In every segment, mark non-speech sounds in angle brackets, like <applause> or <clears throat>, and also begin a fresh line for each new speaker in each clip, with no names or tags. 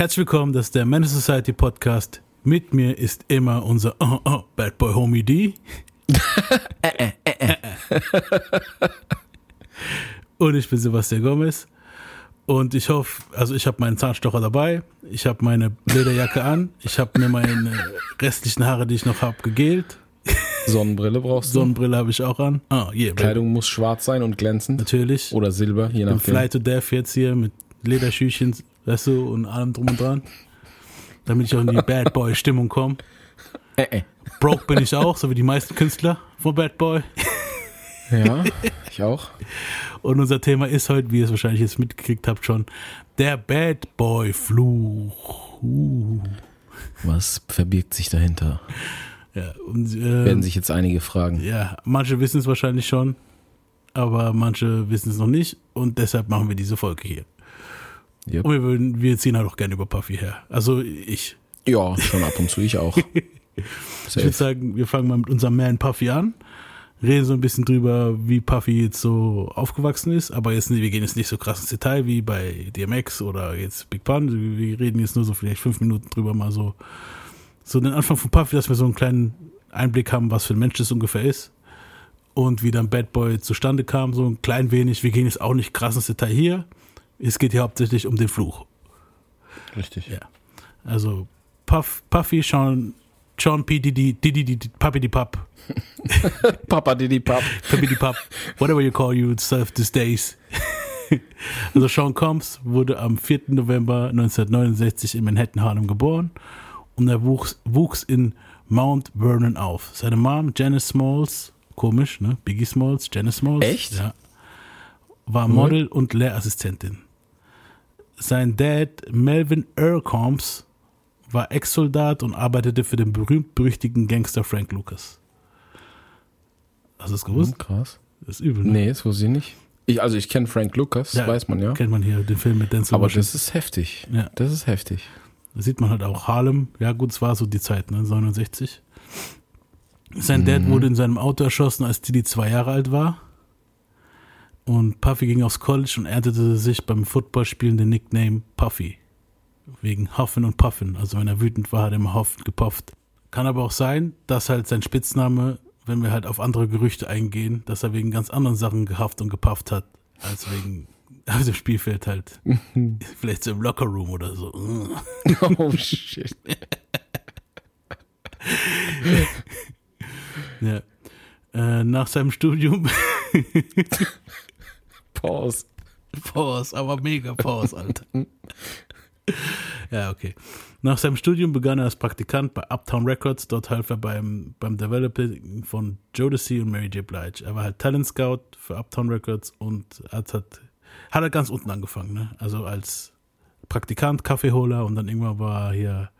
Herzlich willkommen, das ist der Menace Society Podcast. Mit mir ist immer unser oh, oh, Bad Boy Homie D. <laughs> <laughs> Und ich bin Sebastian Gomez. Und ich hoffe, also ich habe meinen Zahnstocher dabei, ich habe meine Lederjacke an, ich habe mir meine restlichen Haare, die ich noch habe, gegelt.
Sonnenbrille brauchst du.
Sonnenbrille habe ich auch an. Ah, yeah, baby.
Kleidung muss schwarz sein und glänzend.
Natürlich.
Oder silber, je nachdem.
Fly to Death jetzt hier mit Lederschüchen, weißt du, und allem drum und dran. Damit ich auch in die Bad Boy Stimmung komme.
Äh, äh.
Broke bin ich auch, so wie die meisten Künstler von Bad Boy.
Ja, ich auch.
Und unser Thema ist heute, wie ihr es wahrscheinlich jetzt mitgekriegt habt schon, der Bad Boy Fluch. Uh.
Was verbirgt sich dahinter?
Ja, und,
Werden
äh,
sich jetzt einige fragen.
ja, manche wissen es wahrscheinlich schon, aber manche wissen es noch nicht und deshalb machen wir diese Folge hier.
Yep.
Und wir, würden, wir ziehen halt auch gerne über Puffy her. Also ich.
Ja, schon ab und zu, ich auch. <laughs>
Ich würde sagen, wir fangen mal mit unserem Man Puffy an. Reden so ein bisschen drüber, wie Puffy jetzt so aufgewachsen ist, aber jetzt, wir gehen jetzt nicht so krass ins Detail wie bei DMX oder jetzt Big Pun. Wir reden jetzt nur so vielleicht fünf Minuten drüber mal so, so den Anfang von Puffy, dass wir so einen kleinen Einblick haben, was für ein Mensch das ungefähr ist und wie dann Bad Boy zustande kam, so ein klein wenig. Wir gehen jetzt auch nicht krass ins Detail hier. Es geht hier hauptsächlich um den Fluch.
Richtig.
Ja. Also Puff, Puffy, Sean, Sean P. Diddy, Diddy, Diddy, Puppy, die Pup. <laughs>
Papa Diddy Pap.
Puppy Pup, whatever you call you yourself these days. <laughs> also Sean Combs wurde am 4. November 1969 in Manhattan, Harlem geboren und er wuchs, wuchs in Mount Vernon auf. Seine Mom, Janice Smalls, komisch, ne? Biggie Smalls, Janice Smalls.
Echt?
Ja. War Model und Lehrassistentin. Sein Dad, Melvin Earl Combs, war Ex-Soldat und arbeitete für den berühmt-berüchtigten Gangster Frank Lucas. Hast du es gewusst?
Hm, krass.
Das ist übel. Ne?
Nee, das wusste ich nicht. Ich, also ich kenne Frank Lucas,
Ja,
weiß man ja.
Kennt man hier den Film mit Denzel
Aber
Washington.
das ist heftig.
Ja.
Das ist heftig.
Da sieht man halt auch Harlem. Ja, gut, es war so die Zeit, ne? 69. Sein Dad wurde in seinem Auto erschossen, als Diddy zwei Jahre alt war. Und Puffy ging aufs College und erntete sich beim Footballspielen den Nickname Puffy. Wegen Huffen und Puffen. Also wenn er wütend war, hat er immer Huff gepufft. Kann aber auch sein, dass halt sein Spitzname, wenn wir halt auf andere Gerüchte eingehen, dass er wegen ganz anderen Sachen gehafft und gepufft hat, als wegen <laughs> auf dem Spielfeld halt. <laughs> Vielleicht so im Lockerroom oder so.
Oh <laughs> shit.
Ja. Äh, nach seinem Studium,
Pause.
Pause, aber mega Pause, Alter. <laughs> ja, okay. Nach seinem Studium begann er als Praktikant bei Uptown Records. Dort half er beim, beim Developing von Jodeci und Mary J. Blige. Er war halt Talent Scout für Uptown Records und hat, hat, hat er ganz unten angefangen, ne? Also als Praktikant, Kaffeeholer und dann irgendwann war er hier,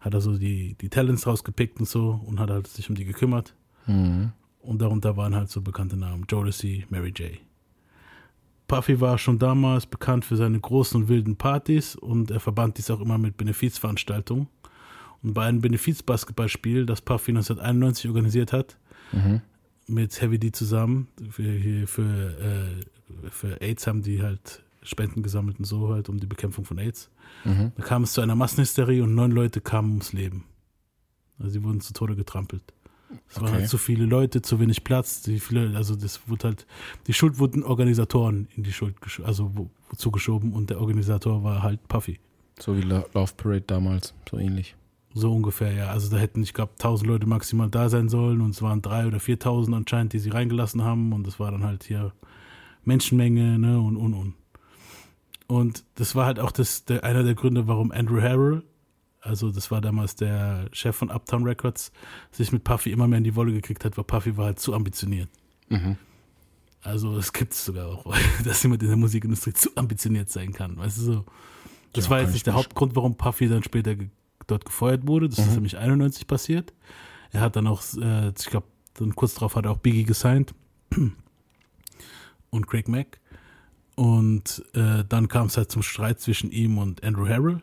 hat er so die, die Talents rausgepickt und so und hat halt sich um die gekümmert.
Mhm.
Und darunter waren halt so bekannte Namen. Jodeci, Mary J. Puffy war schon damals bekannt für seine großen und wilden Partys und er verband dies auch immer mit Benefizveranstaltungen. Und bei einem Benefizbasketballspiel, das Puffy 1991 organisiert hat,
Mhm.
mit Heavy D zusammen, für, für, äh, für AIDS haben die halt Spenden gesammelt und so halt, um die Bekämpfung von AIDS.
Mhm.
Da kam es zu einer Massenhysterie und neun Leute kamen ums Leben. Also sie wurden zu Tode getrampelt. Es waren
Okay.
halt zu viele Leute, zu wenig Platz, die viele, also das wurde halt, die Schuld wurden Organisatoren in die Schuld, also wo, zugeschoben und der Organisator war halt Puffy.
So wie Lo- Love Parade damals, so ähnlich.
So ungefähr, ja. Also da hätten, ich glaube, 1000 Leute maximal da sein sollen und es waren 3.000 oder 4.000 anscheinend, die sie reingelassen haben und das war dann halt hier Menschenmenge, ne, und, und, und. Und das war halt auch das, der, einer der Gründe, warum Andrew Harrell, also das war damals der Chef von Uptown Records, sich mit Puffy immer mehr in die Wolle gekriegt hat, weil Puffy war halt zu ambitioniert.
Mhm.
Also es gibt es sogar auch, <laughs> dass jemand in der Musikindustrie zu ambitioniert sein kann, weißt du so. Das
Ja,
war jetzt
ich
nicht der Hauptgrund, warum Puffy dann später ge dort gefeuert wurde. Das ist nämlich 91 passiert. Er hat dann auch, äh, ich glaube, dann kurz darauf hat er auch Biggie gesigned <clears throat> und Craig Mack. Und äh, dann kam es halt zum Streit zwischen ihm und Andrew Harrell.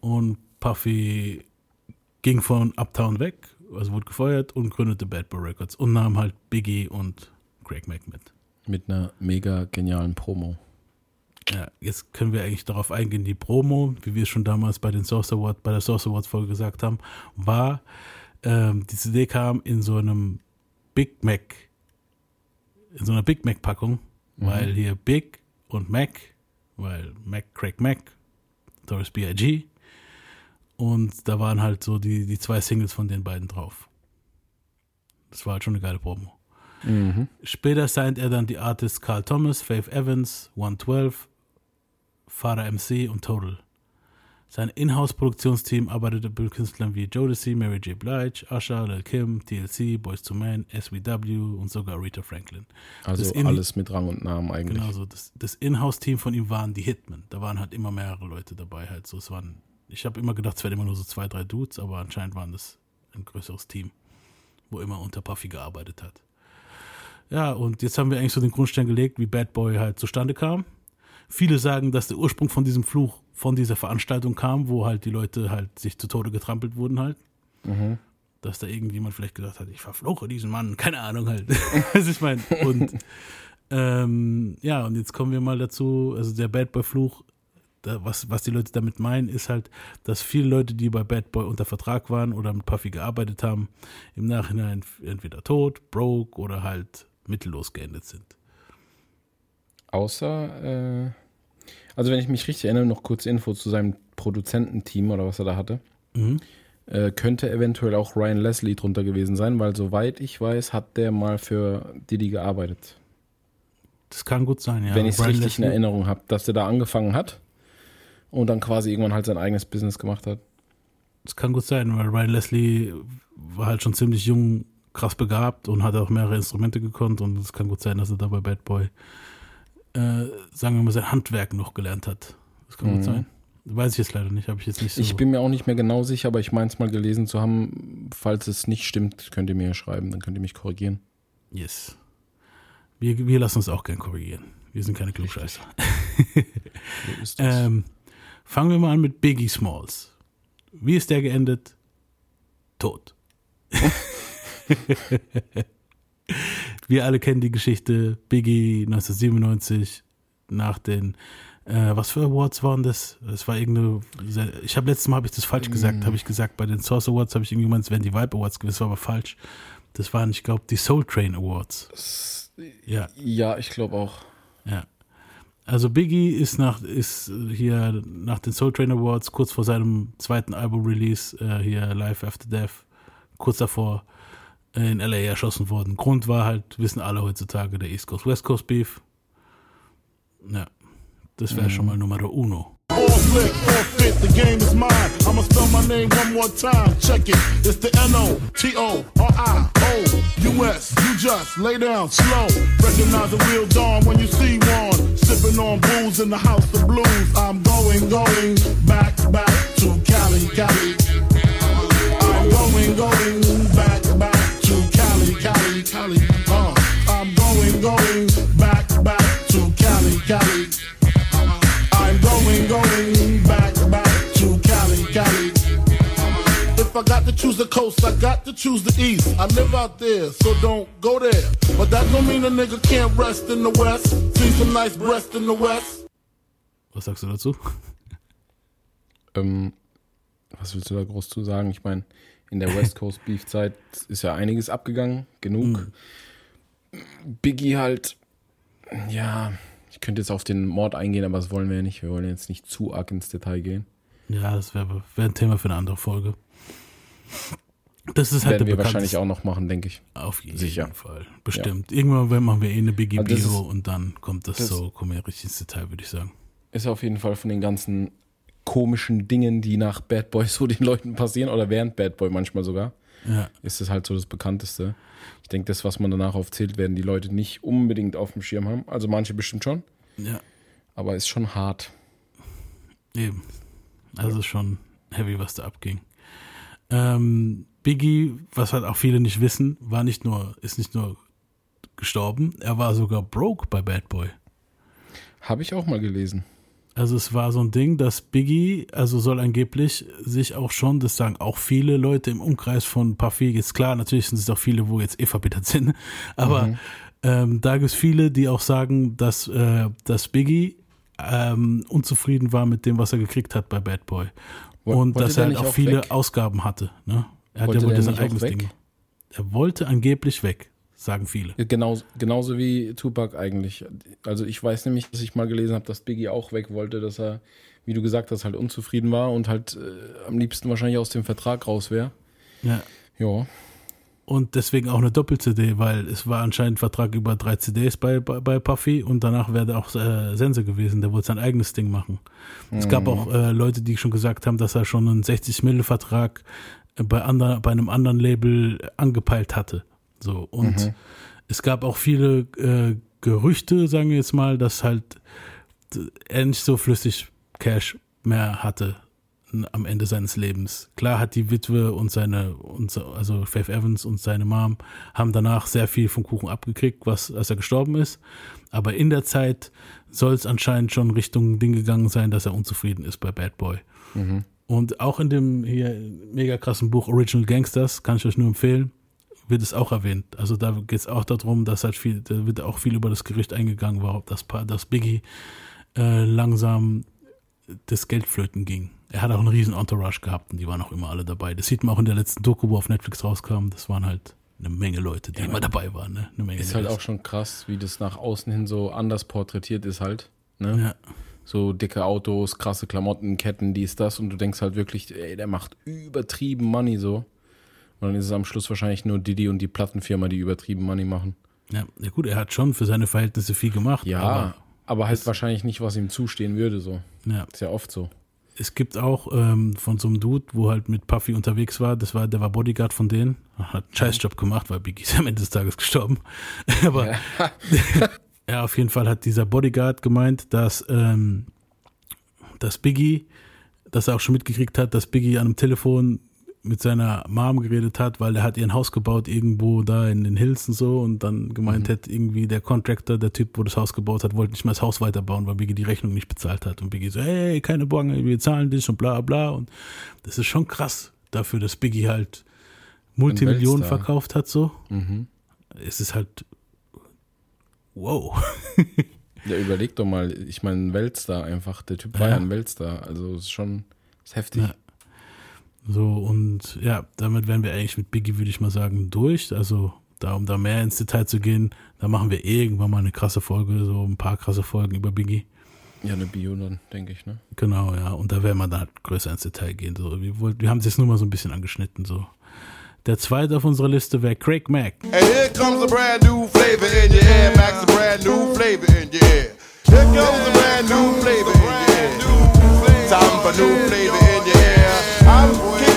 Und Puffy ging von Uptown weg, also wurde gefeuert und gründete Bad Boy Records und nahm halt Biggie und Craig Mack mit.
Mit einer mega genialen Promo.
Ja, jetzt können wir eigentlich darauf eingehen, die Promo, wie wir es schon damals bei den Source Award, bei der Source Awards Folge gesagt haben, war, ähm, die CD kam in so einem Big Mac, in so einer Big Mac Packung, weil hier Big und Mac, weil Mac, Craig Mac, Doris B.I.G. Und da waren halt so die, die zwei Singles von den beiden drauf. Das war halt schon eine geile Promo.
Mhm.
Später signed er dann die Artists Carl Thomas, Faith Evans, 112, Father MC und Total. Sein Inhouse-Produktionsteam arbeitete mit Künstlern wie Jodeci, Mary J. Blige, Usher, Lil Kim, TLC, Boys to Men, SWW und sogar Rita Franklin.
Also
Das in-
alles mit Rang und Namen eigentlich.
Genau so. Das, das Inhouse-Team von ihm waren die Hitmen. Da waren halt immer mehrere Leute dabei. Halt so. Es waren, ich habe immer gedacht, es wären immer nur so zwei, drei Dudes, aber anscheinend waren das ein größeres Team, wo immer unter Puffy gearbeitet hat. Ja, und jetzt haben wir eigentlich so den Grundstein gelegt, wie Bad Boy halt zustande kam. Viele sagen, dass der Ursprung von diesem Fluch von dieser Veranstaltung kam, wo halt die Leute halt sich zu Tode getrampelt wurden halt.
Mhm.
Dass da irgendjemand vielleicht gesagt hat, ich verfluche diesen Mann, keine Ahnung halt. <laughs> Was ich meine. Und ähm, ja, und jetzt kommen wir mal dazu, also der Bad Boy Fluch, was, was die Leute damit meinen, ist halt, dass viele Leute, die bei Bad Boy unter Vertrag waren oder mit Puffy gearbeitet haben, im Nachhinein entweder tot, broke oder halt mittellos geendet sind.
Außer, äh, also wenn ich mich richtig erinnere, noch kurz Info zu seinem Produzententeam oder was er da hatte.
Mhm.
Äh, könnte eventuell auch Ryan Leslie drunter gewesen sein, weil soweit ich weiß, hat der mal für Diddy gearbeitet.
Das kann gut sein, ja.
wenn ich es richtig
Leslie-
in Erinnerung habe, dass der da angefangen hat und dann quasi irgendwann halt sein eigenes Business gemacht hat.
Das kann gut sein, weil Ryan Leslie war halt schon ziemlich jung, krass begabt und hat auch mehrere Instrumente gekonnt und es kann gut sein, dass er da bei Bad Boy, äh, sagen wir mal, sein Handwerk noch gelernt hat. Das kann
Mhm.
gut sein. Weiß ich jetzt leider nicht, habe ich jetzt nicht so.
Ich bin mir auch nicht mehr genau sicher, aber ich meine es mal gelesen zu haben. Falls es nicht stimmt, könnt ihr mir schreiben, dann könnt ihr mich korrigieren.
yes. Wir, wir lassen uns auch gern korrigieren. Wir sind keine Klugscheißer.
So ist das. <laughs>
Ähm, fangen wir mal an mit Biggie Smalls. Wie ist der geendet? Tot. <laughs> wir alle kennen die Geschichte. Biggie 1997 nach den äh, was für Awards waren das? Das war irgendeine. Ich habe letztes Mal habe ich das falsch gesagt. Habe ich gesagt bei den Source Awards habe ich irgendwie gemeint, es wären die Vibe Awards gewesen, das war aber falsch. Das waren, ich glaube, die Soul Train Awards. Ja,
ja, ich glaube auch.
ja. Also Biggie ist nach ist hier nach den Soul Train Awards kurz vor seinem zweiten Album Release äh, hier Life After Death kurz davor äh, in LA erschossen worden. Grund war halt wissen alle heutzutage der East Coast West Coast Beef. Ja, das wäre schon mal Nummer uno.
All flick, forfeit, the game is mine. I'ma spell my name one more time. Check it. It's the N-O-T-O-R-I-O-U-S. You just lay down slow. Recognize the real dawn when you see one. Sipping on booze in the house of blues. I'm going, going back, back to Cali, Cali. I'm going, going back, back to Cali, Cali, Cali. Uh, I'm going, going back, back to Cali, Cali. I'm going, going back, If I got to choose the coast, I got to choose the east. I live out there, so don't go there. But that don't mean a nigga can't rest in the west. See some nice breast in the west.
Was sagst du dazu? <laughs>
Ähm, was willst du da groß zu sagen? Ich meine, in der West Coast <laughs> Beef Zeit ist ja einiges abgegangen, genug. Biggie halt, ja, ich könnte jetzt auf den Mord eingehen, aber das wollen wir ja nicht. Wir wollen jetzt nicht zu arg ins Detail gehen.
Ja, das wäre wär ein Thema für eine andere Folge. Das ist halt
Werden wir wahrscheinlich auch noch machen, denke ich.
Auf jeden
Sicher.
Fall. Bestimmt. Irgendwann machen wir eh eine Biggie
das
Bio
ist-
und dann kommt das,
das-
so, kommen wir richtig ins Detail, würde ich sagen.
Ist auf jeden Fall von den ganzen komischen Dingen, die nach Bad Boy so <laughs> den Leuten passieren oder während Bad Boy manchmal sogar,
Ja.
ist es halt so das bekannteste. Ich denke, das, was man danach aufzählt, werden die Leute nicht unbedingt auf dem Schirm haben. Also manche bestimmt schon,
Ja,
aber ist schon hart.
eben. Also schon heavy, was da abging. Ähm, Biggie, was halt auch viele nicht wissen, war nicht nur, ist nicht nur gestorben, er war sogar broke bei Bad Boy.
Habe ich auch mal gelesen.
Also es war so ein Ding, dass Biggie, also soll angeblich sich auch schon, das sagen auch viele Leute im Umkreis von Puffy, jetzt klar, natürlich sind es auch viele, wo jetzt eh verbittert sind, <laughs> aber ähm, da gibt es viele, die auch sagen, dass, äh, dass Biggie ähm, unzufrieden war mit dem, was er gekriegt hat bei Bad Boy. Und
wollte
dass er halt auch
auch
viele
weg?
Ausgaben hatte. Ne? Er,
Wollte
wollte
der
sein eigenes? Ding. Er wollte angeblich weg, sagen viele.
Genau, genauso wie Tupac eigentlich. Also ich weiß nämlich, dass ich mal gelesen habe, dass Biggie auch weg wollte, dass er, wie du gesagt hast, halt unzufrieden war und halt äh, am liebsten wahrscheinlich aus dem Vertrag raus wäre.
Ja.
Ja.
Und deswegen auch eine Doppel-CD, weil es war anscheinend Vertrag über drei CDs bei, bei, bei Puffy und danach wäre der auch äh, Sense gewesen. Der wollte sein eigenes Ding machen. Es gab auch äh, Leute, die schon gesagt haben, dass er schon einen 60 Mille Vertrag bei, ander, bei einem anderen Label angepeilt hatte. So und es gab auch viele äh, Gerüchte, sagen wir jetzt mal, dass halt er nicht so flüssig Cash mehr hatte am Ende seines Lebens. Klar hat die Witwe und seine, und, so- also Faith Evans und seine Mom haben danach sehr viel vom Kuchen abgekriegt, was, als er gestorben ist. Aber in der Zeit soll es anscheinend schon Richtung Ding gegangen sein, dass er unzufrieden ist bei Bad Boy. Und auch in dem hier mega krassen Buch Original Gangsters, kann ich euch nur empfehlen, wird es auch erwähnt. Also da geht es auch darum, dass halt viel, da wird auch viel über das Gerücht eingegangen war, dass, Pa- dass Biggie äh, langsam das Geld flöten ging. Er hat auch einen riesen Entourage gehabt und die waren auch immer alle dabei. Das sieht man auch in der letzten Doku, wo auf Netflix rauskam. Das waren halt eine Menge Leute, die immer dabei waren. Ne? Eine Menge
Ist halt auch schon krass, wie das nach außen hin so anders porträtiert ist halt. Ne?
Ja.
So dicke Autos, krasse Klamotten, Ketten, dies, das. Und du denkst halt wirklich, ey, der macht übertrieben Money so. Und dann ist es am Schluss wahrscheinlich nur Diddy und die Plattenfirma, die übertrieben Money machen.
Ja, ja gut, er hat schon für seine Verhältnisse viel gemacht.
Ja,
Aber,
aber, halt wahrscheinlich nicht, was ihm zustehen würde so.
ja.
Ist ja oft so.
Es gibt auch ähm, von so einem Dude, wo halt mit Puffy unterwegs war, das war, der war Bodyguard von denen, hat einen Scheißjob gemacht, weil Biggie ist am Ende des Tages gestorben. <laughs> Aber ja. auf jeden Fall hat dieser Bodyguard gemeint, dass, ähm, dass Biggie, dass er auch schon mitgekriegt hat, dass Biggie an einem Telefon mit seiner Mom geredet hat, weil er hat ihr ein Haus gebaut irgendwo da in den Hills und so und dann gemeint hat, irgendwie der Contractor, der Typ, wo das Haus gebaut hat, wollte nicht mal das Haus weiterbauen, weil Biggie die Rechnung nicht bezahlt hat und Biggie so, hey, keine Bange, wir zahlen dich und bla bla und das ist schon krass dafür, dass Biggie halt Multimillionen verkauft hat so.
Mhm.
Es ist halt wow. <laughs>
Ja, überleg doch mal, ich meine, ein Weltstar einfach. Der Typ war
Ja.
ja ein Weltstar. Also ist schon ist heftig.
Ja. So, und ja, damit wären wir eigentlich mit Biggie, würde ich mal sagen, durch. Also, da, um da mehr ins Detail zu gehen, da machen wir irgendwann mal eine krasse Folge, so ein paar krasse Folgen über Biggie.
Ja, eine Bio dann, denke ich, ne?
Genau, ja. Und da werden wir dann halt größer ins Detail gehen. So, wir, wir haben es jetzt nur mal so ein bisschen angeschnitten. So. Der zweite auf unserer Liste wäre Craig Mack.
And here comes a brand new flavor in your ear. Max a brand new flavor in your ear. Here comes a brand new flavor in your ear. Time for new flavor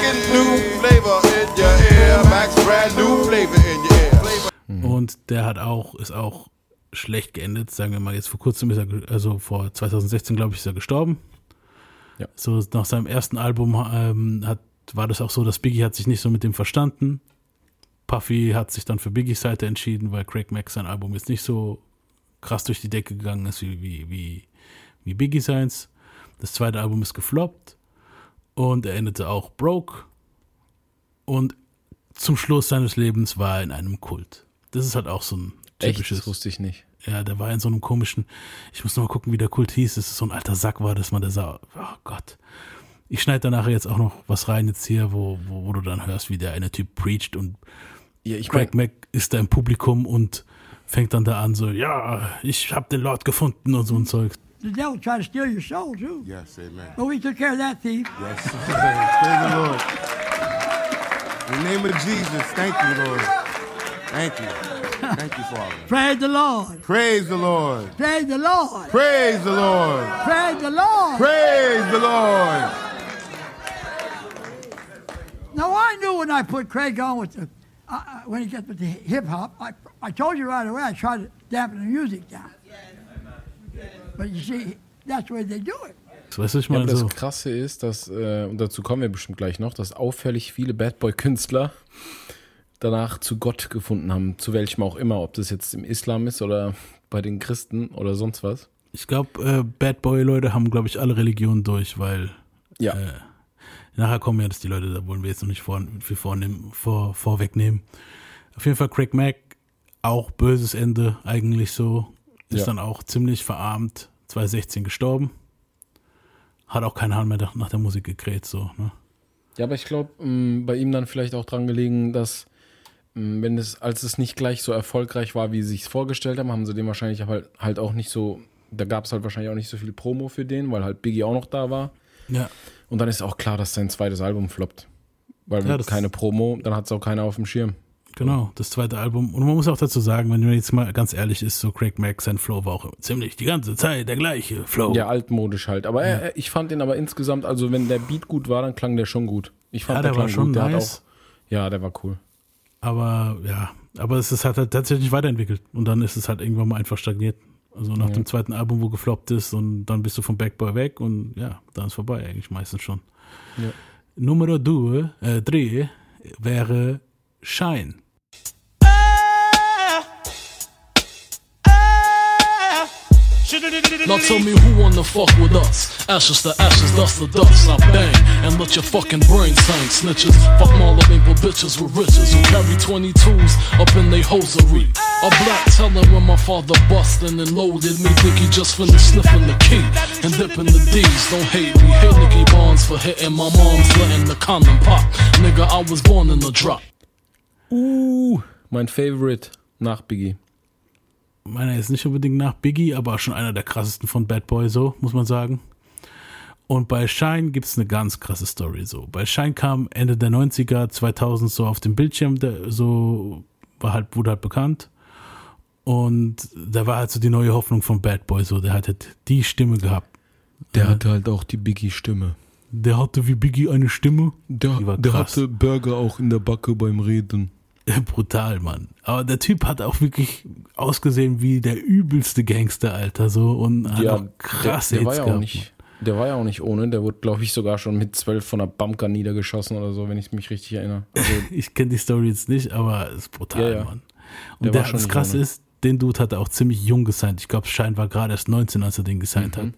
kicking new flavor in your ear. Max brand new flavor in your ear.
Und der hat auch, ist auch schlecht geendet, sagen wir mal jetzt vor kurzem ist er, also vor 2016 glaube ich, ist er gestorben.
Ja.
So nach seinem ersten Album ähm, hat, war das auch so, dass Biggie hat sich nicht so mit dem verstanden. Puffy hat sich dann für Biggies Seite entschieden, weil Craig Mack sein Album jetzt nicht so krass durch die Decke gegangen ist wie, wie, wie, wie Biggie seins. Das zweite Album ist gefloppt und er endete auch broke. Und zum Schluss seines Lebens war er in einem Kult. Das ist halt auch so ein
Echt?
typisches.
Das wusste ich nicht.
Ja, der war in so einem komischen, ich muss noch mal gucken, wie der Kult hieß, dass es so ein alter Sack war, dass man da sah, oh Gott. Ich schneide da nachher jetzt auch noch was rein jetzt hier, wo, wo, wo du dann hörst, wie der eine Typ preacht und
Ja, ich
Craig Mack ist da im Publikum und fängt dann da an so, ja, ich hab den Lord gefunden und so ein Zeug.
The devil tried to steal your soul too.
Yes, amen.
But we took care of that thief.
Yes. <laughs> Praise the Lord. In the name of Jesus, thank you, Lord. Thank you. Thank you, Father.
Praise the Lord.
Praise the Lord.
Praise the Lord.
Praise the Lord.
Praise the Lord.
Praise the Lord.
Now I knew when I put Craig on with the uh, uh, when he gets with the hip hop, I, I told you right away I tried to dampen the music down. But you see, that's way they do it.
Weißt du, ich
Ja, aber
meine
das
so.
Krasse ist, dass, äh, und dazu kommen wir bestimmt gleich noch, dass auffällig viele Bad Boy-Künstler danach zu Gott gefunden haben, zu welchem auch immer, ob das jetzt im Islam ist oder bei den Christen oder sonst was.
Ich glaube, äh, Bad Boy-Leute haben, glaube ich, alle Religionen durch, weil
Ja,
Äh, nachher kommen ja das die Leute, da wollen wir jetzt noch nicht vor, viel vornehmen, vor, vorwegnehmen. Auf jeden Fall Craig Mack, auch böses Ende eigentlich so, ist
Ja.
dann auch ziemlich verarmt 2016 gestorben. Hat auch kein Hahn mehr nach, der Musik gekräht, so, ne?
Ja, aber ich glaube, bei ihm dann vielleicht auch dran gelegen, dass m, wenn es, als es nicht gleich so erfolgreich war, wie sie sich vorgestellt haben, haben sie den wahrscheinlich halt, halt auch nicht so, da gab es halt wahrscheinlich auch nicht so viel Promo für den, weil halt Biggie auch noch da war.
Ja.
Und dann ist auch klar, dass sein zweites Album floppt. Weil
Ja,
keine Promo, dann hat es auch keiner auf dem Schirm.
Genau, das zweite Album. Und man muss auch dazu sagen, wenn man jetzt mal ganz ehrlich ist, so Craig Mack, sein Flow war auch ziemlich die ganze Zeit der gleiche Flow.
Ja, altmodisch halt. Aber er, ich fand den aber insgesamt, also wenn der Beat gut war, dann klang der schon gut. Ich fand
Ja, der war
klang
schon
gut. Der
nice.
auch, ja, der war cool.
Aber ja, aber es ist halt, tatsächlich weiterentwickelt. Und dann ist es halt irgendwann mal einfach stagniert. Also nach dem zweiten Album, wo gefloppt ist und dann bist du vom Backboy weg und ja, dann ist vorbei eigentlich meistens schon.
Ja.
Numero due, äh, drei wäre Shine.
Now tell me who wanna fuck with us? Ashes to ashes, dust to dust. I bang and let your fucking brains hang. Snitches, fuck all of maple bitches with riches who carry 22s up in they hosiery. A black teller when my father bustin' and loaded me. Think he just finished sniffing the key and dipping the D's. Don't hate me, hate Nicky Barnes for hitting my mom's letting the condom pop. Nigga, I was born in the drop.
Uh, mein Favorite nach Biggie.
Meiner ist nicht unbedingt nach Biggie, aber schon einer der krassesten von Bad Boy, so muss man sagen. Und bei Shine gibt es eine ganz krasse Story so. Bei Shine kam Ende der 90er, 2000 so auf dem Bildschirm, der, so war halt, wurde halt bekannt. Und da war halt so die neue Hoffnung von Bad Boy, so der hat halt die Stimme gehabt.
Der hatte halt auch die Biggie-Stimme.
Der hatte wie Biggie eine Stimme.
Der, der hatte Burger auch in der Backe beim Reden. <laughs>
Brutal, Mann. Aber der Typ hat auch wirklich ausgesehen wie der übelste Gangster, Alter, so. Und hat auch krasse
der, der war ja auch nicht, der war ja auch nicht ohne. Der wurde, glaube ich, sogar schon mit zwölf von der Bumker niedergeschossen oder so, wenn ich mich richtig erinnere. Also, <laughs>
Ich kenne die Story jetzt nicht, aber es ist brutal,
Ja, ja.
Mann.
Der
Und der,
schon
das Krasse ist, den Dude hat er auch ziemlich jung gesigned. Ich glaube, Schein war gerade erst 19, als er den gesigned
Mhm.
hat.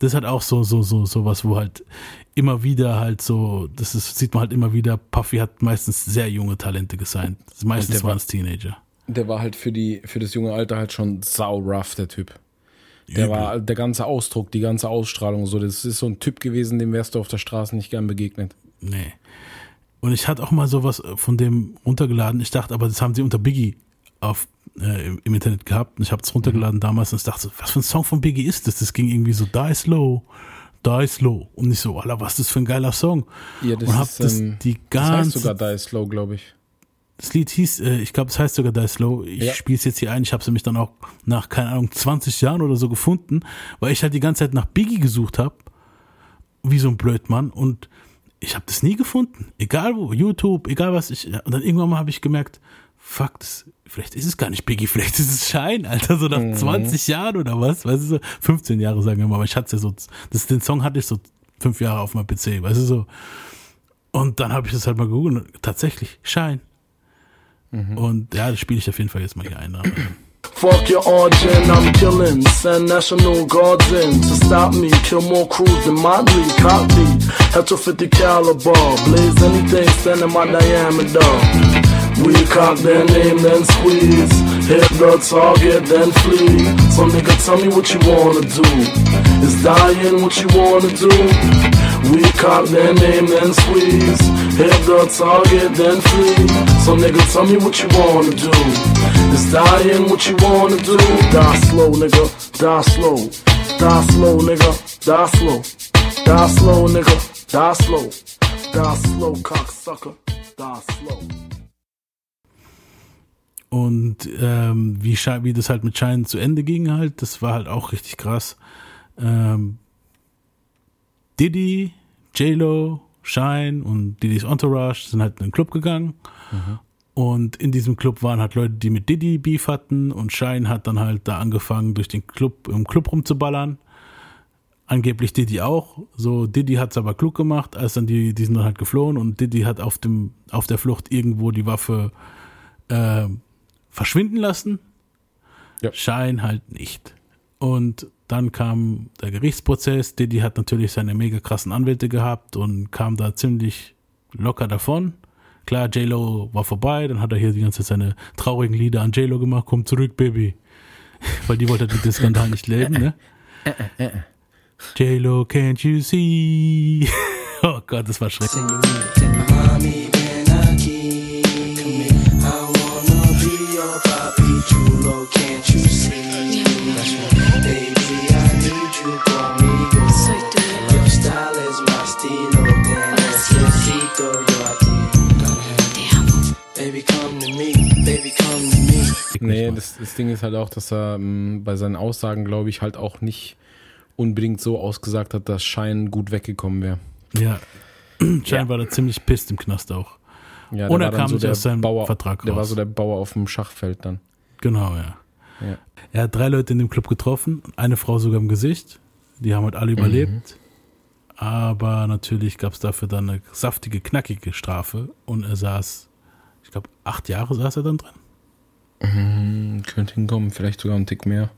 Das hat auch so, so, so, so was, wo halt immer wieder halt so, das ist, sieht man halt immer wieder, Puffy hat meistens sehr junge Talente gesigned. Meistens waren es Teenager.
der war halt für, die, für das junge Alter halt schon sau rough, der Typ. Der
Übel.
war der ganze Ausdruck, die ganze Ausstrahlung, so. Das ist so ein Typ gewesen, dem wärst du auf der Straße nicht gern begegnet.
Nee. Und ich hatte auch mal sowas von dem runtergeladen. Ich dachte, aber das haben sie unter Biggie auf, äh, im, Internet gehabt. Und ich habe es runtergeladen
Mhm.
damals und ich dachte, was für ein Song von Biggie ist das? Das ging irgendwie so, die slow, die slow. Und ich so, Alter, was ist das für ein geiler Song?
Ja, das
und hab
ist,
das
ähm,
die
Das heißt
ganze
sogar Die Slow, glaube ich.
das Lied hieß, äh, ich glaube, es heißt sogar Die Slow. Ich
Ja.
spiele es jetzt hier ein. Ich habe es nämlich dann auch nach, keine Ahnung, 20 Jahren oder so gefunden, weil ich halt die ganze Zeit nach Biggie gesucht habe. Wie so ein Blödmann. Und ich habe das nie gefunden. Egal wo, YouTube, egal was. Ich, und dann irgendwann mal habe ich gemerkt, fuck, das, vielleicht ist es gar nicht Biggie, vielleicht ist es Shine, Alter, so nach 20 Jahren oder was. Weißt du, so 15 Jahre sagen wir mal. Aber ich hatte ja so, das, den Song hatte ich so fünf Jahre auf meinem PC, weißt du so. Und dann habe ich das halt mal gegoogelt. und Tatsächlich, Shine. Und ja, das spiele ich auf jeden Fall jetzt mal hier ein.
Fuck your origin, I'm killing. Send National Guards in to stop me. Kill more crews than Motley, copy. Head to 50 caliber. Blaze anything, stand in my diameter. We cock then aim, then squeeze. Hit the target, then flee. So nigga, tell me what you wanna do. Is dying what you wanna do? We cock then aim, then squeeze. Hit the target, then flee. So nigga, tell me what you wanna do. Is dying what you wanna do? Die slow, nigga. Die slow. Die slow, nigga. Die slow. Die slow, nigga. Die slow. Die slow, cocksucker. Die slow.
Und ähm, wie, wie das halt mit Shine zu Ende ging halt, das war halt auch richtig krass. Ähm, Diddy, J-Lo, Shine und Diddy's Entourage sind halt in den Club gegangen. Und in diesem Club waren halt Leute, die mit Diddy Beef hatten und Shine hat dann halt da angefangen, durch den Club, im Club rumzuballern. Angeblich Diddy auch. So, Diddy hat's aber klug gemacht, als dann die, die sind dann halt geflohen und Diddy hat auf dem, auf der Flucht irgendwo die Waffe äh, verschwinden lassen.
Ja.
Schein halt nicht. Und dann kam der Gerichtsprozess. Diddy hat natürlich seine mega krassen Anwälte gehabt und kam da ziemlich locker davon. Klar, J-Lo war vorbei, dann hat er hier die ganze Zeit seine traurigen Lieder an J-Lo gemacht. Komm zurück, Baby. Weil die wollte halt mit dem Skandal nicht leben, ne? J-Lo, can't you see? Oh Gott, das war schrecklich.
Nee, das, das Ding ist halt auch, dass er ähm, bei seinen Aussagen, glaube ich, halt auch nicht unbedingt so ausgesagt hat, dass Schein gut weggekommen wäre.
Ja. <clears throat> Scheinbar war er ziemlich pisst im Knast auch.
Ja,
Und
der
er
war dann
kam nicht
der
aus seinem
Bauer,
Vertrag
Der war
raus.
so der Bauer auf dem Schachfeld dann.
Genau, ja.
Ja.
Er hat drei Leute in dem Club getroffen, eine Frau sogar im Gesicht. Die haben halt alle überlebt. Aber natürlich gab es dafür dann eine saftige, knackige Strafe. Und er saß, ich glaube, acht Jahre saß er dann drin.
Hm, Könnte hinkommen, vielleicht sogar einen Tick mehr.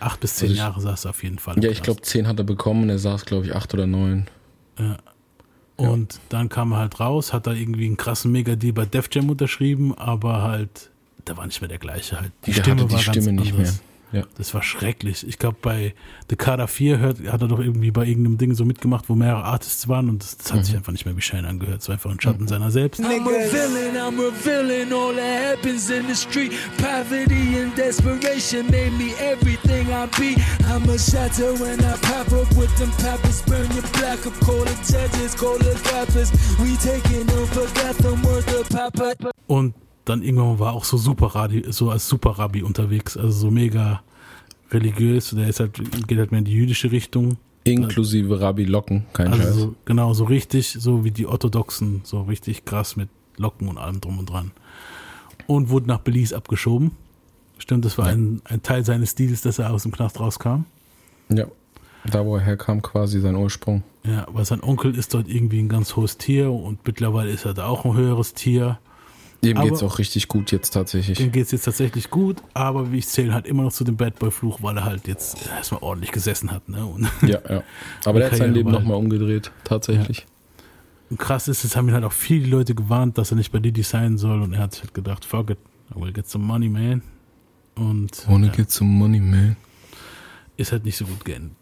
Acht bis zehn
Also ich-
Jahre saß er auf jeden Fall.
Ja, ich glaube, zehn hat er bekommen und er saß, glaube ich, acht oder neun.
Und dann kam er halt raus, hat da irgendwie einen krassen Mega-Deal bei Def Jam unterschrieben, aber halt, der war nicht mehr der gleiche halt. Die
Der
Stimme
hatte die
war
Stimme
ganz
nicht
anders.
mehr. Ja.
Das war schrecklich. Ich glaube, bei Dekada 4 hört, hat er doch irgendwie bei irgendeinem Ding so mitgemacht, wo mehrere Artists waren und das, das hat
Mhm.
sich einfach nicht mehr wie Shane angehört. Es war einfach ein Schatten seiner selbst.
I'm a villain, I'm revealing all that happens in the street. Poverty and desperation made me everything I be. I'm a shatter when I pop up with them peppers. Burn your black up, call the judges, call the rappers. We taking over Gotham, worth the papa.
Und dann irgendwann war auch so super Radi, so als Super Rabbi unterwegs, also so mega religiös. Der ist halt, geht halt mehr in die jüdische Richtung.
Inklusive Rabbi Locken, kein
Also
Scheiß.
so, genau, so richtig, so wie die Orthodoxen, so richtig krass mit Locken und allem drum und dran. Und wurde nach Belize abgeschoben. Stimmt, das war ein, ein Teil seines Deals, dass er aus dem Knast rauskam.
Ja. Da, wo er herkam, quasi sein Ursprung.
Ja, weil sein Onkel ist dort irgendwie ein ganz hohes Tier und mittlerweile ist er da auch ein höheres Tier.
Dem
Aber-
geht's auch richtig gut jetzt tatsächlich.
Dem geht es jetzt tatsächlich gut, aber wie ich zähle halt immer noch zu dem Bad Boy Fluch, weil er halt jetzt erstmal ordentlich gesessen hat. Ne? Und, <laughs>
Ja, ja. Aber der hat sein Leben nochmal umgedreht, tatsächlich.
und krass ist, es haben ihn halt auch viele Leute gewarnt, dass er nicht bei Diddy sein soll und er hat sich halt gedacht, fuck it, I will get some money, man. Und
Ohne
ja,
geht zum Money, man.
ist halt nicht so gut geendet.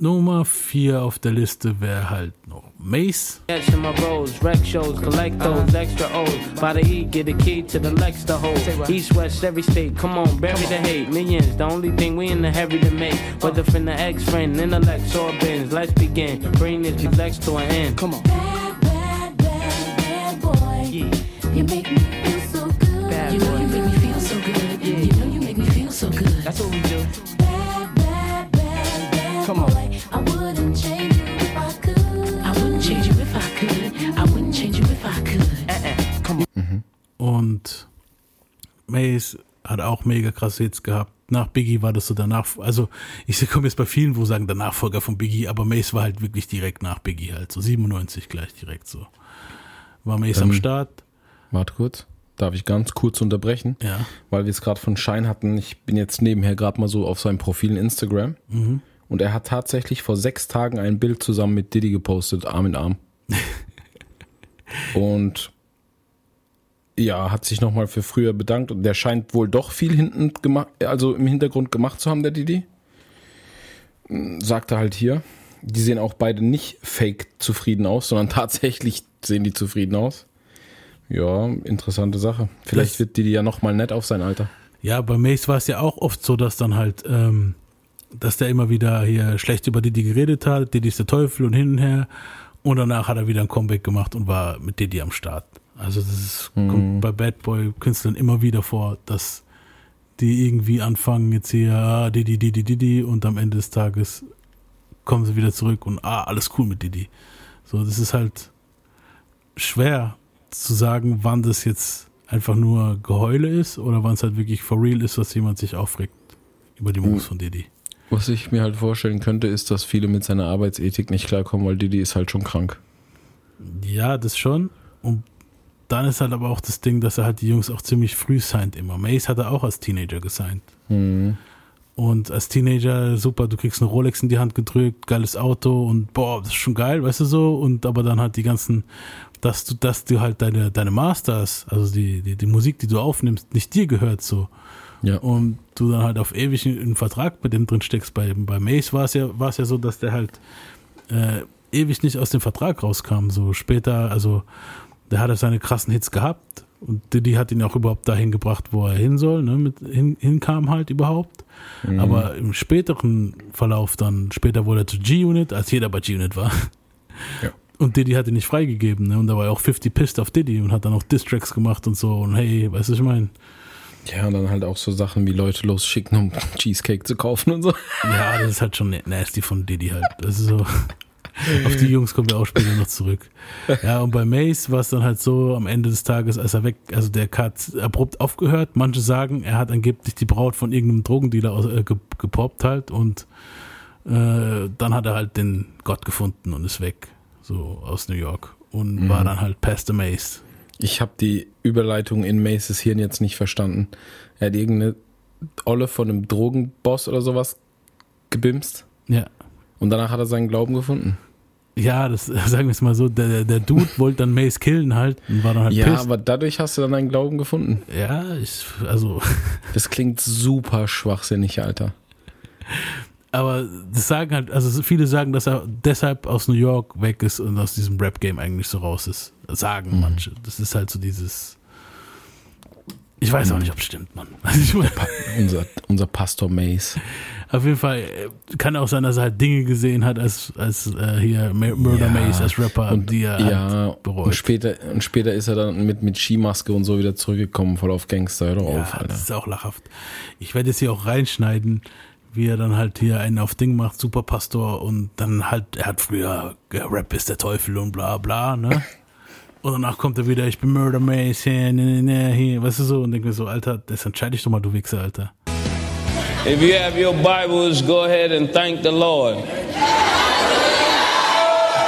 Nummer 4 auf der Liste wäre halt noch Mace.
Yes, in my roads, rec shows, collect those uh-huh. extra O's. By the E, get a key to the Lex to hold. East, west, every state, come on, bury the hate. Millions, the only thing we in the heavy to make. Whether uh-huh. from the ex friend, intellect, or bins, let's begin. Bring this Lex to an end. Come on.
Bad, bad, bad, bad boy. You make me
Und Mace hat auch mega krasse Hits gehabt. Nach Biggie war das so danach, also ich komme jetzt bei vielen, wo sagen der Nachfolger von Biggie, aber Mace war halt wirklich direkt nach Biggie halt, so 97 gleich direkt so. War Mace am
Ähm,
Start,
Warte kurz. Darf ich ganz kurz unterbrechen?
ja.
Weil wir es gerade von Schein hatten. Ich bin jetzt nebenher gerade mal so auf seinem Profil in Instagram.
Mhm.
Und er hat tatsächlich vor sechs Tagen ein Bild zusammen mit Diddy gepostet, Arm in Arm. <laughs> und ja, hat sich nochmal für früher bedankt. Und der scheint wohl doch viel hinten gemacht, also im Hintergrund gemacht zu haben, der Diddy. Mm, Sagte halt hier. Die sehen auch beide nicht fake zufrieden aus, sondern <laughs> tatsächlich sehen die zufrieden aus. Ja, interessante Sache. Vielleicht
Das-
wird Didi ja nochmal nett auf sein Alter.
Ja, bei Mace war es ja auch oft so, dass dann halt, ähm, dass der immer wieder hier schlecht über Diddy geredet hat, Diddy ist der Teufel und hin und her. Und danach hat er wieder ein Comeback gemacht und war mit Diddy am Start. Also das ist, kommt bei Bad Boy Künstlern immer wieder vor, dass die irgendwie anfangen jetzt hier, ah, Diddy, Diddy, Diddy und am Ende des Tages kommen sie wieder zurück und ah, alles cool mit Diddy. So, das ist halt schwer zu sagen, wann das jetzt einfach nur Geheule ist oder wann es halt wirklich for real ist, dass jemand sich aufregt über die Moves von Diddy.
Was ich mir halt vorstellen könnte, ist, dass viele mit seiner Arbeitsethik nicht klarkommen, weil Didi ist halt schon krank.
Ja, das schon. Und dann ist halt aber auch das Ding, dass er halt die Jungs auch ziemlich früh signed immer. Mace hat er auch als Teenager gesigned. Und als Teenager, super, du kriegst eine Rolex in die Hand gedrückt, geiles Auto und boah, das ist schon geil, weißt du so. Und aber dann halt die ganzen, dass du, dass du halt deine, deine Masters, also die, die, die Musik, die du aufnimmst, nicht dir gehört so.
Ja.
und du dann halt auf ewig einen Vertrag mit dem drin steckst. Bei, bei Mace war es ja, war es ja so, dass der halt äh, ewig nicht aus dem Vertrag rauskam. So später, also der hat ja seine krassen Hits gehabt und Diddy hat ihn auch überhaupt dahin gebracht, wo er hin soll, ne, mit, hin, hinkam halt überhaupt. Aber im späteren Verlauf dann, später wurde er zu G-Unit, als jeder bei G-Unit war.
Ja.
Und Diddy hat ihn nicht freigegeben, ne? Und da war er auch 50 pissed auf Diddy und hat dann auch Distracks gemacht und so. Und hey, weißt du, was ich meine?
Ja, und dann halt auch so Sachen wie Leute losschicken, um <laughs> Cheesecake zu kaufen und so.
Ja, das ist halt schon nasty von Diddy halt. Das ist so. <laughs> Auf die Jungs kommen wir auch später noch zurück. Ja, und bei Mace war es dann halt so, am Ende des Tages, als er weg, also der hat abrupt aufgehört. Manche sagen, er hat angeblich die Braut von irgendeinem Drogendealer aus, äh, ge- gepoppt halt und äh, dann hat er halt den Gott gefunden und ist weg. So aus New York. Und war dann halt Pastor Mace.
Ich habe die Überleitung in Maces Hirn jetzt nicht verstanden. Er hat irgendeine Olle von einem Drogenboss oder sowas gebimst
Ja.
und danach hat er seinen Glauben gefunden.
Ja, das <laughs> sagen wir es mal so, der, der- Dude <laughs> wollte dann Mace killen halt und war dann halt
Ja,
pissed.
aber dadurch hast du dann deinen Glauben gefunden.
Ja, ich, also,
Das klingt super schwachsinnig, Alter. <laughs>
aber das sagen halt, also viele sagen, dass er deshalb aus New York weg ist und aus diesem Rap-Game eigentlich so raus ist. Sagen manche. Das ist halt so dieses. Ich weiß auch nicht, ob es stimmt, Mann. <laughs> Also
Unser, unser Pastor Mace.
auf jeden Fall äh, kann auch sein, dass er halt Dinge gesehen hat als, als äh, hier Murder
Ja.
Mace, als Rapper,
Und,
die er
ja,
halt bereut.
und später, und später ist er dann mit, mit Skimaske und so wieder zurückgekommen, voll auf Gangster. Hör doch
Ja,
auf, Alter.
das ist auch lachhaft. Ich werde jetzt hier auch reinschneiden, wie er dann halt hier einen auf Ding macht, Superpastor, und dann halt, er hat früher, Rap ist der Teufel und bla bla, ne? <laughs> Und danach kommt er wieder, ich bin Murder Mace, hier, ne, ne, ne, hier, weißt du so, und denke mir so, Alter, das entscheide ich doch mal, du Wichser, Alter.
If you have your Bibles, go ahead and thank the Lord. <laughs>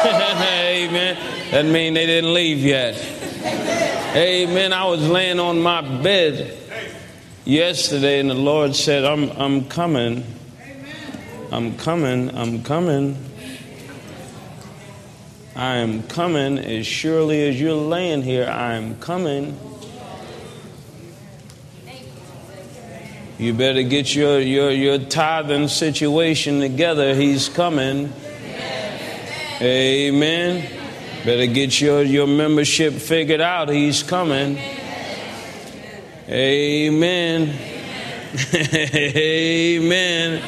Amen. That means they didn't leave yet. Amen. I was laying on my bed yesterday, and the Lord said, I'm, I'm coming. I'm coming. I'm coming. I am coming as surely as you're laying here. I am coming. You better get your, your, your tithing situation together. He's coming. Amen. Better get your, your membership figured out. He's coming. Amen. <laughs> Amen.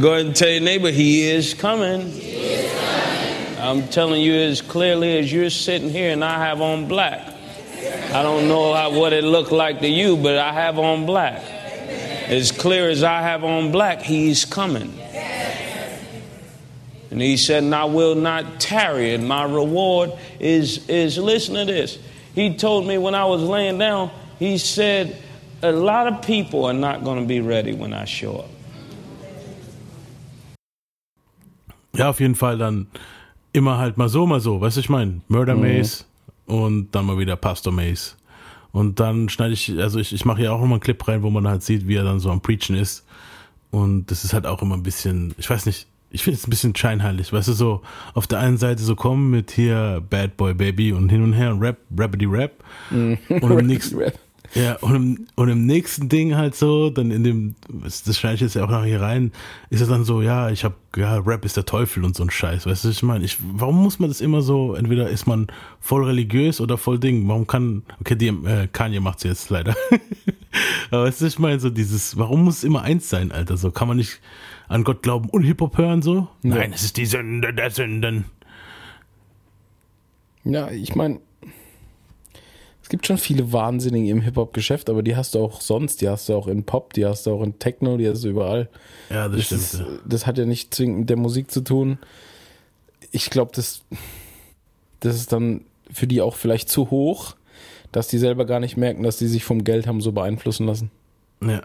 Go ahead and tell your neighbor, He is coming. I'm telling you as clearly as you're sitting here and I have on black. I don't know how, what it looked like to you, but I have on black. As clear as I have on black, he's coming. And he said, and I will not tarry, and my reward is, is listen to this. He told me when I was laying down, he said, a lot of people are not going to be ready when I show up.
Ja, auf jeden Fall dann immer halt mal so, mal so, weißt du, ich meine, Murder Mace und dann mal wieder Pastor Mace. Und dann schneide ich, also ich, ich mache hier auch nochmal einen Clip rein, wo man halt sieht, wie er dann so am Preachen ist. Und das ist halt auch immer ein bisschen, ich weiß nicht, ich finde es ein bisschen scheinheilig, weißt du, so auf der einen Seite so kommen mit hier Bad Boy Baby und hin und her Rap, Rappity Rap. Und <laughs> im nächsten,
Rap.
Ja, und im, und im nächsten Ding halt so, dann in dem, das schneide ich jetzt ja auch noch hier rein, ist es dann so, ja, ich hab, ja, Rap ist der Teufel und so ein Scheiß, weißt du, was ich meine, ich, warum muss man das immer so, entweder ist man voll religiös oder voll Ding, warum kann, okay, die, äh, Kanye macht's jetzt leider, <laughs> aber weißt du, ich meine, so dieses, warum muss es immer eins sein, Alter, so, kann man nicht an Gott glauben und Hip-Hop hören, so? Nein, es ist die Sünde der Sünden.
Ja, ich meine, gibt schon viele Wahnsinnige im Hip-Hop-Geschäft, aber die hast du auch sonst. Die hast du auch in Pop, die hast du auch in Techno, die hast du überall.
Ja, das,
Das,
stimmt.
ist, das hat ja nicht zwingend mit der Musik zu tun. Ich glaube, das, das ist dann für die auch vielleicht zu hoch, dass die selber gar nicht merken, dass die sich vom Geld haben so beeinflussen lassen.
ja.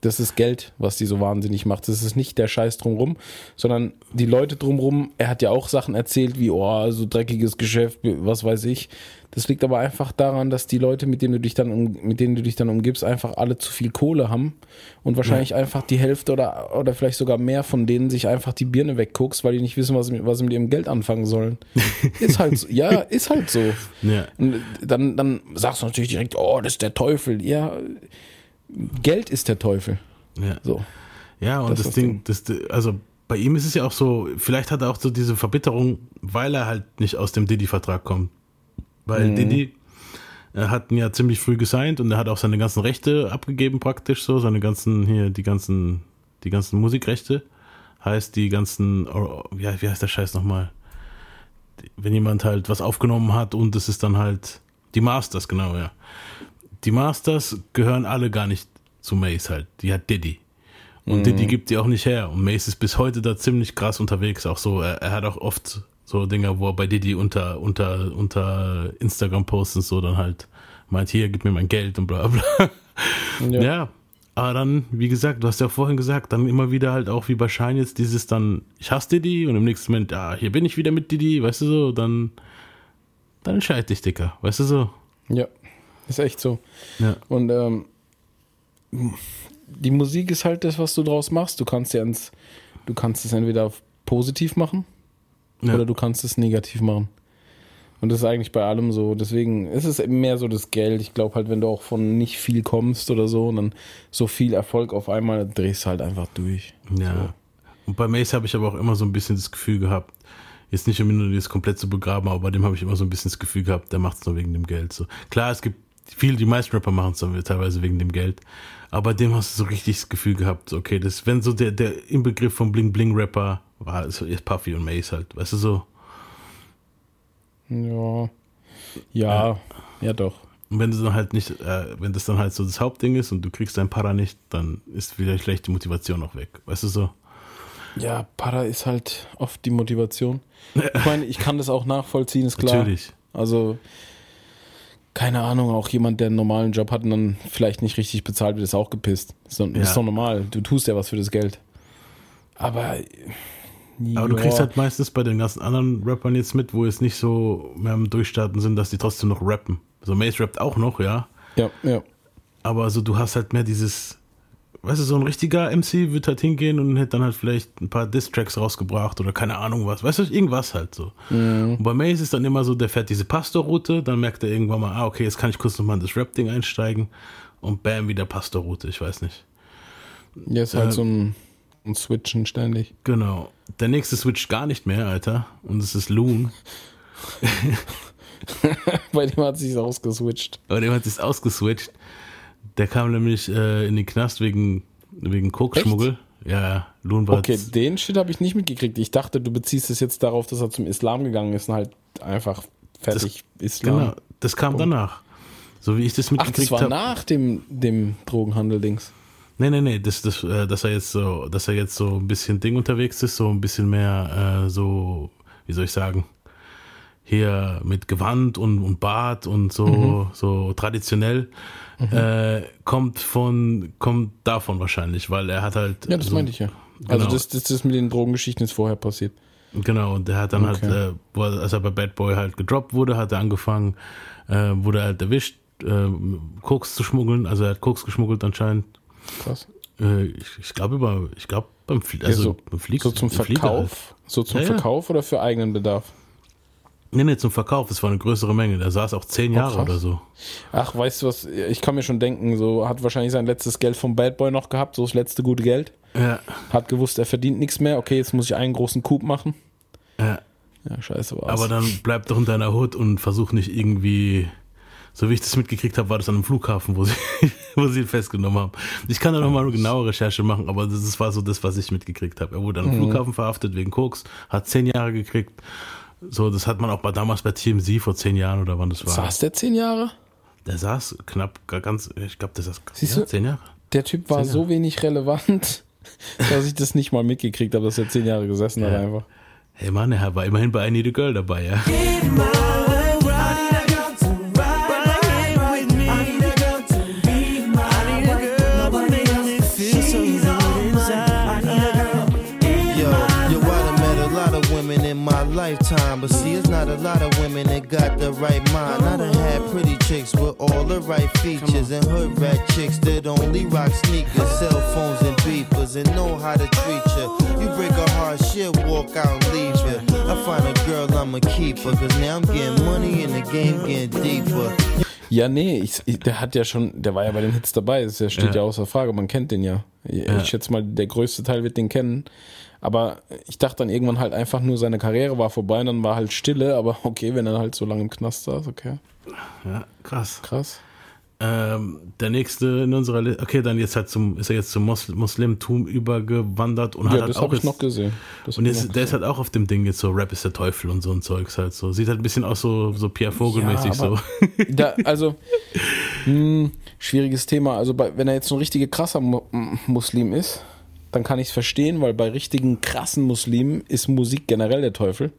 Das ist Geld, was die so wahnsinnig macht. Das ist nicht der Scheiß drumrum, sondern die Leute drumrum. Er hat ja auch Sachen erzählt wie, oh, so dreckiges Geschäft, was weiß ich. Das liegt aber einfach daran, dass die Leute, mit denen du dich dann, um, mit denen du dich dann umgibst, einfach alle zu viel Kohle haben und wahrscheinlich einfach die Hälfte oder, oder vielleicht sogar mehr von denen sich einfach die Birne wegguckst, weil die nicht wissen, was, sie mit- was sie mit ihrem Geld anfangen sollen. <laughs> ist halt so. Ja, ist halt so.
Ja.
Und dann, dann sagst du natürlich direkt, oh, das ist der Teufel. Ja, Geld ist der Teufel.
Ja.
So.
Ja, und
Das
das, Ding, das, also bei ihm ist es ja auch so, vielleicht hat er auch so diese Verbitterung, weil er halt nicht aus dem Diddy-Vertrag kommt. Weil
Mhm.
Diddy er hat ihn ja ziemlich früh gesigned und er hat auch seine ganzen Rechte abgegeben praktisch so, seine ganzen, hier, die ganzen, die ganzen Musikrechte. Heißt, die ganzen, oh, wie heißt der Scheiß nochmal? Wenn jemand halt was aufgenommen hat und es ist dann halt, die Masters, genau, ja. Die Masters gehören alle gar nicht zu Mace halt. Die hat Diddy. Und
Mhm.
Diddy gibt die auch nicht her. Und Mace ist bis heute da ziemlich krass unterwegs. Auch so, er, er hat auch oft so Dinger, wo er bei Diddy unter, unter, unter Instagram posten so dann halt meint, hier, gib mir mein Geld und bla bla.
Ja.
Ja. Aber dann, wie gesagt, du hast ja vorhin gesagt, dann immer wieder halt auch wie bei Shine jetzt dieses dann, ich hasse Diddy und im nächsten Moment, ah, hier bin ich wieder mit Diddy, weißt du so, dann, dann entscheid dich, Dicker, weißt du so.
Ja, ist echt so.
Ja.
Und ähm, die Musik ist halt das, was du draus machst. Du kannst ja ins, du kannst es entweder positiv machen
Ja.
oder du kannst es negativ machen. Und das ist eigentlich bei allem so. Deswegen ist es eben mehr so das Geld. Ich glaube halt, wenn du auch von nicht viel kommst oder so und dann so viel Erfolg auf einmal, dann drehst du halt einfach durch.
Ja. Und bei Mace habe ich aber auch immer so ein bisschen das Gefühl gehabt, jetzt nicht um ihn jetzt komplett zu begraben, aber bei dem habe ich immer so ein bisschen das Gefühl gehabt, der macht es nur wegen dem Geld. So. Klar, es gibt viele, die meisten Rapper machen es teilweise wegen dem Geld, aber bei dem hast du so richtig das Gefühl gehabt, so, okay, das, wenn so der, der Inbegriff von Bling Bling Rapper war, ist ist Puffy und Mace halt, weißt du so.
Ja. Ja, ja doch.
Und wenn du dann halt nicht, äh, wenn das dann halt so das Hauptding ist und du kriegst dein Para nicht, dann ist wieder schlecht die Motivation auch weg, weißt du so.
Ja, Para ist halt oft die Motivation. Ich meine, ich kann das auch nachvollziehen, ist klar.
Natürlich.
Also, keine Ahnung, auch jemand, der einen normalen Job hat und dann vielleicht nicht richtig bezahlt wird, ist auch gepisst. Ist doch,
Ja.
ist doch normal. Du tust ja was für das Geld. Aber.
Aber du
ja,
kriegst halt meistens bei den ganzen anderen Rappern jetzt mit, wo jetzt nicht so mehr am Durchstarten sind, dass die trotzdem noch rappen. So Mace rappt auch noch, ja.
Ja, ja.
Aber so du hast halt mehr dieses, weißt du, so ein richtiger MC wird halt hingehen und hätte dann halt vielleicht ein paar Diss-Tracks rausgebracht oder keine Ahnung was. Weißt du, irgendwas halt so. Und bei Mace ist dann immer so, der fährt diese Pastor-Route, dann merkt er irgendwann mal, ah, okay, jetzt kann ich kurz nochmal in das Rap-Ding einsteigen und bam, wieder Pastor-Route, ich weiß nicht.
Ja, ist halt
Äh,
so ein, ein Switchen ständig.
Genau. Der nächste switcht gar nicht mehr, Alter. Und es ist Loon. <laughs>
Bei dem hat sich ausgeswitcht.
Aber dem hat sich's ausgeswitcht. Der kam nämlich äh, in den Knast wegen, wegen Koksschmuggel. Ja, Loon war
Okay, den Shit habe ich nicht mitgekriegt. Ich dachte, du beziehst es jetzt darauf, dass er zum Islam gegangen ist und halt einfach fertig Islam.
Genau, das kam
Punkt.
danach. So wie ich das
Ach,
mitgekriegt
das war
habe.
nach dem, dem Drogenhandel-Dings.
Nee, nee, nee, das, das, äh, dass er jetzt so, dass er jetzt so ein bisschen Ding unterwegs ist, so ein bisschen mehr äh, so, wie soll ich sagen, hier mit Gewand und, und Bart und so,
Mhm.
so traditionell, äh, kommt von, kommt davon wahrscheinlich, weil er hat halt.
Ja, das
so,
meinte ich ja. Also
Genau.
das, das, das mit den Drogengeschichten ist vorher passiert.
Genau, und der hat dann
Okay.
halt, äh, als er bei Bad Boy halt gedroppt wurde, hat er angefangen, äh, wurde er halt erwischt, äh, Koks zu schmuggeln, also er hat Koks geschmuggelt anscheinend.
Krass.
Äh, ich ich glaube über, ich glaube beim, Flie
Ja,
also
so,
beim Flieg
so zum Verkauf? So zum
Ja, ja.
Verkauf oder für eigenen Bedarf?
Nee, nee, zum Verkauf, das war eine größere Menge, der saß auch zehn
Oh,
Jahre
krass.
oder so.
Ach, weißt du was, ich kann mir schon denken, so hat wahrscheinlich sein letztes Geld vom Bad Boy noch gehabt, so das letzte gute Geld.
Ja,
Hat gewusst, er verdient nichts mehr. Okay, jetzt muss ich einen großen Coup machen.
ja.
Ja, scheiße war's.
Aber dann bleib doch in deiner Hut und versuch nicht irgendwie, so wie ich das mitgekriegt habe, war das an einem Flughafen, wo sie, <laughs> wo sie ihn festgenommen haben. Ich kann da nochmal eine genaue Recherche machen, aber das ist- war so das, was ich mitgekriegt habe. Er wurde an einem
Mhm.
Flughafen verhaftet wegen Koks, hat zehn Jahre gekriegt. So, das hat man auch bei, damals bei TMZ vor zehn Jahren oder wann das war.
Saß der zehn Jahre?
Der saß knapp, gar ganz, ich glaube, der saß
Siehst
ja,
du?
zehn Jahre.
Der Typ war so wenig relevant, <laughs> dass ich das nicht mal mitgekriegt habe, dass er zehn Jahre gesessen hat
Ja.
einfach.
Hey Mann, er war immerhin bei I Need a Girl dabei, ja.
Lifetime, but see, it's not a lot of women that got the right mind. I done had pretty chicks with all the right features, and hood rat chicks that only rock sneakers, cell phones, and beepers, and know how to treat you. You break a heart, she'll walk out and leave you. I find a girl, I'ma keep her, cause now I'm getting money and the game getting deeper.
Ja, nee, ich, ich, der hat ja schon, der war ja bei den Hits dabei, das steht ja,
Ja.
außer Frage, man kennt den ja. Ich,
Ja.
ich schätze mal, der größte Teil wird den kennen. Aber ich dachte dann irgendwann halt einfach nur, seine Karriere war vorbei und dann war halt Stille, aber <laughs> okay, wenn er halt so lange im Knast saß, okay.
Ja, krass.
Krass.
Ähm, der nächste in unserer Liste, okay, dann jetzt halt zum, ist er jetzt zum Mos Muslimtum übergewandert und hat
Ja,
halt
das
auch
habe ich noch gesehen. Das
Und jetzt,
noch
der ist halt auch auf dem Ding jetzt so, Rap ist der Teufel und so ein Zeugs halt so. Sieht halt ein bisschen aus so, so Pierre Vogel-mäßig
Ja,
so.
Da, also, <laughs> mh, schwieriges Thema. Also, bei, wenn er jetzt so ein richtiger krasser Mu M- Muslim ist, dann kann ich es verstehen, weil bei richtigen krassen Muslimen ist Musik generell der Teufel.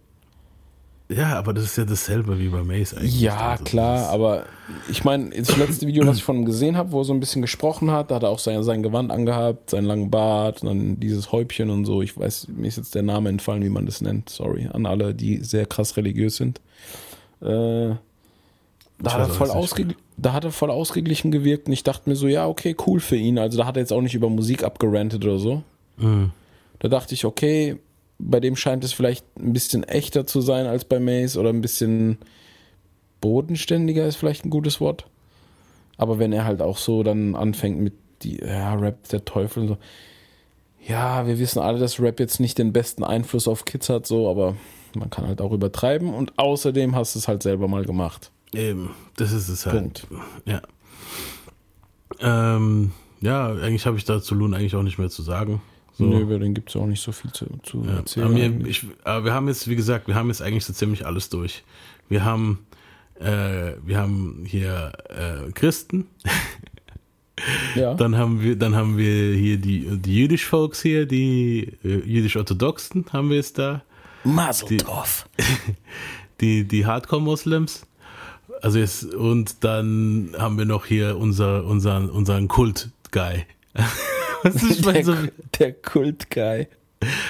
Ja, aber das ist ja dasselbe wie bei Mace eigentlich.
Ja,
Also,
klar, aber ich meine, das letzte Video, was ich von ihm gesehen habe, wo er so ein bisschen gesprochen hat, da hat er auch sein, sein Gewand angehabt, seinen langen Bart und dann dieses Häubchen und so. Ich weiß, mir ist jetzt der Name entfallen, wie man das nennt. Sorry an alle, die sehr krass religiös sind. Äh, da, hat er voll ausge da hat er voll ausgeglichen gewirkt und ich dachte mir so, ja, okay, cool für ihn. Also da hat er jetzt auch nicht über Musik abgerantet oder so.
Mhm.
Da dachte ich, okay, bei dem scheint es vielleicht ein bisschen echter zu sein als bei Mace oder ein bisschen bodenständiger ist vielleicht ein gutes Wort. Aber wenn er halt auch so dann anfängt mit die, ja, Rap der Teufel und so. Ja, wir wissen alle, dass Rap jetzt nicht den besten Einfluss auf Kids hat, so, aber man kann halt auch übertreiben und außerdem hast du es halt selber mal gemacht.
Eben, das ist es halt.
Punkt.
Ja. Ähm, ja, eigentlich habe ich da zu Loon eigentlich auch nicht mehr zu sagen. So.
Nö, über den gibt es auch nicht so viel zu, zu
Ja,
erzählen.
aber,
eigentlich.
ich, aber wir haben jetzt, wie gesagt, wir haben jetzt eigentlich so ziemlich alles durch. Wir haben, äh, wir haben hier äh, Christen,
ja. <laughs>
dann haben wir, dann haben wir hier die, die jüdisch Folks hier, die äh, jüdisch-orthodoxen haben wir jetzt da.
Mazel
Die-. <laughs> Die, die Hardcore-Moslems. Also jetzt, und dann haben wir noch hier unser, unseren, unseren Kult-Guy. <laughs>
Der,
so,
der Kult-Guy.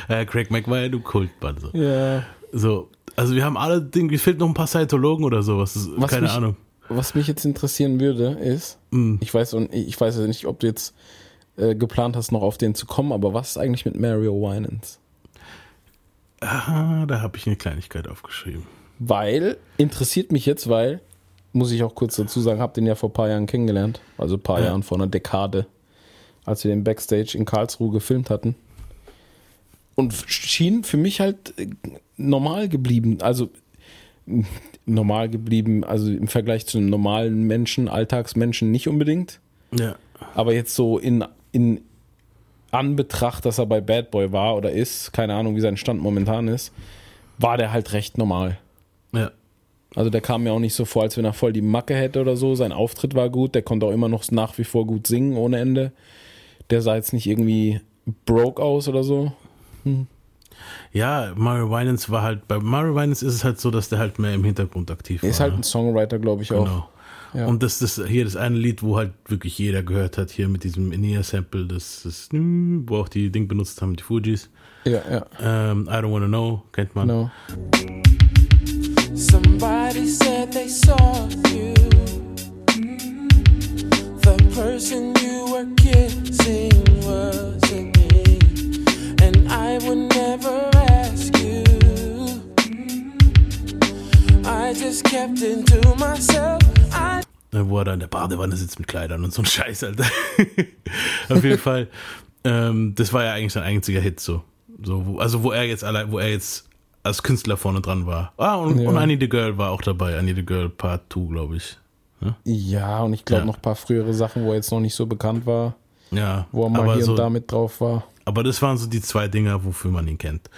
äh, Craig McVay, du Kultmann. So.
Ja.
so. Also wir haben alle Dinge, fehlt noch ein paar Scientologen oder sowas.
Was
Keine
mich-
Ahnung.
Was mich jetzt interessieren würde, ist,
Mm.
ich weiß und ich weiß ja nicht, ob du jetzt äh, geplant hast, noch auf den zu kommen, aber was ist eigentlich mit Mario Winans?
Ah, da habe ich eine Kleinigkeit aufgeschrieben.
Weil, interessiert mich jetzt, weil, muss ich auch kurz dazu sagen, habe den ja vor ein paar Jahren kennengelernt, also ein paar
Ja.
Jahren, vor einer Dekade, als wir den Backstage in Karlsruhe gefilmt hatten. Und schien für mich halt äh, normal geblieben, also <laughs> normal geblieben, also im Vergleich zu einem normalen Menschen, Alltagsmenschen nicht unbedingt.
Ja.
Aber jetzt so in, in Anbetracht, dass er bei Bad Boy war oder ist, keine Ahnung, wie sein Stand momentan ist, war der halt recht normal.
Ja.
Also der kam mir auch nicht so vor, als wenn er voll die Macke hätte oder so. Sein Auftritt war gut, der konnte auch immer noch nach wie vor gut singen ohne Ende. Der sah jetzt nicht irgendwie broke aus oder so.
Ja, Mario Winans war halt, bei Mario Winans ist es halt so, dass der halt mehr im Hintergrund aktiv
Er
war.
ist halt
ne?
ein Songwriter, glaube ich auch.
Genau.
Ja.
Und das ist hier das eine Lied, wo halt wirklich jeder gehört hat, hier mit diesem Inia-Sample, das, das, wo auch die Ding benutzt haben, die Fujis.
Ja, ja.
Ähm, I don't wanna know, kennt man.
Genau.
Somebody said they saw you. The person you were kissing wasn't me. And I would never ask you. I just kept it to myself. I
Wo er in der Badewanne sitzt mit Kleidern und so ein Scheiß, Alter. <laughs> Auf jeden Fall. Ähm, das war ja eigentlich sein einziger Hit, so. so wo, also wo er jetzt allein, wo er jetzt als Künstler vorne dran war. Ah, und,
Ja.
und I Need a Girl war auch dabei. I Need a Girl Part 2, glaube ich.
Ja, und ich glaube
Ja.
noch ein paar frühere Sachen, wo er jetzt noch nicht so bekannt war,
Ja.
wo er mal hier
so,
und da mit drauf war.
Aber das waren so die zwei Dinger, wofür man ihn kennt.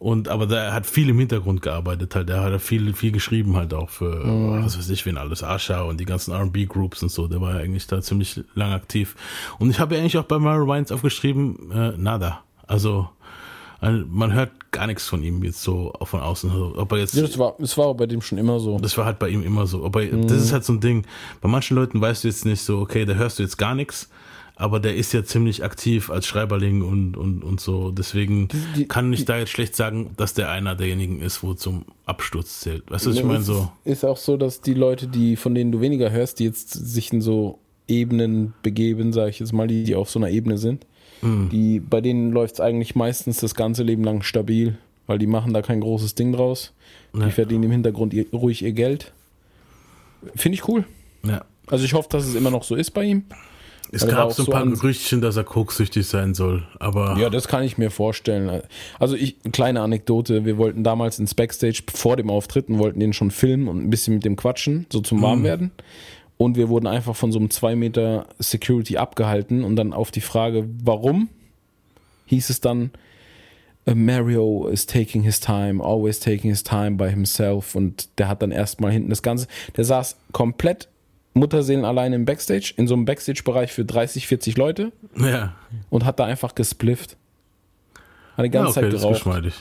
Und aber der hat viel im Hintergrund gearbeitet halt. Der hat viel, viel geschrieben halt auch für,
Mhm.
was weiß ich, wen alles, Asha und die ganzen R&B-Groups und so. Der war ja eigentlich da ziemlich lang aktiv. Und ich habe ja eigentlich auch bei Mario Wines aufgeschrieben, äh, nada. Also man hört gar nichts von ihm jetzt so von außen. Ob er jetzt
Ja, das war, das war bei dem schon immer so.
das war halt bei ihm immer so. Aber
Mhm.
das ist halt so ein Ding. Bei manchen Leuten weißt du jetzt nicht so, okay, da hörst du jetzt gar nichts. Aber der ist ja ziemlich aktiv als Schreiberling und, und, und so. Deswegen
die-
kann ich da jetzt schlecht sagen, dass der einer derjenigen ist, wo zum Absturz zählt. Weißt du, was ich meine? So.
Ist auch so, dass die Leute, die von denen du weniger hörst, die jetzt sich in so Ebenen begeben, sage ich jetzt mal, die, die auf so einer Ebene sind,
Mhm.
die, bei denen läuft es eigentlich meistens das ganze Leben lang stabil, weil die machen da kein großes Ding draus.
Ja.
Die verdienen im Hintergrund ihr, ruhig ihr Geld. Finde ich cool.
Ja.
Also ich hoffe, dass es immer noch so ist bei ihm.
Es
war
gab so ein paar Gerüchtchen, dass er koksüchtig sein soll, aber
Ja, das kann ich mir vorstellen. Also ich, eine kleine Anekdote, wir wollten damals ins Backstage vor dem Auftritt und wollten den schon filmen und ein bisschen mit dem quatschen, so zum Warmwerden. Und wir wurden einfach von so einem 2 Meter Security abgehalten und dann auf die Frage, warum, hieß es dann, "Uh, Mario is taking his time, always taking his time by himself und der hat dann erstmal hinten das Ganze, der saß komplett Mutterseelen allein im Backstage, in so einem Backstage-Bereich für 30, 40 Leute
ja,
und hat da einfach gesplifft. Hat die ganze
ja okay,
Zeit
das ist
geraucht.
geschmeidig.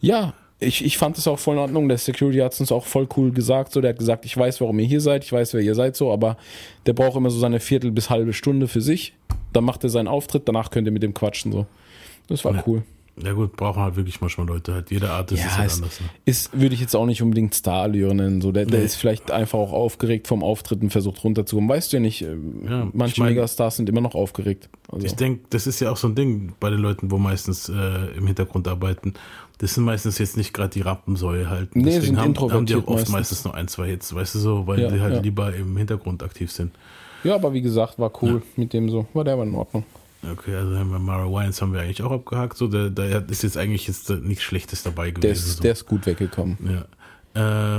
Ja, ich, ich fand es auch voll in Ordnung. Der Security hat es uns auch voll cool gesagt. So, der hat gesagt, ich weiß, warum ihr hier seid, ich weiß, wer ihr seid, so, aber der braucht immer so seine Viertel bis halbe Stunde für sich. Dann macht er seinen Auftritt, danach könnt ihr mit dem quatschen. So. Das war
Ja.
cool.
Ja gut, brauchen halt wirklich manchmal Leute. Halt jede Art ist, ist halt
es
anders. Ne?
ist, würde ich jetzt auch nicht unbedingt Starallure nennen. So, der, der
Nee.
ist vielleicht einfach auch aufgeregt vom Auftritt und versucht runterzukommen. Weißt du ja nicht, äh,
Ja,
manche
ich mein-
Megastars sind immer noch aufgeregt. Also,
Ich denke, das ist ja auch so ein Ding bei den Leuten, wo meistens äh, im Hintergrund arbeiten. Das sind meistens jetzt nicht gerade die Rampensäue halt.
Nee,
Deswegen
sind
haben, haben die auch oft meistens.
meistens.
nur ein, zwei Hits, weißt du so, weil
Ja,
die halt
ja.
lieber im Hintergrund aktiv sind.
ja, aber wie gesagt, war cool mit dem so. War der aber in Ordnung.
Okay, also haben wir Mara Wines haben wir eigentlich auch abgehakt. So, da, da ist jetzt eigentlich jetzt nichts Schlechtes dabei gewesen.
Der ist,
so.
der ist gut weggekommen.
Ja.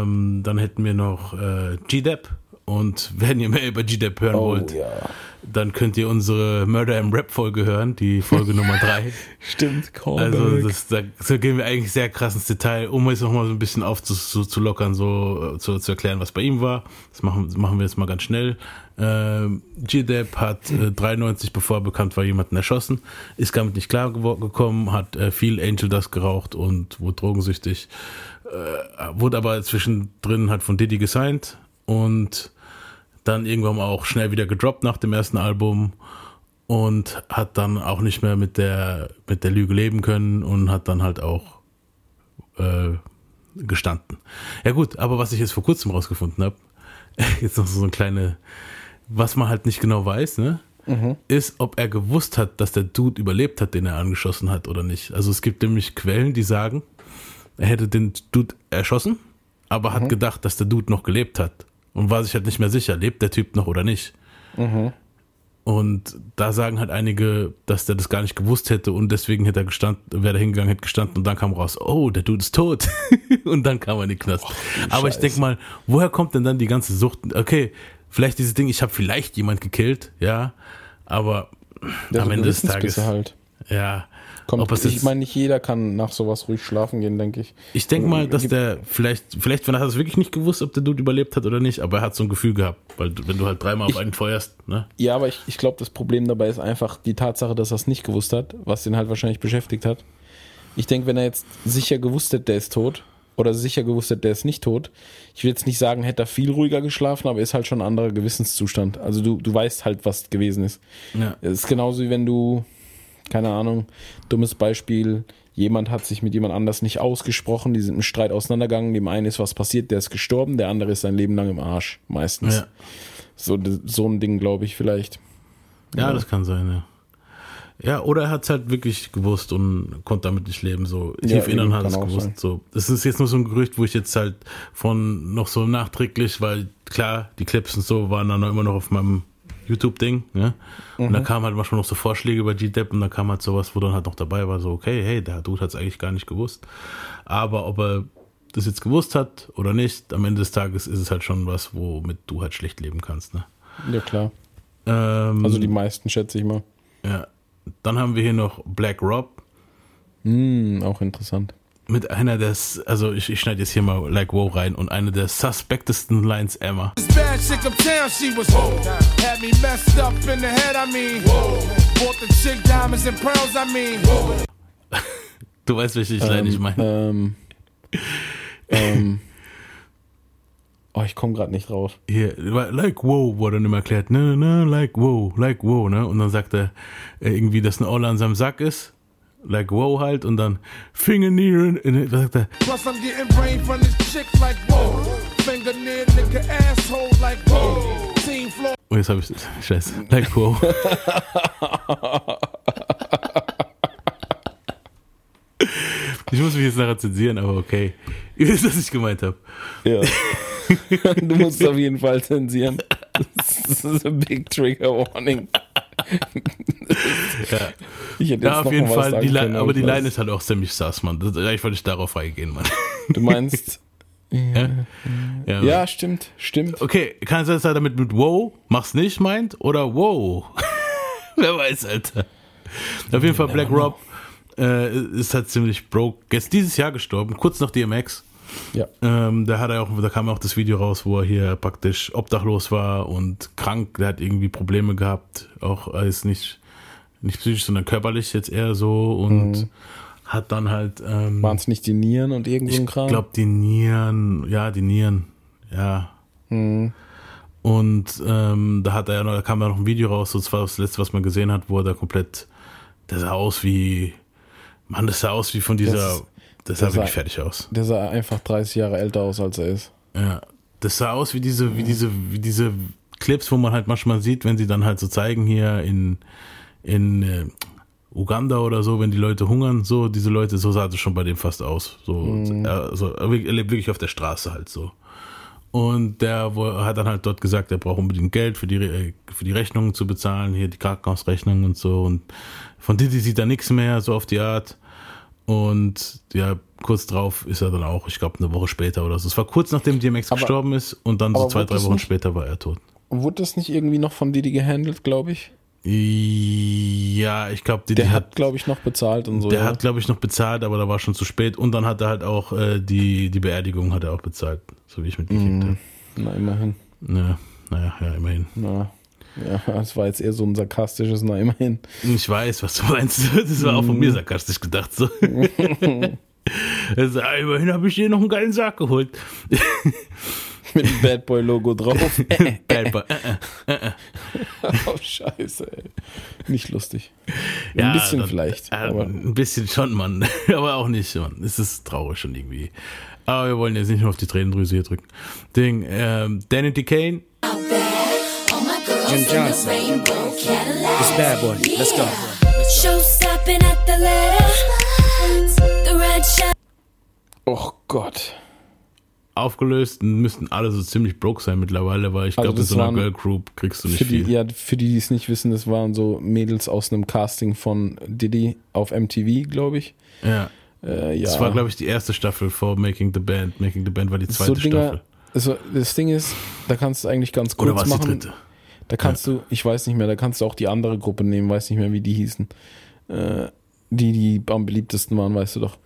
Ähm, dann hätten wir noch äh, G-Dep. Und wenn ihr mehr über G-Dep hören
Oh,
wollt,
ja.
dann könnt ihr unsere Murder im Rap Folge hören, die Folge Nummer 3. <laughs>
Stimmt,
Also das, da, da gehen wir eigentlich sehr krass ins Detail, um jetzt noch mal so ein bisschen aufzulockern, zu, lockern, so äh, zu, zu erklären, was bei ihm war. Das machen, das machen wir jetzt mal ganz schnell. Ähm, G-Dep hat äh, 93, bevor er bekannt war, jemanden erschossen, ist damit nicht klar gekommen, hat äh, viel Angel Dust geraucht und wurde drogensüchtig, äh, wurde aber zwischendrin halt von Diddy gesigned und dann irgendwann auch schnell wieder gedroppt nach dem ersten Album und hat dann auch nicht mehr mit der, mit der Lüge leben können und hat dann halt auch äh, gestanden. Ja gut, aber was ich jetzt vor kurzem rausgefunden habe, <laughs> jetzt noch so eine kleine, was man halt nicht genau weiß, ne? ist, ob er gewusst hat, dass der Dude überlebt hat, den er angeschossen hat oder nicht. Also es gibt nämlich Quellen, die sagen, er hätte den Dude erschossen, aber hat gedacht, dass der Dude noch gelebt hat und war sich halt nicht mehr sicher, lebt der Typ noch oder nicht. Und da sagen halt einige, dass der das gar nicht gewusst hätte und deswegen hätte er gestanden, wäre er hingegangen, hätte gestanden und dann kam raus, oh, der Dude ist tot. <laughs> und dann kam er in den Knast. Aber ich denk mal, woher kommt denn dann die ganze Sucht? Okay, vielleicht dieses Ding, ich habe vielleicht jemand gekillt, ja, aber
Der
am Ende des Tages,
halt.
ja,
Kommt,
ob es
ich meine, nicht jeder kann nach sowas ruhig schlafen gehen, denke ich.
Ich denke mal, dass
Gibt-
der vielleicht, vielleicht hat er es wirklich nicht gewusst, ob der Dude überlebt hat oder nicht, aber er hat so ein Gefühl gehabt, weil wenn du halt dreimal auf einen feuerst, ne?
Ja, aber ich, ich glaube, das Problem dabei ist einfach die Tatsache, dass er es nicht gewusst hat, was ihn halt wahrscheinlich beschäftigt hat. Ich denke, wenn er jetzt sicher gewusst hätte, der ist tot, oder sicher gewusst hätte, der ist nicht tot, ich will jetzt nicht sagen, hätte er viel ruhiger geschlafen, aber ist halt schon ein anderer Gewissenszustand. Also du, du weißt halt, was gewesen ist.
Ja.
Es ist genauso wie wenn du, keine Ahnung, dummes Beispiel, jemand hat sich mit jemand anders nicht ausgesprochen, die sind im Streit auseinandergegangen, dem einen ist was passiert, der ist gestorben, der andere ist sein Leben lang im Arsch, meistens.
Ja.
So, so ein Ding, glaube ich, vielleicht.
Ja, das kann sein, ja. Ja, oder er hat es halt wirklich gewusst und konnte damit nicht leben. So
Ja,
tief innen
eben,
hat es gewusst.
sein.
So, das ist jetzt nur so ein Gerücht, wo ich jetzt halt von noch so nachträglich, weil klar, die Clips und so waren dann immer noch auf meinem YouTube-Ding, ne? Und
Mhm.
da kamen halt manchmal noch so Vorschläge über G-Dep und da kam halt sowas, wo dann halt noch dabei war, so, okay, hey, der Dude hat es eigentlich gar nicht gewusst. Aber ob er das jetzt gewusst hat oder nicht, am Ende des Tages ist es halt schon was, womit du halt schlecht leben kannst, ne?
Ja, klar.
Ähm,
Also die meisten, schätze ich mal.
ja. Dann haben wir hier noch Black Rob.
Hm, auch interessant.
mit einer des, also ich, ich schneide jetzt hier mal Like Wow rein und eine der suspektesten Lines ever.
This bad chick uptown, she was Had me messed up in the head, I mean. Bought the chick diamonds and pearls, I mean. <laughs>
Du weißt, welche Line ich meine.
Ähm, ähm, <laughs> oh, ich komme gerade nicht drauf.
Hier, like wow wurde dann immer erklärt, ne, ne, like wow, like wow, ne? Und dann sagt er äh, irgendwie, dass eine Olle an seinem Sack ist. Like wow halt und dann Fingernieren, in- was sagt er?
Plus, I'm getting brain from this chick like whoa. Finger near nigga asshole like whoa. Team floor.
Oh, jetzt habe ich Scheiße. Like wow. <laughs> ich muss mich jetzt nachher zensieren, aber okay. Ihr wisst, was ich gemeint habe.
Ja. <laughs> <laughs> du musst es auf jeden Fall zensieren. das ist ein Big Trigger Warning.
Ja,
Ich hätte
ja auf jeden Fall, die
können,
aber die
ich.
Line ist halt auch ziemlich sass, Mann. Das, eigentlich wollte ich darauf reingehen, Mann.
Du meinst. <laughs>
Ja, ja,
Ja, stimmt, stimmt.
Okay, kann es sein, dass er damit mit wow, mach's nicht meint? Oder wow? <laughs> Wer weiß, Alter. Auf jeden Fall, Black Rob äh, ist halt ziemlich broke. Ist dieses Jahr gestorben, kurz nach DMX.
Ja.
Ähm, da hat er auch, da kam auch das Video raus, wo er hier praktisch obdachlos war und krank. Der hat irgendwie Probleme gehabt. Auch ist nicht, nicht psychisch, sondern körperlich jetzt eher so und
Mhm.
hat dann halt. Ähm,
Waren es nicht die Nieren und irgend so ein
ich
Kram?
glaube, die Nieren, ja, die Nieren, ja.
Mhm.
Und ähm, da hat er ja noch, da kam ja noch ein Video raus, so das war das letzte, was man gesehen hat, wo er da komplett, der sah aus wie, Mann, das sah aus wie von dieser,
Das-
das, sah
der
wirklich
sah-
fertig aus.
Der sah einfach 30 Jahre älter aus, als er ist.
Ja, das sah aus wie diese, wie diese, wie diese Clips, wo man halt manchmal sieht, wenn sie dann halt so zeigen hier in, in äh, Uganda oder so, wenn die Leute hungern, so, diese Leute, so sah das schon bei dem fast aus. So,
Mhm.
er, so, er lebt wirklich auf der Straße halt so. Und der hat dann halt dort gesagt, er braucht unbedingt Geld für die, Re- für die Rechnungen zu bezahlen, hier die Krankenhausrechnungen und so. Und von Didi sieht er nichts mehr, so auf die Art. Und ja, kurz drauf ist er dann auch, ich glaube, eine Woche später oder so. Es war kurz nachdem DMX
Aber-
gestorben ist und dann so zwei, drei Wochen
nicht-
später war er tot.
Und wurde das nicht irgendwie noch von Didi gehandelt, glaube ich?
Ja, ich glaube, Didi
Der
hat,
hat, glaube ich, noch bezahlt und so.
der
ja.
hat, glaube ich, noch bezahlt, aber da war schon zu spät. Und dann hat er halt auch äh, die, die Beerdigung hat er auch bezahlt, so wie ich mitgekriegt
Mhm.
habe.
Na, immerhin.
Ja, naja, ja, immerhin.
Na, ja, das war jetzt eher so ein sarkastisches, na, immerhin.
Ich weiß, was du meinst. Das war auch von
Mhm.
mir sarkastisch gedacht. So. <laughs> also, immerhin habe ich dir noch einen geilen Sarg geholt. <laughs>
Mit dem Bad Boy Logo drauf. <laughs>
Bad Boy. Äh, äh.
oh, scheiße, ey. Nicht lustig.
Ja,
ein bisschen
dann-
vielleicht.
äh,
aber
ein bisschen schon, Mann. Aber auch nicht, Mann. Es ist traurig schon irgendwie. Aber wir wollen jetzt nicht nur auf die Tränendrüse hier drücken. Ding, ähm, Danny D. Kane.
Jim Johnson. It's bad boy. Let's go.
Show stopping at the letter. The red shot.
Oh Gott.
Aufgelöst müssten alle so ziemlich broke sein mittlerweile, weil ich
Also
glaube, in
das
so einer Girl Group kriegst du nicht
Für die,
viel.
ja, für die, die es nicht wissen, das waren so Mädels aus einem Casting von Diddy auf MTV, glaube ich.
Ja.
Äh, ja.
Das war, glaube ich, die erste Staffel vor Making the Band. Making the Band war die zweite
so Dinger,
Staffel.
also das Ding ist, da kannst du eigentlich ganz kurz
Oder war es die
machen.
dritte?
Da kannst du, ich weiß nicht mehr, da kannst du auch die andere Gruppe nehmen, weiß nicht mehr, wie die hießen. Äh, die, die am beliebtesten waren, weißt du doch.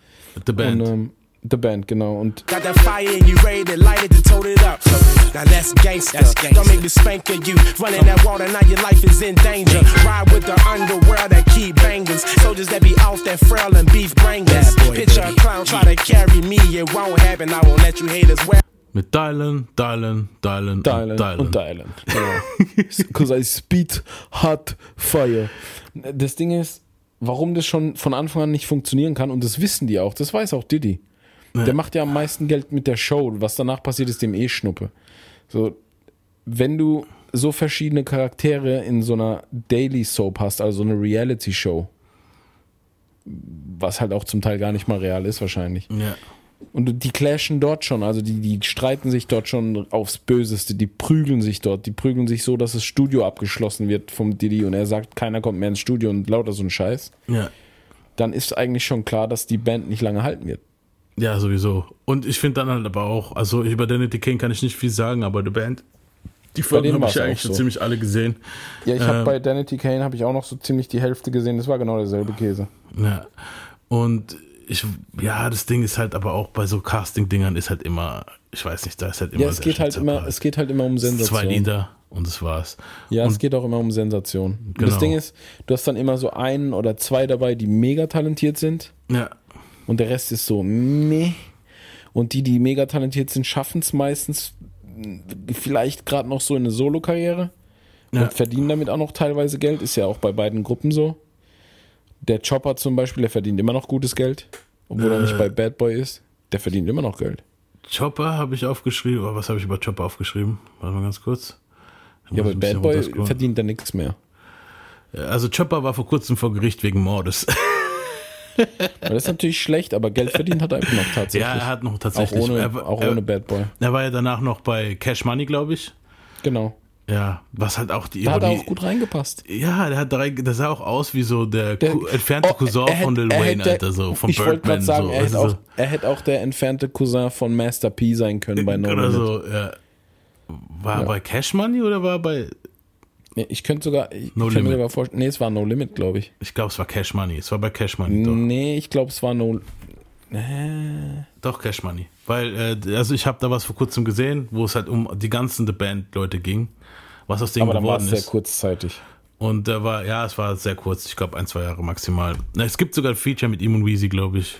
The Band.
Und, ähm, The Band, genau. Und
Got that fire and you ready to light it and tote it up. Now that's gangsta. Don't make me spank at you. Running that water, now your life is in danger. Ride with the underworld that keep bangers. Soldiers that be off that frail and beef bringers. Picture a clown try to carry me, it won't happen. I won't let you haters wear.
Mit Dylan, Dylan, Dylan,
Dylan
und Dylan.
Dylan. Genau. <laughs> Because I speed hot fire. Das Ding ist, warum das schon von Anfang an nicht funktionieren kann, und das wissen die auch, das weiß auch Diddy. Der macht ja am meisten Geld mit der Show. Was danach passiert, ist dem eh Schnuppe. So, wenn du so verschiedene Charaktere in so einer Daily Soap hast, also eine Reality Show, was halt auch zum Teil gar nicht mal real ist wahrscheinlich.
Ja.
Und die clashen dort schon, also die, die streiten sich dort schon aufs Böseste, die prügeln sich dort, die prügeln sich so, dass das Studio abgeschlossen wird vom Diddy und er sagt, keiner kommt mehr ins Studio und lauter so ein Scheiß.
Ja.
Dann ist eigentlich schon klar, dass die Band nicht lange halten wird.
Ja, sowieso. Und ich finde dann halt aber auch, also über Danny. Kane kann ich nicht viel sagen, aber die Band, die Folgen habe ich ja eigentlich schon
so.
ziemlich alle gesehen.
Ja, ich habe
Ähm,
bei Danity Kane habe ich auch noch so ziemlich die Hälfte gesehen, das war genau derselbe Käse.
Ja. Und ich, ja, das Ding ist halt aber auch bei so Casting-Dingern ist halt immer, ich weiß nicht, da ist halt immer
Ja, es geht halt immer, es geht halt immer um Sensation.
Zwei Lieder und das war's.
Ja,
und
es geht auch immer um Sensation. Und
Genau.
Das Ding ist, du hast dann immer so einen oder zwei dabei, die mega talentiert sind.
Ja.
Und der Rest ist so meh. Und die, die mega talentiert sind, schaffen es meistens mh, vielleicht gerade noch so in eine Solo-Karriere
Ja.
und verdienen damit auch noch teilweise Geld. Ist ja auch bei beiden Gruppen so. Der Chopper zum Beispiel, der verdient immer noch gutes Geld, obwohl er
Äh.
nicht bei Bad Boy ist. Der verdient immer noch Geld.
Chopper habe ich aufgeschrieben, aber was habe ich über Chopper aufgeschrieben? Warte mal ganz kurz. Da
Ja,
bisschen
Bad Boy verdient er nichts mehr.
Also Chopper war vor kurzem vor Gericht wegen Mordes. <laughs>
Das ist natürlich schlecht, aber Geld verdient hat er immer noch tatsächlich.
Ja, er hat noch tatsächlich.
Auch ohne,
er,
auch
er,
ohne Bad Boy.
Er war ja danach noch bei Cash Money, glaube ich.
Genau.
Ja, was halt auch die
Da hat er
Ironie-
auch gut reingepasst.
Ja, der hat drei, der sah auch aus wie so der,
Der-
entfernte
Oh,
Cousin
er
von
hätte-
Lil Wayne,
hätte-
Alter, so von
ich wollte
Birdman.
gerade sagen,
so,
er, hätte
du,
auch, er hätte auch der entfernte Cousin von Master P sein können bei No
oder
Limit.
so, ja. War er
Ja.
bei Cash Money oder war er bei.
Nee, ich könnte sogar, ich
No
kann mir sogar vorstellen, nee, es war No Limit, glaube ich.
Ich glaube, es war Cash Money. Es war bei Cash Money, doch.
Nee, ich glaube, es war No. Äh,
Doch, Cash Money. Weil, äh, also ich habe da was vor kurzem gesehen, wo es halt um die ganzen The Band-Leute ging, was aus denen
aber dann war
geworden
es sehr
ist.
kurzzeitig.
Und da war, ja, es war sehr kurz, ich glaube ein, zwei Jahre maximal. Na, es gibt sogar ein Feature mit ihm und Weezy, glaube ich.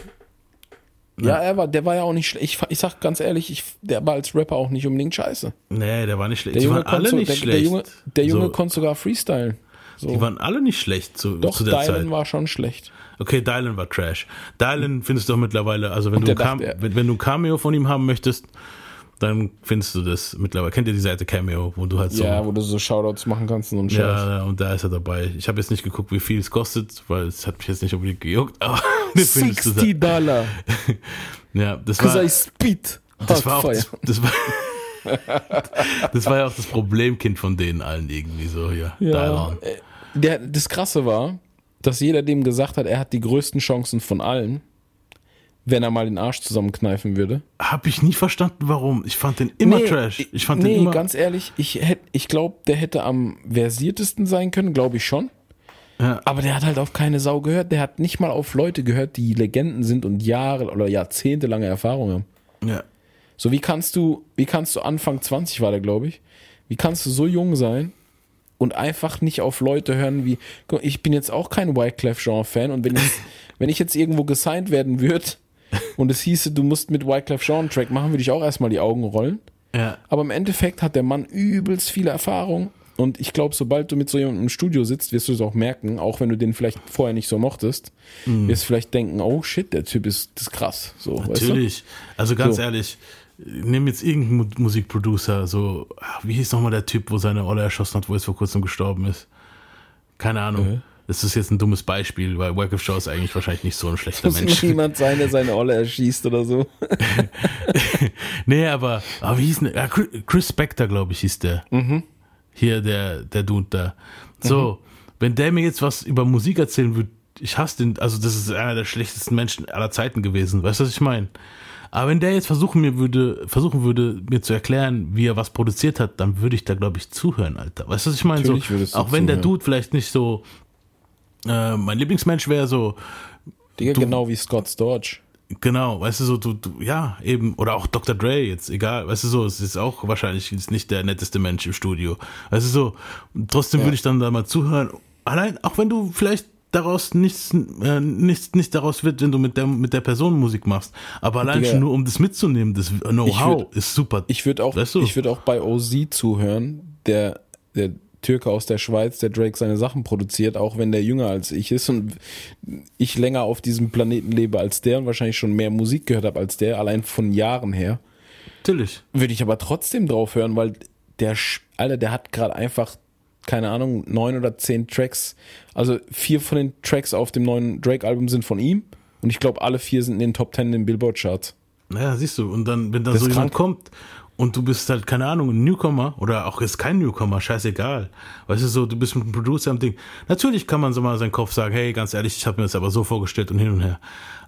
Ja, er war, der war ja auch nicht schlecht. Ich, ich sag ganz ehrlich, ich, der war als Rapper auch nicht unbedingt scheiße.
Nee, der war nicht schlecht.
Der
Die
Junge,
waren alle
konnte, so-
nicht
der,
schlecht.
der Junge, der Junge
so,
konnte sogar freestylen. So.
Die waren alle nicht schlecht zu,
Doch,
zu der
Dylan
Zeit.
war schon schlecht.
Okay, Dylan war Trash. Dylan findest du auch mittlerweile, also wenn
Und
du, Cam wenn, wenn du ein Cameo von ihm haben möchtest, dann findest du das mittlerweile. Kennt ihr die Seite Cameo, wo du halt so.
Ja, wo du so Shoutouts machen kannst und so.
Ja, und da ist er dabei. Ich habe jetzt nicht geguckt, wie viel es kostet, weil es hat mich jetzt nicht unbedingt gejuckt, <laughs> aber den findest du da.
60 Dollar. <laughs>
Ja, das war,
I spit.
das war auch das, das war, <laughs> das war ja auch das Problemkind von denen allen irgendwie so hier.
Ja, äh, der, das Krasse war, dass jeder dem gesagt hat, er hat die größten Chancen von allen, wenn er mal den Arsch zusammenkneifen würde.
Hab ich nie verstanden, warum. Ich fand den immer
Nee,
Trash. Ich fand
nee,
den immer.
ganz ehrlich, ich, hätt- ich glaube, der hätte am versiertesten sein können, glaube ich schon.
Ja.
Aber der hat halt auf keine Sau gehört. Der hat nicht mal auf Leute gehört, die Legenden sind und Jahre oder jahrzehntelange Erfahrung haben.
Ja.
So, wie kannst du, wie kannst du Anfang 20 war der, glaube ich, wie kannst du so jung sein und einfach nicht auf Leute hören wie, ich bin jetzt auch kein Wyclef Jean-Fan und wenn ich, <laughs> wenn ich jetzt irgendwo gesigned werden würde und es hieße, du musst mit Wyclef Jean einen Track machen, würde ich auch erstmal die Augen rollen.
Ja.
Aber im Endeffekt hat der Mann übelst viele Erfahrung. Und ich glaube, sobald du mit so jemandem im Studio sitzt, wirst du es auch merken, auch wenn du den vielleicht vorher nicht so mochtest,
Mhm.
wirst du vielleicht denken, oh shit, der Typ ist, das ist krass. So,
Natürlich. Also ganz
So.
ehrlich, nimm jetzt irgendeinen Mu- Musikproducer, so, wie hieß nochmal der Typ, wo seine Olle erschossen hat, wo er vor kurzem gestorben ist? Keine Ahnung.
Äh.
Das ist jetzt ein dummes Beispiel, weil Wycliffe Shaw ist eigentlich wahrscheinlich nicht so ein <laughs> schlechter
Muss
Mensch.
niemand <laughs> sein, der seine Olle erschießt oder so. <laughs>
nee, aber, aber wie hieß denn, ja, Chris- Chris Spector, glaube ich, hieß der.
Mhm.
Hier, der, der Dude da. So, wenn der mir jetzt was über Musik erzählen würde, ich hasse den, also das ist einer der schlechtesten Menschen aller Zeiten gewesen. Weißt du, was ich meine? Aber wenn der jetzt versuchen mir würde, versuchen würde, mir zu erklären, wie er was produziert hat, dann würde ich da, glaube ich, zuhören, Alter. Weißt du, was ich meine? So, auch wenn der
zuhören.
Dude vielleicht nicht so äh, mein Lieblingsmensch wäre, so
Digga,
Du-
genau wie Scott Storch.
Genau, weißt du, so, du, du, ja, eben, oder auch Dr. Dre jetzt, egal, weißt du, so, es ist auch wahrscheinlich jetzt nicht der netteste Mensch im Studio. Weißt du, so, trotzdem
Ja.
würde ich dann da mal zuhören. Allein, auch wenn du vielleicht daraus nichts, äh, nichts, nicht daraus wird, wenn du mit der, mit der Person Musik machst. Aber allein
Digga,
schon nur, um das mitzunehmen, das Know-how ist super.
Ich würde auch,
Weißt du?
ich würd auch bei OZ zuhören, der, der Türke aus der Schweiz, der Drake seine Sachen produziert, auch wenn der jünger als ich ist und ich länger auf diesem Planeten lebe als der und wahrscheinlich schon mehr Musik gehört habe als der, allein von Jahren her.
Natürlich.
Würde ich aber trotzdem drauf hören, weil der, Alter, der hat gerade einfach, keine Ahnung, neun oder zehn Tracks. Also vier von den Tracks auf dem neuen Drake-Album sind von ihm und ich glaube, alle vier sind in den Top Ten in den Billboard-Charts.
Naja, siehst du, und dann, wenn dann
Das
so jemand kommt und du bist halt, keine Ahnung, ein Newcomer oder auch ist kein Newcomer, scheißegal. Weißt du, so, du bist mit einem Producer am Ding. Natürlich kann man so mal seinen Kopf sagen, hey, ganz ehrlich, ich habe mir das aber so vorgestellt und hin und her.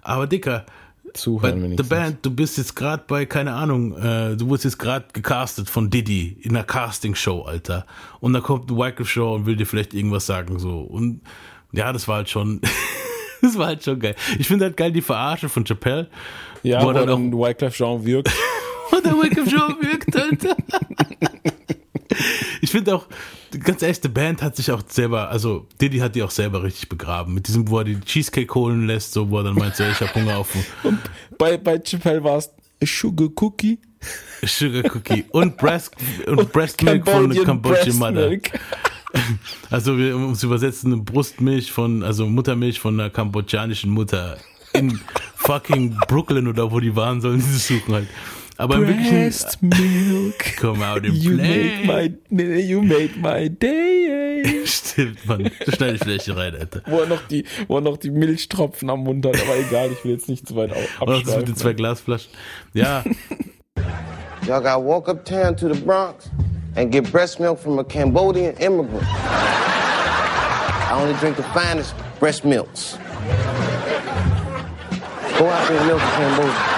Aber Dicker, bei
Zuhören
The
wenigstens.
Band, du bist jetzt gerade bei, keine Ahnung, äh, du wurdest jetzt gerade gecastet von Diddy in einer Castingshow, Alter. Und da kommt ein Wycliffe Show und will dir vielleicht irgendwas sagen, so. Und ja, das war halt schon, <laughs> das war halt schon geil. Ich finde halt geil die Verarsche von Chappelle.
Ja,
wo dann
dann Wyclef Jean wirkt.
Und der Wake-up Show wirkt, Alter. <laughs> Ich finde auch, ganz ehrlich, die Band hat sich auch selber, also Diddy hat die auch selber richtig begraben. Mit diesem, wo er die Cheesecake holen lässt, so, wo er dann meint, so, ich hab Hunger auf
Und bei, bei Chappelle war es Sugar Cookie.
Sugar Cookie und Breast, und Breast Milk von der Cambodian Mother. <laughs> Also wir um es übersetzen, eine Brustmilch von, also Muttermilch von einer kambodschanischen Mutter in fucking Brooklyn oder wo die waren, sollen sie suchen halt. Aber im wirklichen,
Breast Milk.
come out and
You
play.
made my, you made my day. <laughs>
Stimmt, Mann. Da schneide ich vielleicht hier rein, Alter.
Wo er noch die, wo er noch die Milchtropfen am Mund hat, aber egal, ich will jetzt nicht zu weit au-
Oder das mit den zwei. Glasflaschen. Ja, <laughs>
Y'all got walk uptown to the Bronx and get breast milk from a Cambodian immigrant. I only drink the finest breast milks. Go out there and milk in Cambodia.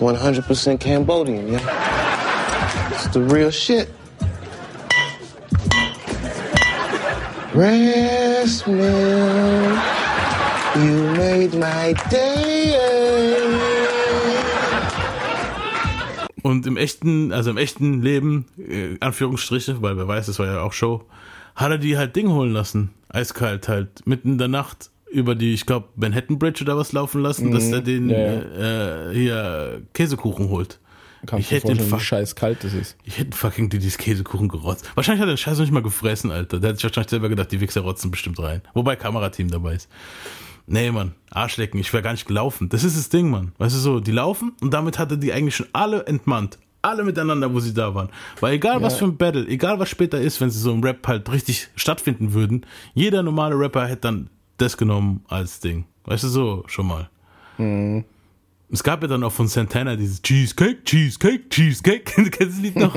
100% Cambodian, yeah? It's the real shit. Breast milk, you made my day.
Und im echten, also im echten Leben, äh, Anführungsstriche, weil wer weiß, das war ja auch Show, hat er die halt Ding holen lassen. Eiskalt halt, mitten in der Nacht über die, ich glaube, Manhattan Bridge oder was laufen lassen,
Mhm.
dass er den
Ja,
Äh, hier Käsekuchen holt.
Kannst
ich hätte den
wie scheiß kalt das ist.
ich hätte fucking dieses Käsekuchen gerotzt. Wahrscheinlich hat er den Scheiß noch nicht mal gefressen, Alter. Der hat sich wahrscheinlich selber gedacht, die Wichser rotzen bestimmt rein. Wobei Kamerateam dabei ist. Nee, Mann, Arschlecken, ich wäre gar nicht gelaufen. Das ist das Ding, Mann. Weißt du so, die laufen und damit hat er die eigentlich schon alle entmannt. Alle miteinander, wo sie da waren. Weil egal was
Ja.
für ein Battle, egal was später ist, wenn sie so im Rap halt richtig stattfinden würden, jeder normale Rapper hätte dann das genommen als Ding. Weißt du so, schon mal.
Mhm.
Es gab ja dann auch von Santana dieses Cheesecake, Cheesecake, Cheesecake. <laughs> Kennst du das Lied noch?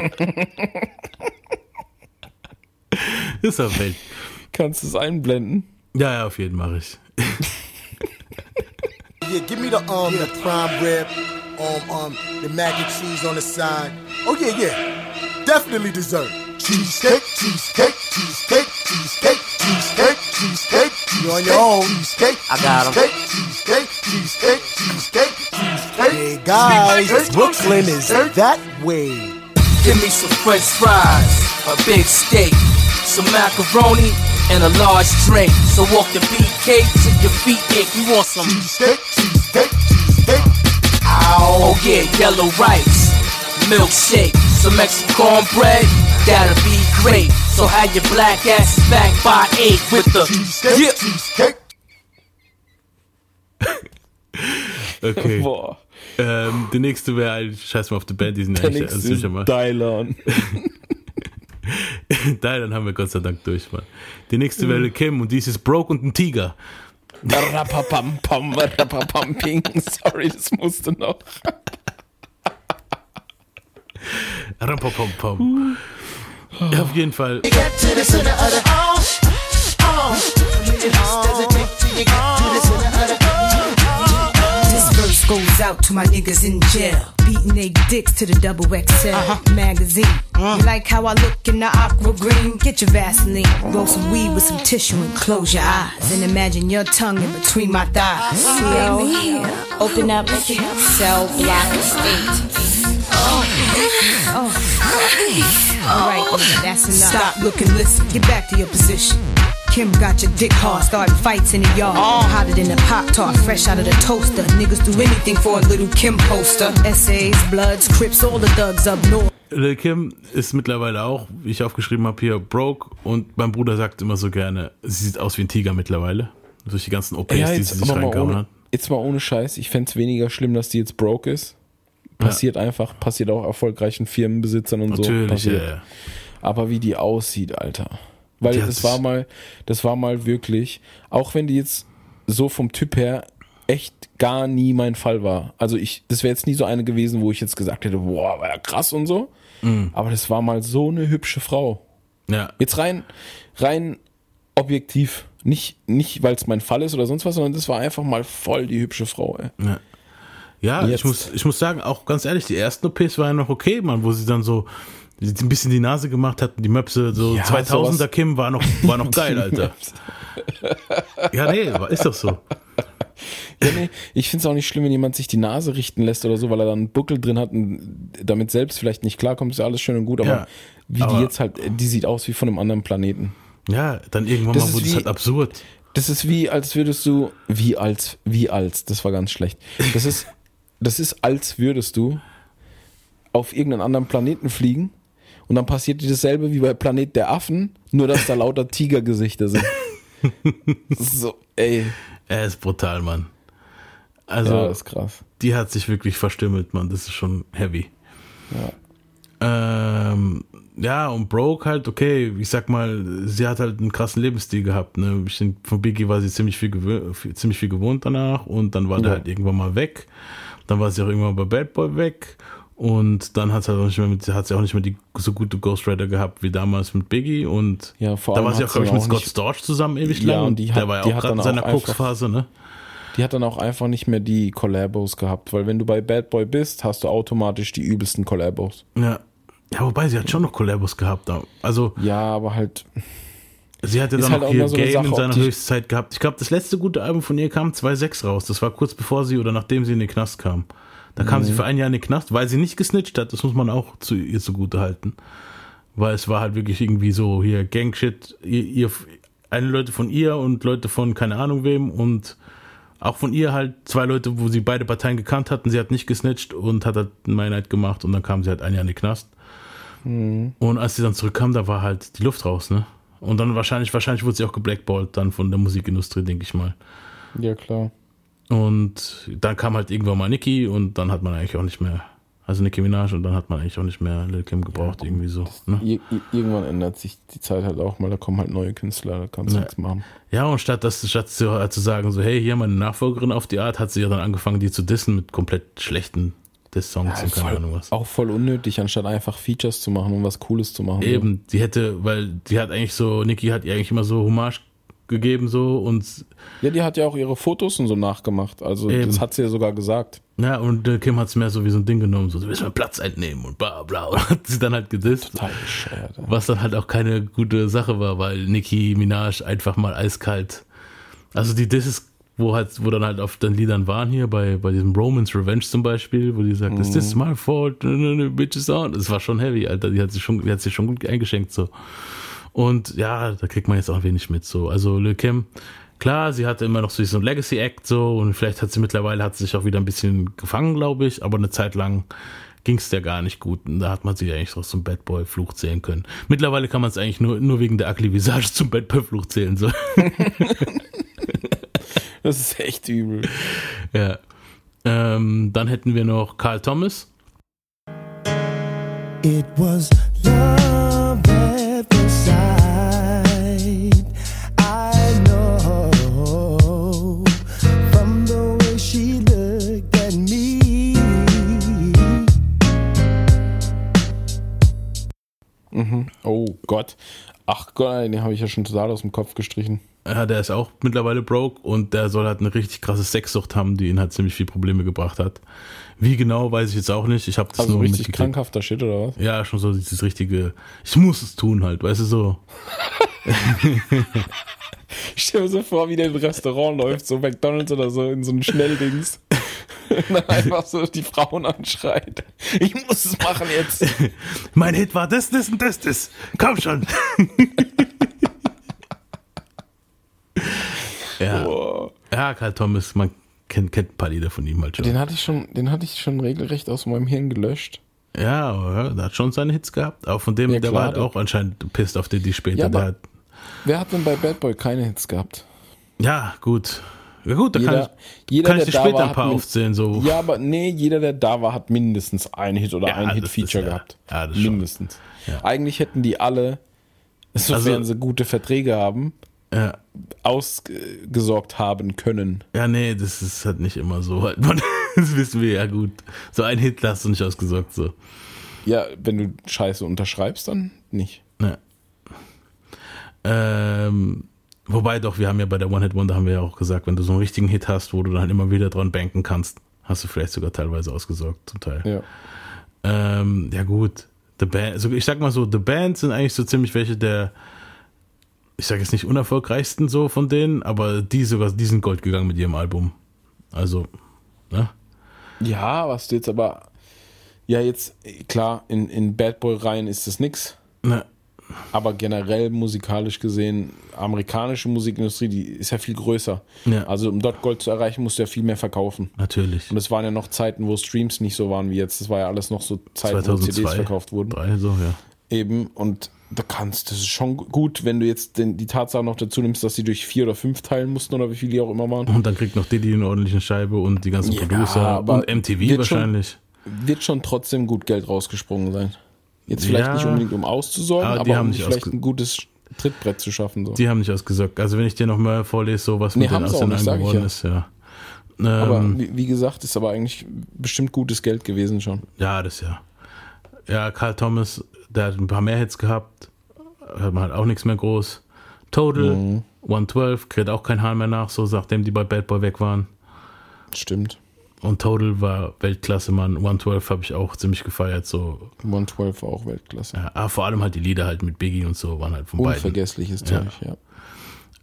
das <laughs> ist doch Welt.
Kannst du es einblenden?
Ja, ja, auf jeden Fall mache ich. <laughs>
Yeah, give me the um the prime rib, um um the mac and cheese on the side. Oh yeah, yeah, definitely dessert. Cheesecake, cheesecake, cheesecake, cheesecake, cheesecake, cheesecake. You on your own? Cheesecake,
I got 'em.
Cheesecake, cheesecake, cheesecake, cheesecake. Hey guys, Brooklyn is that way.
Give me some french fries, a big steak, some macaroni, and a large drink. So walk the BK to your feet ache. You want some
cheesecake, cheesecake, cheesecake.
Oh yeah, yellow rice, milkshake, some extra cornbread. That'll be great. So have your black asses back by eight with the
cheesecake, cheesecake. <laughs>
Okay.
Boah.
Ähm, der nächste wäre eigentlich, scheiß mal auf die Band, die sind
Der
eigentlich also
ist
sicher mal.
Dylan. <laughs>
Dylan haben wir Gott sei Dank durch, Mann. Die nächste wäre Kim und die ist Broke und ein Tiger.
Rapapam, pam, rapapam, ping. <laughs> Sorry, das musste noch.
Rampopom-pom. Ja, auf jeden Fall.
to the center of the oh, oh. Does it take till you get to the center of
This verse goes out to my niggas in jail. Beating they dicks to the double XL uh-huh. magazine. Uh-huh. You like how I look in the aqua green? Get your Vaseline. Roll some weed with some tissue and close your eyes. And imagine your tongue in between my thighs.
Baby, open up cell block
that's enough. Stop, look, and listen. Get back to your position. Kim got your dick hard, starting fights in the yard. Hotter than a Pop Tart, fresh out of the toaster. Niggas do anything for a little Kim poster. Essays, Bloods, Crips, all the thugs up north.
Lil Kim ist mittlerweile auch, wie ich aufgeschrieben habe, hier broke und mein Bruder sagt immer so gerne, sie sieht aus wie ein Tiger mittlerweile. Durch die ganzen OPs,
Ja,
die
jetzt,
sie sich reingehauen
ohne,
hat.
jetzt mal ohne Scheiß. Ich fände es weniger schlimm, dass die jetzt broke ist. Passiert einfach, passiert auch erfolgreichen Firmenbesitzern und so.
Natürlich,
Passiert.
ja, ja.
Aber wie die aussieht, Alter. Weil das war mal, das war mal wirklich, auch wenn die jetzt so vom Typ her echt gar nie mein Fall war. Also ich, das wäre jetzt nie so eine gewesen, wo ich jetzt gesagt hätte, boah, war ja krass und so.
Mhm.
Aber das war mal so eine hübsche Frau.
Ja.
Jetzt rein, rein objektiv. Nicht, nicht weil es mein Fall ist oder sonst was, sondern das war einfach mal voll die hübsche Frau, ey.
Ja. Ja, ich muss, ich muss sagen, auch ganz ehrlich, die ersten OPs waren ja noch okay, man, wo sie dann so ein bisschen die Nase gemacht hatten, die Möpse, so
Ja,
2000er
sowas.
Kim war noch, war noch geil, <laughs> Alter. ja, nee, ist doch so.
Ja, nee, ich finde es auch nicht schlimm, wenn jemand sich die Nase richten lässt oder so, weil er dann einen Buckel drin hat und damit selbst vielleicht nicht klarkommt, ist ja alles schön und gut, aber
Ja,
wie
aber-
die jetzt halt, die sieht aus wie von einem anderen Planeten.
Ja, dann irgendwann
Das
mal wurde es halt absurd.
Das ist wie, als würdest du, wie als, wie als, das war ganz schlecht. Das ist, das ist, als würdest du auf irgendeinen anderen Planeten fliegen und dann passiert dir dasselbe wie bei Planet der Affen, nur dass da lauter Tigergesichter sind. <laughs> so, ey.
Er ist brutal, Mann. Also,
Ja, das ist krass.
die hat sich wirklich verstümmelt, Mann. Das ist schon heavy. Ähm, ja, und Broke halt, okay, ich sag mal, sie hat halt einen krassen Lebensstil gehabt. Ne? Von Biggie war sie ziemlich viel, ziemlich viel gewohnt danach und dann war der
Ja.
halt irgendwann mal weg. Dann war sie auch irgendwann bei Bad Boy weg und dann hat sie, halt auch nicht mehr mit, hat sie auch nicht mehr die so gute Ghostwriter gehabt wie damals mit Biggie und
Ja, vor
da
allem
war sie auch, glaube ich, mit Scott Storch zusammen ewig
Ja,
lang
und die
der
hat-
war ja auch gerade in seiner Koksphase, ne?
Die hat dann auch einfach nicht mehr die Collabos gehabt, weil wenn du bei Bad Boy bist, hast du automatisch die übelsten Collabos.
Ja. Ja, wobei sie hat schon noch Collabos gehabt. da. Also
Ja, aber halt.
Sie hatte dann
halt
noch
auch
hier
immer so
Game
Sache,
in seiner Höchstzeit gehabt. Ich glaube, das letzte gute Album von ihr kam 2.6 raus. Das war kurz bevor sie oder nachdem sie in den Knast kam. Da kam
Mhm.
sie für ein Jahr in den Knast, weil sie nicht gesnitcht hat. Das muss man auch zu ihr zugute halten. Weil es war halt wirklich irgendwie so hier Gangshit. Ihr, ihr, eine Leute von ihr und Leute von keine Ahnung wem und auch von ihr halt zwei Leute, wo sie beide Parteien gekannt hatten. Sie hat nicht gesnitcht und hat halt eine Einheit gemacht und dann kam sie halt ein Jahr in den Knast.
Mhm.
Und als sie dann zurückkam, da war halt die Luft raus, ne? Und dann wahrscheinlich, wahrscheinlich wurde sie auch geblackballt dann von der Musikindustrie, denke ich mal.
Ja, klar.
Und dann kam halt irgendwann mal Nicki und dann hat man eigentlich auch nicht mehr, also Nicki Minaj und dann hat man eigentlich auch nicht mehr Lil Kim gebraucht, irgendwie so. Ne?
Ir ir- irgendwann ändert sich die Zeit halt auch mal, da kommen halt neue Künstler, da kannst du
Ja.
nichts machen.
Ja, und statt, das, statt zu, äh, zu sagen, so, hey, hier meine Nachfolgerin auf die Art, hat sie ja dann angefangen, die zu dissen mit komplett schlechten Diss-Songs und keine
voll,
Ahnung was.
Auch voll unnötig, anstatt einfach Features zu machen und was Cooles zu machen.
Eben, die hätte, weil die hat eigentlich so, Nicki hat ihr eigentlich immer so Hommage gegeben so und
Ja, die hat ja auch ihre Fotos und so nachgemacht. Also
Eben.
das hat sie ja sogar gesagt.
Ja, und äh, Kim hat es mehr so wie so ein Ding genommen, so, du willst mir Platz entnehmen und bla bla. <laughs> Und hat sie dann halt gedisst.
Total bescheuert.
Was dann halt auch keine gute Sache war, weil Nicki Minaj einfach mal eiskalt. Also die Disses, wo halt, wo dann halt auf den Liedern waren hier, bei, bei diesem Romance Revenge zum Beispiel, wo die sagt, is this my fault? Bitches on. Das war schon heavy, Alter. Die hat sich schon, die hat sich schon gut eingeschenkt, so. Und ja, da kriegt man jetzt auch wenig mit, so. Also Lil Kim, klar, sie hatte immer noch so ein Legacy Act, so, und vielleicht hat sie mittlerweile, hat sie sich auch wieder ein bisschen gefangen, glaube ich, aber eine Zeit lang ging es der gar nicht gut. Und da hat man sie eigentlich auch zum Bad Boy Fluch zählen können. Mittlerweile kann man es eigentlich nur, nur wegen der Ugly Visage zum Bad Boy Fluch zählen, so. <laughs>
Das ist echt übel.
ja. Ähm, dann hätten wir noch Carl Thomas.
It was love at first sight. I know from the way she looked at me.
Mhm. Oh Gott. Ach Gott, den habe ich ja schon total aus dem Kopf gestrichen.
Ja, der ist auch mittlerweile broke und der soll halt eine richtig krasse Sexsucht haben, die ihn halt ziemlich viel Probleme gebracht hat. Wie genau, weiß ich jetzt auch nicht. Ich habe das
Also
nur
richtig krankhafter Shit oder was?
Ja, schon so dieses richtige, ich muss es tun halt, weißt du so. <laughs>
Ich stell mir so vor, wie der im Restaurant läuft, so McDonalds oder so, in so einem Schnelldings. <laughs> Und dann einfach so die Frauen anschreit. Ich muss es machen jetzt. <laughs>
mein Hit war das, das und das, das. Komm schon. Ja. Ja, Karl Thomas, man kennt, kennt ein paar Lieder von ihm halt schon.
Den hatte ich schon, den hatte ich schon regelrecht aus meinem Hirn gelöscht.
Ja, aber der hat schon seine Hits gehabt. Auch von dem,
Ja,
der
klar,
war halt auch anscheinend pisst auf die, die später.
Ja,
hat,
Wer hat denn bei Bad Boy keine Hits gehabt?
ja, gut. Ja, gut, da kann
Jeder,
ich,
jeder
kann ich dir später
war,
ein paar aufzählen. So.
Ja, aber nee, jeder, der da war, hat mindestens ein Hit oder
Ja,
ein Hit-Feature
ja-
gehabt.
ja, das schon.
mindestens. Eigentlich hätten die alle, sofern
Also-
sie gute Verträge haben,
Ja.
ausgesorgt haben können.
Ja, nee, das ist halt nicht immer so. Halt. <laughs> Das wissen wir ja gut. So ein Hit hast du nicht ausgesorgt. So.
Ja, wenn du Scheiße unterschreibst, dann nicht.
Ja. Ähm, wobei doch, wir haben ja bei der One Hit Wonder haben wir ja auch gesagt, wenn du so einen richtigen Hit hast, wo du dann immer wieder dran banken kannst, hast du vielleicht sogar teilweise ausgesorgt, zum Teil.
Ja.
Ähm, ja gut, The Band, also ich sag mal so, The Band sind eigentlich so ziemlich welche der, ich sag jetzt nicht unerfolgreichsten so von denen, aber die sogar, die sind Gold gegangen mit ihrem Album. Also, ne?
Ja, was du jetzt aber. Ja, jetzt, klar, in, in Bad Boy-Reihen ist das nix.
Ne.
Aber generell musikalisch gesehen, amerikanische Musikindustrie, die ist ja viel größer.
Ja.
Also um dort Gold zu erreichen, musst du ja viel mehr verkaufen.
Natürlich.
Und es waren ja noch Zeiten, wo Streams nicht so waren wie jetzt. Das war ja alles noch so Zeiten, wo
2002,
CDs verkauft wurden.
Drei, so, ja.
Eben, und da kannst, das ist schon gut, wenn du jetzt den, die Tatsache noch dazu nimmst, dass sie durch vier oder fünf teilen mussten oder wie viele die auch immer waren.
Und dann kriegt noch Diddy eine ordentliche Scheibe und die ganzen
Ja,
Producer
aber
und MTV wahrscheinlich.
Schon, wird schon trotzdem gut Geld rausgesprungen sein. Jetzt vielleicht
Ja.
nicht unbedingt um auszusorgen,
Aber
aber,
haben
um vielleicht ein gutes Trittbrett zu schaffen. So.
Die haben nicht ausgesagt. Also wenn ich dir noch mal vorlese, so was
Nee,
mit den Ausländern geworden
ja.
ist, ja.
aber
Ähm,
wie, wie gesagt, ist aber eigentlich bestimmt gutes Geld gewesen schon.
Ja, das ja. Ja, Carl Thomas, der hat ein paar mehr Hits gehabt, hört man halt auch nichts mehr groß. Total,
Mhm.
112, kriegt auch kein Haar mehr nach, so nachdem die bei Bad Boy weg waren.
Stimmt.
Und Total war Weltklasse, Mann. 112 habe ich auch ziemlich gefeiert, so.
112 war auch Weltklasse.
Ja, aber vor allem halt die Lieder halt mit Biggie und so waren halt von beiden.
Unvergessliches
Ja.
Zeug,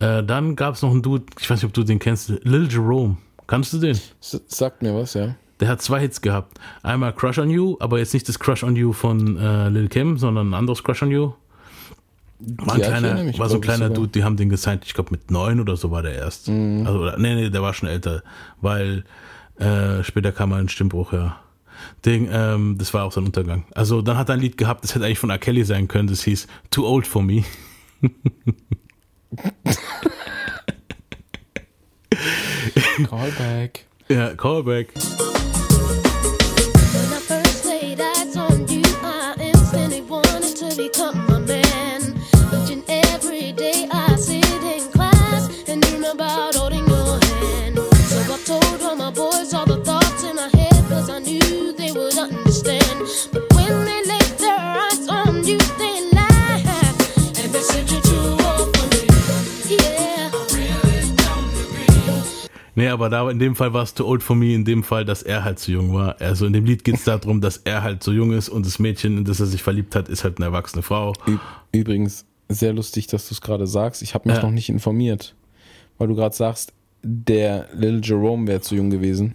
ja.
Äh, dann gab es noch einen Dude, ich weiß nicht, ob du den kennst, Lil Jerome. Kannst du den?
S sagt mir was, ja.
Der hat zwei Hits gehabt. Einmal Crush on You, aber jetzt nicht das Crush on You von äh, Lil Kim, sondern ein anderes Crush on You. War, ein kleiner, war so ein kleiner. Dude, die haben den gesigned, ich glaube mit neun oder so war der erst.
Mhm.
Also, oder, nee, nee, der war schon älter, weil äh, später kam mal ein Stimmbruch, ja. Ding, ähm, das war auch sein Untergang. Also dann hat er ein Lied gehabt, das hätte eigentlich von R. Kelly sein können, das hieß Too Old For Me. <laughs>
Callback.
Ja, Callback. Nee, aber da in dem Fall war es too old for me, in dem Fall, dass er halt zu jung war. Also in dem Lied geht es darum, dass er halt so jung ist und das Mädchen, in das er sich verliebt hat, ist halt eine erwachsene Frau.
Übrigens, sehr lustig, dass du es gerade sagst. Ich habe mich
Ja.
noch nicht informiert, weil du gerade sagst, der Lil Jerome wäre zu jung gewesen.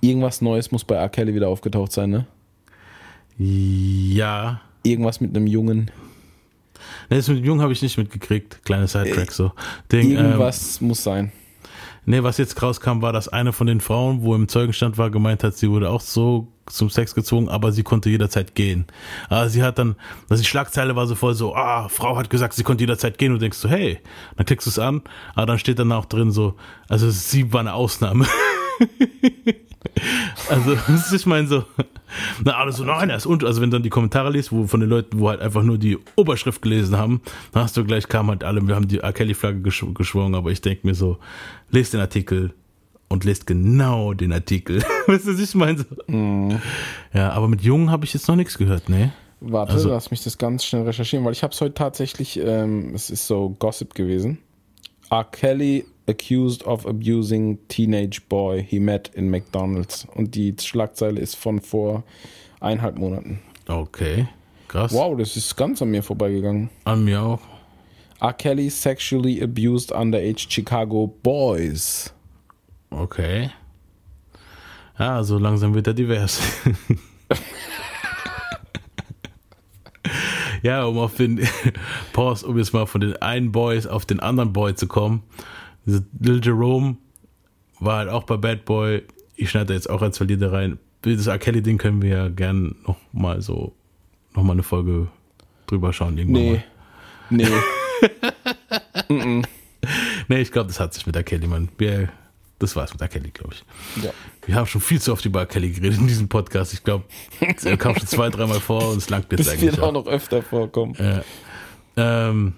Irgendwas Neues muss bei R. Kelly wieder aufgetaucht sein, ne?
Ja.
Irgendwas mit einem Jungen.
Nee, das mit dem Jungen habe ich nicht mitgekriegt. Kleine Sidetrack so. Ding,
Irgendwas muss sein.
Nee, was jetzt rauskam, war, dass eine von den Frauen, wo im Zeugenstand war, gemeint hat, sie wurde auch so zum Sex gezwungen, aber sie konnte jederzeit gehen. Aber sie hat dann, also die Schlagzeile war so voll so, ah, Frau hat gesagt, sie konnte jederzeit gehen und denkst du, hey, dann klickst du es an, aber dann steht dann auch drin so, also sie war eine Ausnahme. <laughs> <laughs> Also, das ist, ich meine so, na, alles so, nein, er ist unter, also wenn du dann die Kommentare liest, wo von den Leuten, wo halt einfach nur die Oberschrift gelesen haben, dann hast du gleich, kam halt alle, wir haben die R. Kelly-Flagge gesch geschwungen, aber ich denke mir so, lest den Artikel und lest genau den Artikel. <laughs> weißt du, was ich meine so? Ja, aber mit Jungen habe ich jetzt noch nichts gehört, ne?
Warte,
Also-
lass mich das ganz schnell recherchieren, weil ich habe es heute tatsächlich, ähm, es ist so Gossip gewesen. R. Kelly accused of abusing teenage boy he met in McDonald's. Und die Schlagzeile ist von vor eineinhalb Monaten.
Okay, krass.
Wow, das ist ganz an mir vorbeigegangen.
An mir auch.
R. Kelly sexually abused underage Chicago boys.
Okay. Ja, so langsam wird er divers. <laughs> ja, um auf den <laughs> Pause, um jetzt mal von den einen Boys auf den anderen Boy zu kommen. Lil Jerome war halt auch bei Bad Boy. Ich schneide da jetzt auch als Verlierer rein. Das R. Kelly-Ding können wir ja gern noch mal so, noch mal eine Folge drüber schauen irgendwann
Nee.
mal.
Nee. <laughs> Mm-mm.
Nee, ich glaube, das hat sich mit R. Kelly, Mann. Wir, das war's mit R. Kelly, glaube ich.
Ja.
Wir haben schon viel zu oft über R. Kelly geredet in diesem Podcast. Ich glaube, er kam schon zwei, dreimal vor und es langt jetzt
Das
eigentlich.
wird auch noch öfter vorkommen.
Ja. Ähm,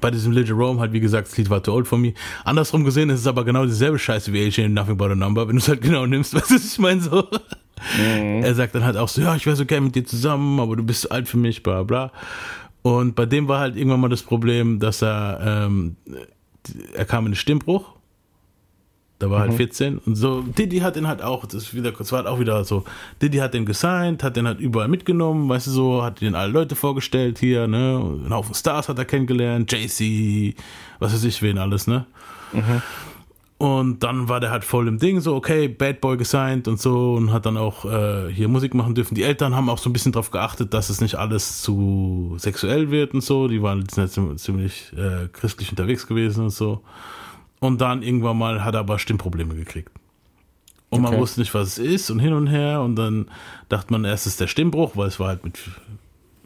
bei diesem Lil Jerome halt, wie gesagt, das Lied war too old for me. Andersrum gesehen ist es aber genau dieselbe Scheiße wie AJ in Nothing But a Number, wenn du es halt genau nimmst, <laughs> weißt du, was ich meine so. Er sagt dann halt auch so, ja, ich wäre so gern mit dir zusammen, aber du bist zu alt für mich, bla bla. Und bei dem war halt irgendwann mal das Problem, dass er, ähm, er kam in den Stimmbruch. Da war halt
Mhm.
14 und so. Diddy hat den halt auch, das, ist wieder, das war halt auch wieder so. Diddy hat den gesigned, hat den halt überall mitgenommen, weißt du so, hat den alle Leute vorgestellt hier, ne? Ein Haufen Stars hat er kennengelernt, JC, was weiß ich, wen alles, ne? Und dann war der halt voll im Ding, so, okay, Bad Boy gesigned und so und hat dann auch äh, hier Musik machen dürfen. Die Eltern haben auch so ein bisschen drauf geachtet, dass es nicht alles zu sexuell wird und so. Die waren halt ziemlich äh, christlich unterwegs gewesen und so. Und dann irgendwann mal hat er aber Stimmprobleme gekriegt. Und man
Okay.
wusste nicht, was es ist und hin und her. Und dann dachte man erst, es ist der Stimmbruch, weil es war halt mit,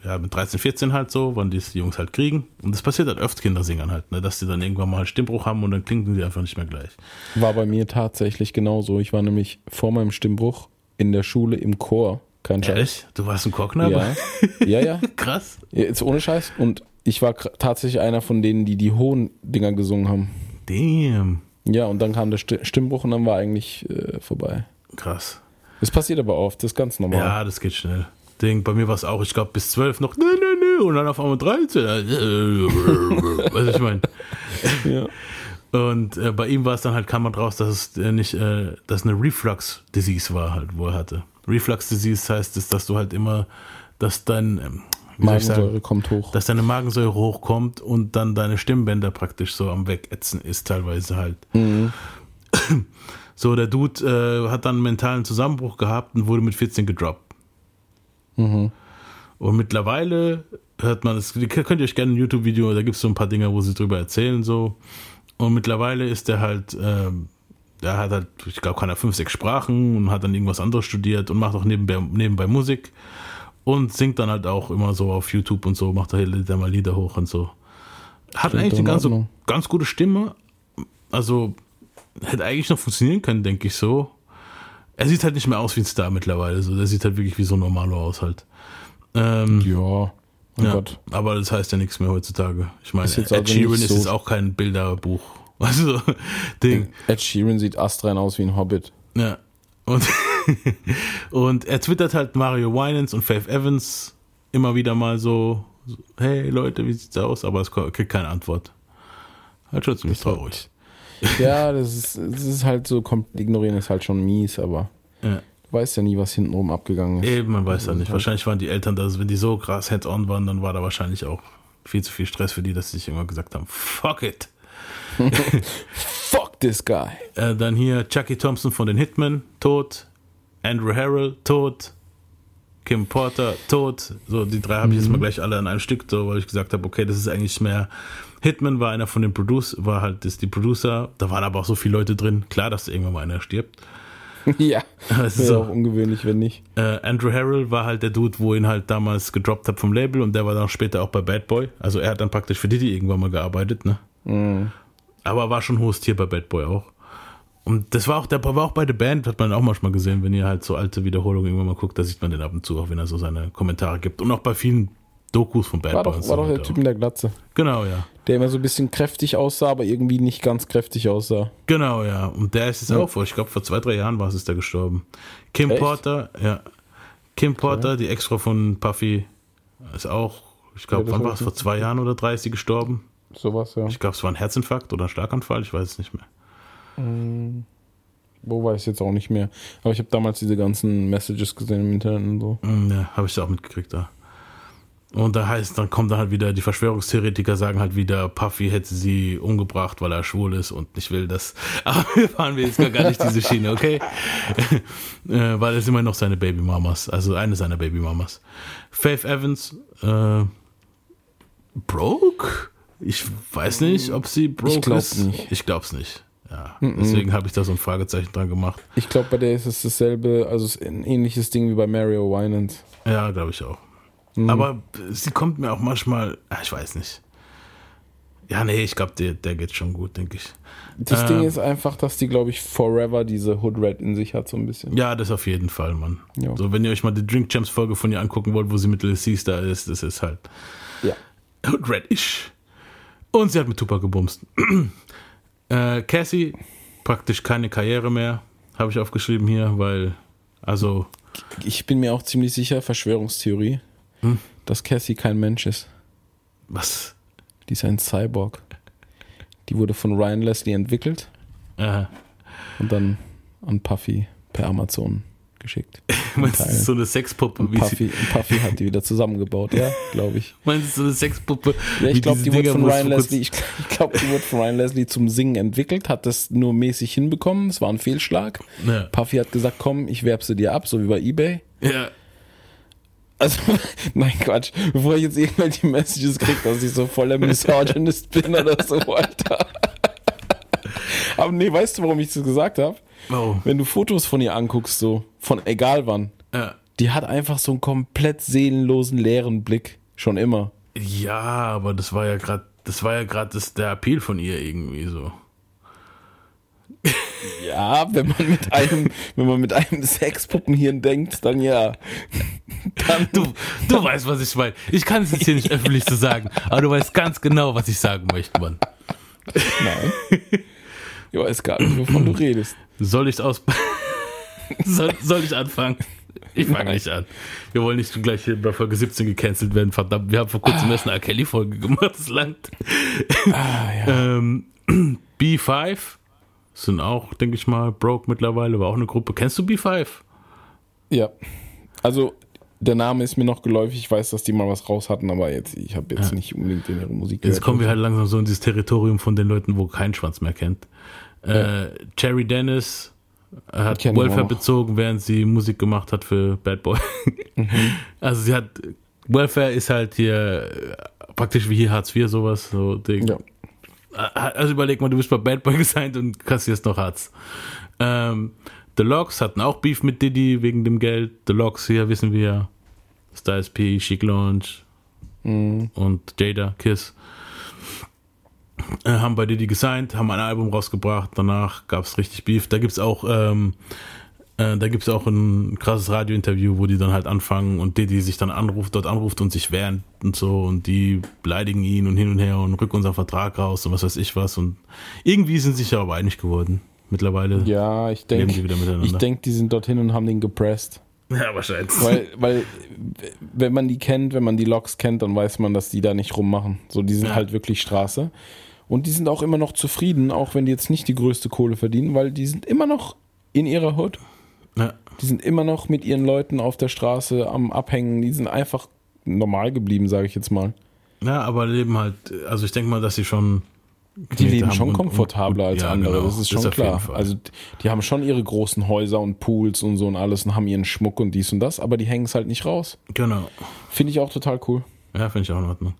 ja, mit 13, 14 halt so, wann die Jungs halt kriegen. Und das passiert halt öfter Kindersingern halt, ne, dass die dann irgendwann mal Stimmbruch haben und dann klingen die einfach nicht mehr gleich.
War bei mir tatsächlich genauso. Ich war nämlich vor meinem Stimmbruch in der Schule im Chor Kein Scheiß.
Ehrlich? Du warst ein Chorknabe?
Ja, ja. ja. <laughs>
Krass.
Jetzt ohne Scheiß. Und ich war tatsächlich einer von denen, die die hohen Dinger gesungen haben.
Damn.
Ja, und dann kam der Sti- Stimmbruch und dann war eigentlich äh, vorbei.
Krass.
Das passiert aber oft, das ist ganz normal.
Ja, das geht schnell. Ding, bei mir war es auch, ich glaube, bis 12 noch, ne, ne, ne, und dann auf einmal 13. <laughs> Weißt du, ich meine.
Ja.
Und äh, bei ihm war es dann halt, kam man raus, dass es äh, nicht, äh, dass eine Reflux-Disease war halt, wo er hatte. Reflux-Disease heißt es, dass du halt immer, dass dein, ähm, sagen,
Magensäure kommt hoch.
dass deine Magensäure hochkommt und dann deine Stimmbänder praktisch so am Wegätzen ist, teilweise halt.
Mhm.
So, der Dude äh, hat dann einen mentalen Zusammenbruch gehabt und wurde mit 14 gedroppt.
Mhm.
Und mittlerweile hört man es, könnt ihr euch gerne ein YouTube-Video, da gibt es so ein paar Dinge, wo sie drüber erzählen, so. Und mittlerweile ist er halt, ähm, der hat halt, ich glaube, kann er fünf, sechs Sprachen und hat dann irgendwas anderes studiert und macht auch nebenbei, nebenbei Musik und singt dann halt auch immer so auf YouTube und so, macht da er mal Lieder hoch und so. Hat
Klingt
eigentlich eine
in
ganz, ganz gute Stimme. Also hätte eigentlich noch funktionieren können, denke ich so. Er sieht halt nicht mehr aus wie ein Star mittlerweile. So. Der sieht halt wirklich wie so ein Normalo aus halt. Ähm,
ja, mein
ja,
Gott.
aber das heißt ja nichts mehr heutzutage. Ich meine, Ed Sheeran
nicht
ist
so-
jetzt auch kein Bilderbuch. <laughs> Also, Ding.
Ed Sheeran sieht astrein aus wie ein Hobbit.
Ja. Und, und er twittert halt Mario Winans und Faith Evans immer wieder mal so, so, hey Leute, wie sieht's aus? Aber es kriegt keine Antwort. Halt schon ziemlich traurig.
Ja, das ist, das ist halt so, ignorieren ist halt schon mies, aber
Ja.
du weißt ja nie, was hintenrum abgegangen ist.
Eben, man weiß ja
Also
nicht.
halt-
Wahrscheinlich waren die Eltern, da, wenn die so krass hands-on waren, dann war da wahrscheinlich auch viel zu viel Stress für die, dass sie sich immer gesagt haben, fuck it. <laughs>
Fuck this guy.
Äh, dann hier Chucky Thompson von den Hitmen, tot. Andrew Harrell, tot. Kim Porter, tot. So, die drei habe ich jetzt mal gleich alle an einem Stück, so, weil ich gesagt habe, okay, das ist eigentlich mehr. Hitman war einer von den Producer, war halt das die Producer. Da waren aber auch so viele Leute drin. Klar, dass da irgendwann mal einer stirbt. <laughs>
ja,
Das ist so.
auch ungewöhnlich, wenn nicht.
Äh, Andrew Harrell war halt der Dude, wo ihn halt damals gedroppt hat vom Label und der war dann später auch bei Bad Boy. Also er hat dann praktisch für Diddy irgendwann mal gearbeitet, ne?
Mhm.
Aber war schon hohes Tier bei Bad Boy auch. Und das war auch, der war auch bei der Band, hat man auch manchmal gesehen, wenn ihr halt so alte Wiederholungen irgendwann mal guckt, da sieht man den ab und zu, auch wenn er so seine Kommentare gibt. Und auch bei vielen Dokus von Bad
War doch, war doch der Typ in der Glatze.
Genau, ja.
Der immer so ein bisschen kräftig aussah, aber irgendwie nicht ganz kräftig aussah.
Genau, ja. Und der ist jetzt
Ja.
auch vor, ich glaube, vor zwei, drei Jahren war es, ist der gestorben. Kim
Echt?
Porter, ja. Kim Porter, die Ex-Frau von Puffy, ist auch, ich glaube,
Ja,
wann war es? Vor zwei Jahren oder drei ist sie gestorben.
Sowas, ja.
Ich glaube, es war ein Herzinfarkt oder ein Schlaganfall, ich weiß es nicht mehr.
Mhm. Wo weiß ich jetzt auch nicht mehr. Aber ich habe damals diese ganzen Messages gesehen im Internet und so.
Mm, Ja, habe ich da auch mitgekriegt, da. Und da heißt, dann kommt dann halt wieder, die Verschwörungstheoretiker sagen halt wieder, Puffy hätte sie umgebracht, weil er schwul ist und nicht will das. <laughs> Aber wir fahren wir jetzt gar nicht diese Schiene, okay? <laughs> äh, weil es immer noch seine Babymamas, also eine seiner Babymamas. Faith Evans, äh, broke? Ich weiß nicht, ob sie broke
glaub
ist.
nicht.
Ich glaub's nicht. Ja, deswegen habe ich da so ein Fragezeichen dran gemacht.
Ich glaube, bei der ist es dasselbe, also ein ähnliches Ding wie bei Mario Winans.
Ja, glaube ich auch.
Mhm.
Aber sie kommt mir auch manchmal, ah, ich weiß nicht. Ja, nee, ich glaube, der, der geht schon gut, denke ich.
Das
Ähm,
Ding ist einfach, dass die, glaube ich, forever diese Hood Red in sich hat, so ein bisschen.
Ja, das auf jeden Fall, Mann.
Ja.
So, wenn ihr euch mal die Drink Champs Folge von ihr angucken wollt, wo sie mit C da ist, das ist halt
Ja.
Red-ish. Und sie hat mit Tupac gebumst. <clears throat> äh, Cassie, praktisch keine Karriere mehr, habe ich aufgeschrieben hier, weil, also,
Ich bin mir auch ziemlich sicher, Verschwörungstheorie,
Hm?
dass Cassie kein Mensch ist.
was?
Die ist ein Cyborg. Die wurde von Ryan Leslie entwickelt
Äh,
und dann an Puffy per Amazon geschickt. <laughs>
meinst du,
Teil.
das ist so eine Sexpuppe?
Und
Wie
Puffy, und Puffy hat die wieder zusammengebaut, ja, <laughs> glaube ich.
meinst du, so eine Sexpuppe?
Ja, ich glaube, die wurde von Ryan Leslie, ich, glaube, die wurde von Ryan Leslie zum Singen entwickelt, hat das nur mäßig hinbekommen. Es war ein Fehlschlag.
Ja.
Puffy hat gesagt, komm, ich werb sie dir ab, so wie bei eBay.
Ja,
Also, <laughs> nein, Quatsch. Bevor ich jetzt irgendwelche Messages kriege, dass ich so voller Misogynist bin oder so, Alter. Aber nee, weißt du, warum ich das gesagt habe?
oh.
Wenn du Fotos von ihr anguckst, so, von egal wann,
Ja.
die hat einfach so einen komplett seelenlosen, leeren Blick. Schon immer.
Ja, aber das war ja gerade, das war ja gerade der Appeal von ihr irgendwie so.
Ja, wenn man mit einem, wenn man mit einem Sexpuppenhirn denkt, dann ja.
Dann du, du weißt, was ich meine. Ich kann es jetzt hier nicht <laughs> öffentlich so sagen, aber du weißt ganz genau, was ich sagen möchte, Mann.
Nein. Ich weiß gar nicht, wovon du <clears throat> redest.
Soll ich aus. <laughs> soll, soll ich anfangen? Ich fange nicht an. Wir wollen nicht gleich hier bei Folge 17 gecancelt werden. Verdammt, wir haben vor kurzem erst eine R. Kelly-Folge gemacht, das Land.
Ah, ja.
ähm, <clears throat> B5 sind auch, denke ich mal, Broke mittlerweile, war auch eine Gruppe. Kennst du B5?
Ja. Also, der Name ist mir noch geläufig. Ich weiß, dass die mal was raus hatten, aber jetzt, ich habe jetzt
Ja.
nicht unbedingt in ihre Musik
Jetzt kommen wir halt langsam so in dieses Territorium von den Leuten, wo kein Schwanz mehr kennt. Äh, Cherry Dennis hat
kenn ich auch
Welfare bezogen, während sie Musik gemacht hat für Bad Boy. <laughs>
Mhm.
Also sie hat Welfare ist halt hier äh, praktisch wie hier Hartz IV sowas. So Ding.
Ja.
Also überleg mal, du bist bei Bad Boy <laughs> gesigned und kassierst noch Hartz. Ähm, The Logs hatten auch Beef mit Diddy wegen dem Geld. The Logs hier wissen wir. Styles P, Chic Lounge
Mhm.
und Jada Kiss äh, haben bei Diddy gesigned, haben ein Album rausgebracht, danach gab es richtig Beef. Da gibt es auch, ähm, äh, da gibt's auch ein krasses Radiointerview, wo die dann halt anfangen und Diddy sich dann anruft, dort anruft und sich wehrt und so und die beleidigen ihn und hin und her und rücken unseren Vertrag raus und was weiß ich was und irgendwie sind sie sich aber einig geworden. Mittlerweile
Ja, ich denke, ich denke, die sind dorthin und haben den gepresst.
Ja, wahrscheinlich.
Weil, weil, wenn man die kennt, wenn man die Loks kennt, dann weiß man, dass die da nicht rummachen. So, die sind
Ja.
halt wirklich Straße. Und die sind auch immer noch zufrieden, auch wenn die jetzt nicht die größte Kohle verdienen, weil die sind immer noch in ihrer Hood.
Ja.
Die sind immer noch mit ihren Leuten auf der Straße am Abhängen. Die sind einfach normal geblieben, sage ich jetzt mal.
ja, aber leben halt, also ich denke mal, dass sie schon
Die leben
haben
schon
und-
komfortabler
und-
als
ja,
andere,
genau.
das ist schon
jeden
klar. Also die haben schon ihre großen Häuser und Pools und so und alles und haben ihren Schmuck und dies und das, aber die hängen es halt nicht raus.
Genau.
Finde ich auch total cool.
Ja, finde ich auch in Ordnung.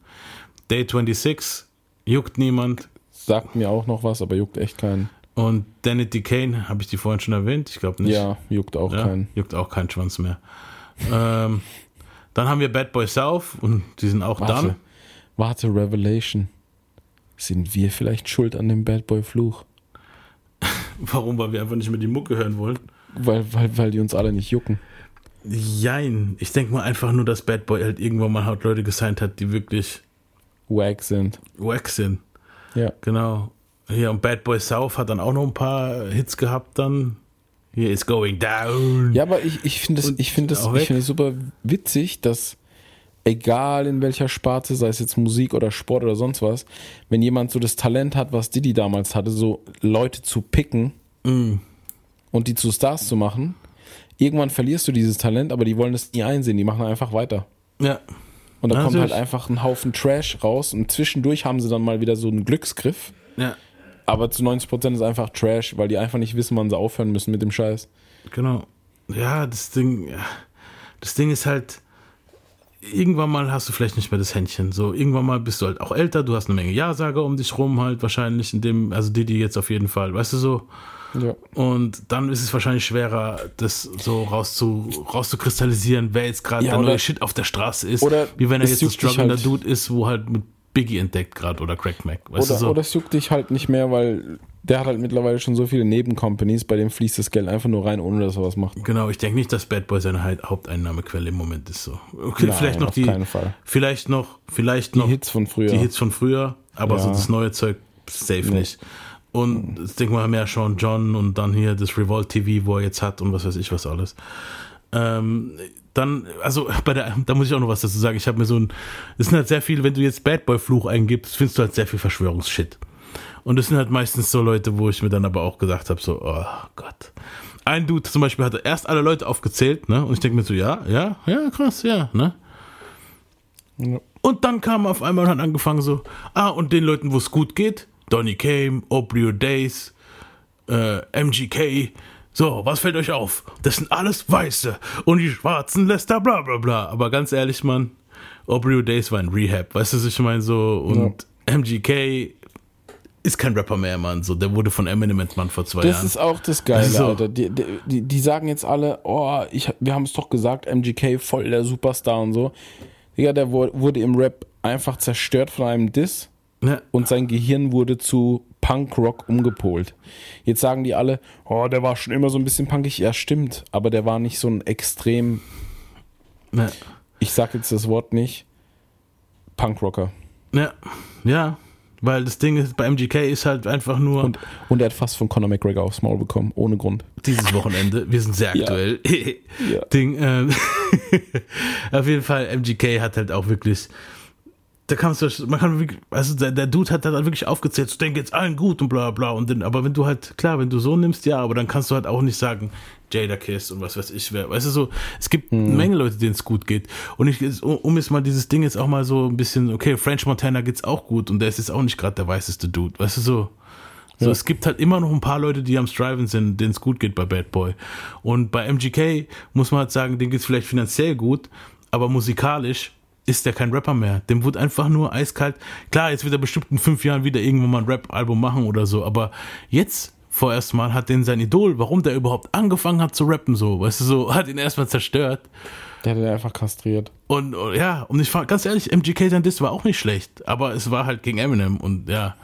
Day 26 juckt niemand.
Sagt mir auch noch was, aber juckt echt keinen.
Und Danity Kane, habe ich die vorhin schon erwähnt? Ich glaube nicht.
Ja, juckt auch keinen.
Juckt auch keinen Schwanz mehr. ähm, dann haben wir Bad Boy South und die sind auch
Warte,
dann.
warte, Revelation. Sind wir vielleicht schuld an dem Bad Boy Fluch? <laughs>
Warum? Weil wir einfach nicht mehr die Mucke hören wollen.
Weil, weil, weil die uns alle nicht jucken.
Jein. Ich denke mal einfach nur, dass Bad Boy halt irgendwann mal halt Leute gesigned hat, die wirklich
Wack sind.
wack sind.
Ja.
Genau. Hier und Bad Boy South hat dann auch noch ein paar Hits gehabt dann. Hier is going down.
Ja, aber ich, ich finde es ich find das, ich find das super witzig, dass egal in welcher Sparte, sei es jetzt Musik oder Sport oder sonst was, wenn jemand so das Talent hat, was Diddy damals hatte, so Leute zu picken
Mm.
und die zu Stars zu machen, irgendwann verlierst du dieses Talent, aber die wollen das nie einsehen, die machen einfach weiter.
Ja.
Und da kommt halt einfach ein Haufen Trash raus und zwischendurch haben sie dann mal wieder so einen Glücksgriff.
Ja.
Aber zu 90% ist einfach Trash, weil die einfach nicht wissen, wann sie aufhören müssen mit dem Scheiß.
Genau. Ja, das Ding, ja. das Ding ist halt, irgendwann mal hast du vielleicht nicht mehr das Händchen. So, irgendwann mal bist du halt auch älter, du hast eine Menge Ja-Sager um dich rum halt wahrscheinlich, in dem, also Didi jetzt auf jeden Fall, weißt du so.
Ja.
Und dann ist es wahrscheinlich schwerer, das so rauszu, rauszukristallisieren, wer jetzt gerade
Ja,
der neue Shit auf der Straße ist.
oder
wie wenn er jetzt ein strugglender
halt-
Dude ist, wo halt mit Biggie entdeckt gerade oder Crack Mac. Weißt
oder,
du so?
oder es juckt dich halt nicht mehr, weil der hat halt mittlerweile schon so viele Nebencompanies, bei dem fließt das Geld einfach nur rein, ohne dass er was macht.
Genau, ich denke nicht, dass Bad Boy seine Haupt- Haupteinnahmequelle im Moment ist. So. Okay,
Nein,
vielleicht noch
auf
die,
keinen Fall.
vielleicht noch, vielleicht
Die
noch
Hits von früher.
die Hits von früher, aber so
Ja.
das neue Zeug safe
Nee.
nicht. Und ich denke mal mehr Sean John und dann hier das Revolt TV, wo er jetzt hat und was weiß ich was alles. Ähm, dann, also bei der, da muss ich auch noch was dazu sagen. Ich habe mir so ein, es sind halt sehr viele, wenn du jetzt Bad Boy Fluch eingibst, findest du halt sehr viel Verschwörungsshit. Und das sind halt meistens so Leute, wo ich mir dann aber auch gesagt habe, so, oh Gott. Ein Dude zum Beispiel hatte erst alle Leute aufgezählt, ne? Und ich denke mir so, ja, ja, ja, krass, ja, ne? Und dann kam auf einmal und hat angefangen so, ah, und den Leuten, wo es gut geht, Donny Kame, Oblio Days, äh, MGK, so, was fällt euch auf? Das sind alles Weiße und die Schwarzen lässt da bla bla bla. Aber ganz ehrlich, Mann, Oblio Days war ein Rehab, weißt du, was ich meine so? Und MGK ist kein Rapper mehr, Mann, so, der wurde von Eminem entmannt vor zwei
Das
Jahren.
ist auch das Geile,
So.
Alter. Die, die, die, sagen jetzt alle, oh, ich, wir haben es doch gesagt, MGK voll der Superstar und so. Digga, der wu- wurde im Rap einfach zerstört von einem Diss.
Ja.
und sein Gehirn wurde zu Punkrock umgepolt. Jetzt sagen die alle, oh, der war schon immer so ein bisschen punkig. Ja, stimmt, aber der war nicht so ein extrem,
Ja.
ich sag jetzt das Wort nicht, Punkrocker.
Ja, ja. Weil das Ding ist, bei MGK ist halt einfach nur
Und, und er hat fast von Conor McGregor aufs Maul bekommen, ohne Grund.
dieses Wochenende. Wir sind sehr
Ja.
aktuell.
Ja. <laughs>
Ding. Ähm, <laughs> auf jeden Fall, MGK hat halt auch wirklich. Da kannst du, man kann wirklich, also der, der Dude hat halt wirklich aufgezählt, so denke jetzt allen gut und bla bla. Und dann, aber wenn du halt, klar, wenn du so nimmst, ja, aber dann kannst du halt auch nicht sagen, Jada Kiss und was weiß ich wer. Weißt du so, es gibt eine Menge Leute, denen es gut geht. Und ich, um jetzt mal dieses Ding jetzt auch mal so ein bisschen, okay, French Montana geht's auch gut und der ist jetzt auch nicht gerade der weißeste Dude. Weißt du so. So,
Ja.
es gibt halt immer noch ein paar Leute, die am Striven sind, denen es gut geht bei Bad Boy. Und bei MGK muss man halt sagen, denen geht's vielleicht finanziell gut, aber musikalisch ist der kein Rapper mehr. Dem wird einfach nur eiskalt. Klar, jetzt wird er bestimmt in fünf Jahren wieder irgendwann mal ein Rap-Album machen oder so, aber jetzt vorerst mal hat den sein Idol, warum der überhaupt angefangen hat zu rappen, so, weißt du, so, hat ihn erstmal zerstört.
Der hat ihn einfach kastriert.
Und und ja, und ich fand, ganz ehrlich, MGK sein Diss war auch nicht schlecht, aber es war halt gegen Eminem und ja.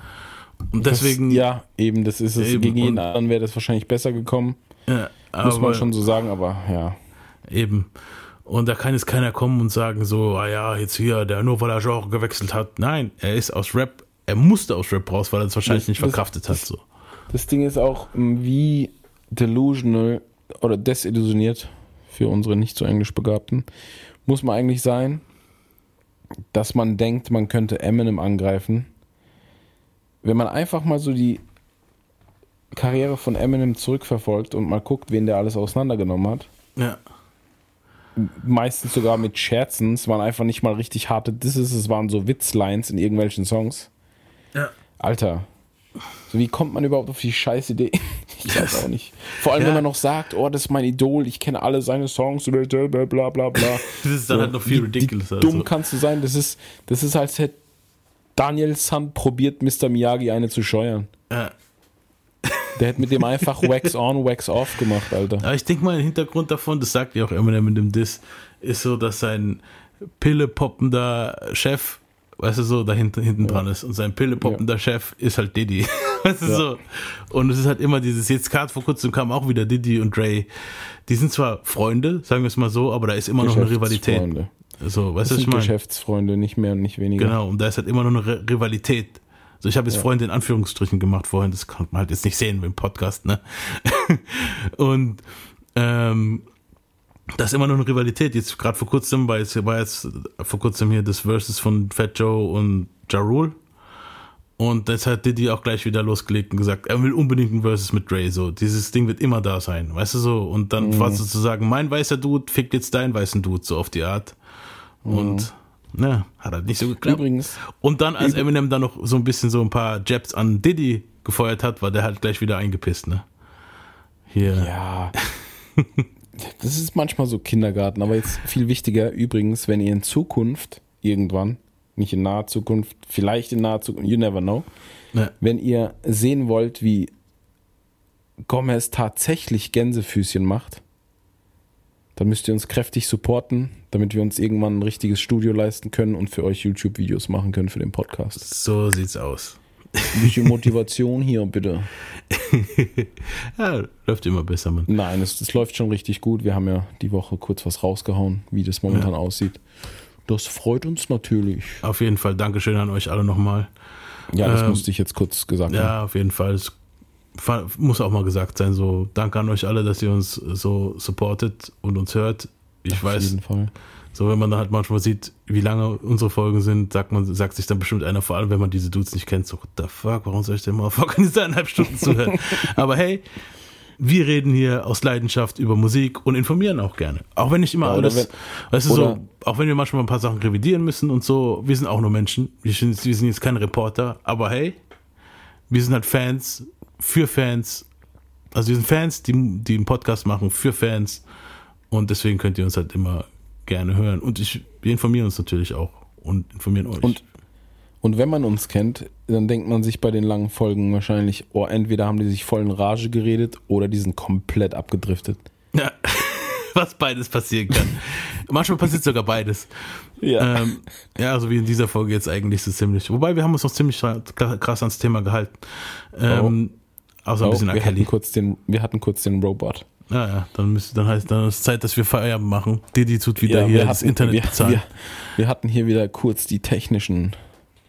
Und deswegen.
Das, ja, eben, das ist es.
Eben,
Gegen jeden
und-
anderen wäre das wahrscheinlich besser gekommen.
Ja,
Muss man
aber-
schon so sagen, aber ja.
Eben. Und da kann jetzt keiner kommen und sagen so, ah ja, jetzt hier, der nur weil er Genre gewechselt hat. Nein, er ist aus Rap, er musste aus Rap raus, weil er es wahrscheinlich
Das-
nicht
das-
verkraftet hat. So.
Das Ding ist auch, wie delusional oder desillusioniert für unsere nicht so englisch Begabten muss man eigentlich sein, dass man denkt, man könnte Eminem angreifen. Wenn man einfach mal so die Karriere von Eminem zurückverfolgt und mal guckt, wen der alles auseinandergenommen hat,
Ja.
Meistens sogar mit Scherzen, es waren einfach nicht mal richtig harte Disses, es waren so Witzlines in irgendwelchen Songs.
Ja.
Alter, so wie kommt man überhaupt auf die scheiß Idee? <laughs> Ich weiß auch nicht. Vor allem,
Ja.
wenn man noch sagt, oh, das ist mein Idol, ich kenne alle seine Songs, bla bla bla bla. <laughs>
Das ist dann halt noch viel ridiculouser,
Wie dumm
also.
kannst du sein? Das ist, das ist als hätte Daniel Sand probiert, Mr. Miyagi eine zu scheuern.
Ja.
Der hätte mit dem einfach <laughs> Wax on, Wax off gemacht, Alter.
Aber ich denke mal, der Hintergrund davon, das sagt ja auch Eminem in dem Diss, ist so, dass sein pillepoppender Chef, weißt du so, da hinten, hinten dran ist. Und sein pillepoppender Chef ist halt Diddy. <laughs> Weißt du
Ja.
so. Und es ist halt immer dieses, jetzt gerade vor kurzem kam auch wieder Diddy und Dre. Die sind zwar Freunde, sagen wir es mal so, aber da ist immer noch eine Rivalität.
Geschäftsfreunde.
So, weißt
Das
du, ich meine?
Geschäftsfreunde, nicht mehr und nicht weniger.
Genau, und da ist halt immer noch eine Ri- Rivalität. So, ich habe jetzt
Ja.
Freunde in Anführungsstrichen gemacht vorhin, das kann man halt jetzt nicht sehen im Podcast, ne? <laughs> und ähm, da ist immer noch eine Rivalität. Jetzt gerade vor kurzem war jetzt, war jetzt vor kurzem hier das Versus von Fat Joe und Ja Rule. Und jetzt hat Diddy auch gleich wieder losgelegt und gesagt, er will unbedingt ein Versus mit Dre. So, dieses Ding wird immer da sein, weißt du so. Und dann
Mhm.
war sozusagen, mein weißer Dude fickt jetzt deinen weißen Dude, so auf die Art. Und ne, hat halt nicht so geklappt.
Übrigens.
Und dann, als Eminem dann noch so ein bisschen so ein paar Jabs an Diddy gefeuert hat, war der halt gleich wieder eingepisst, ne? Hier.
Ja. <laughs> Das ist manchmal so Kindergarten, aber jetzt viel wichtiger übrigens, wenn ihr in Zukunft irgendwann, nicht in naher Zukunft, vielleicht in naher Zukunft, you never know,
Ja.
wenn ihr sehen wollt, wie Gomez tatsächlich Gänsefüßchen macht, dann müsst ihr uns kräftig supporten, damit wir uns irgendwann ein richtiges Studio leisten können und für euch YouTube-Videos machen können für den Podcast.
So sieht's aus.
Ein bisschen Motivation hier, bitte. <laughs>
ja, läuft immer besser, Mann.
Nein, es, es läuft schon richtig gut. Wir haben ja die Woche kurz was rausgehauen, wie das momentan
Ja.
aussieht. Das freut uns natürlich.
Auf jeden Fall Dankeschön an euch alle nochmal.
Ja, das
Ähm,
musste ich jetzt kurz gesagt haben.
Ja, auf jeden Fall. Es muss auch mal gesagt sein. So, danke an euch alle, dass ihr uns so supportet und uns hört. Ich
Auf
weiß, so wenn man dann halt manchmal sieht, wie lange unsere Folgen sind, sagt man, sagt sich dann bestimmt einer, vor allem wenn man diese Dudes nicht kennt, so, what the fuck, warum soll ich denn mal fuck diese eineinhalb Stunden zuhören? <laughs> Aber hey, wir reden hier aus Leidenschaft über Musik und informieren auch gerne. Auch wenn nicht immer
Ja,
alles,
wenn-
weißt du, so, auch wenn wir manchmal ein paar Sachen revidieren müssen und so, wir sind auch nur Menschen. Wir sind, wir sind jetzt keine Reporter, aber hey, wir sind halt Fans für Fans. Also wir sind Fans, die, die einen Podcast machen für Fans. Und deswegen könnt ihr uns halt immer gerne hören. Und ich, wir informieren uns natürlich auch und informieren euch.
Und, und wenn man uns kennt, dann denkt man sich bei den langen Folgen wahrscheinlich, oh, entweder haben die sich voll in Rage geredet oder die sind komplett abgedriftet.
Ja. <laughs> was beides passieren kann. Manchmal passiert sogar beides.
Ja.
Ähm, ja, also wie in dieser Folge jetzt eigentlich so ziemlich. Wobei wir haben uns noch ziemlich krass ans Thema gehalten. Ähm, Außer ein
Oh,
bisschen
wir,
R. Kelly.
hatten kurz den, wir hatten kurz den Robot.
Ja, ja, dann, müsste, dann heißt dann ist es Zeit, dass wir Feierabend machen. Didi tut wieder
Ja,
hier
wir
das
hatten-
Internet
wir,
bezahlen.
Wir, wir hatten hier wieder kurz die technischen.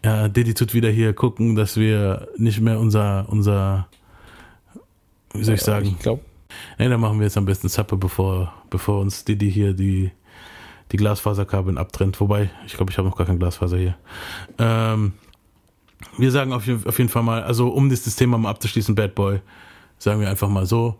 Ja, Didi tut wieder hier gucken, dass wir nicht mehr unser, unser, wie soll ich sagen?
ich glaub-
Nee, dann machen wir jetzt am besten Zappe, bevor, bevor uns Didi hier die, die Glasfaserkabeln abtrennt. Wobei, ich glaube, ich habe noch gar kein Glasfaser hier. Ähm, wir sagen auf, auf jeden Fall mal, also um dieses Thema mal abzuschließen, Bad Boy, sagen wir einfach mal so,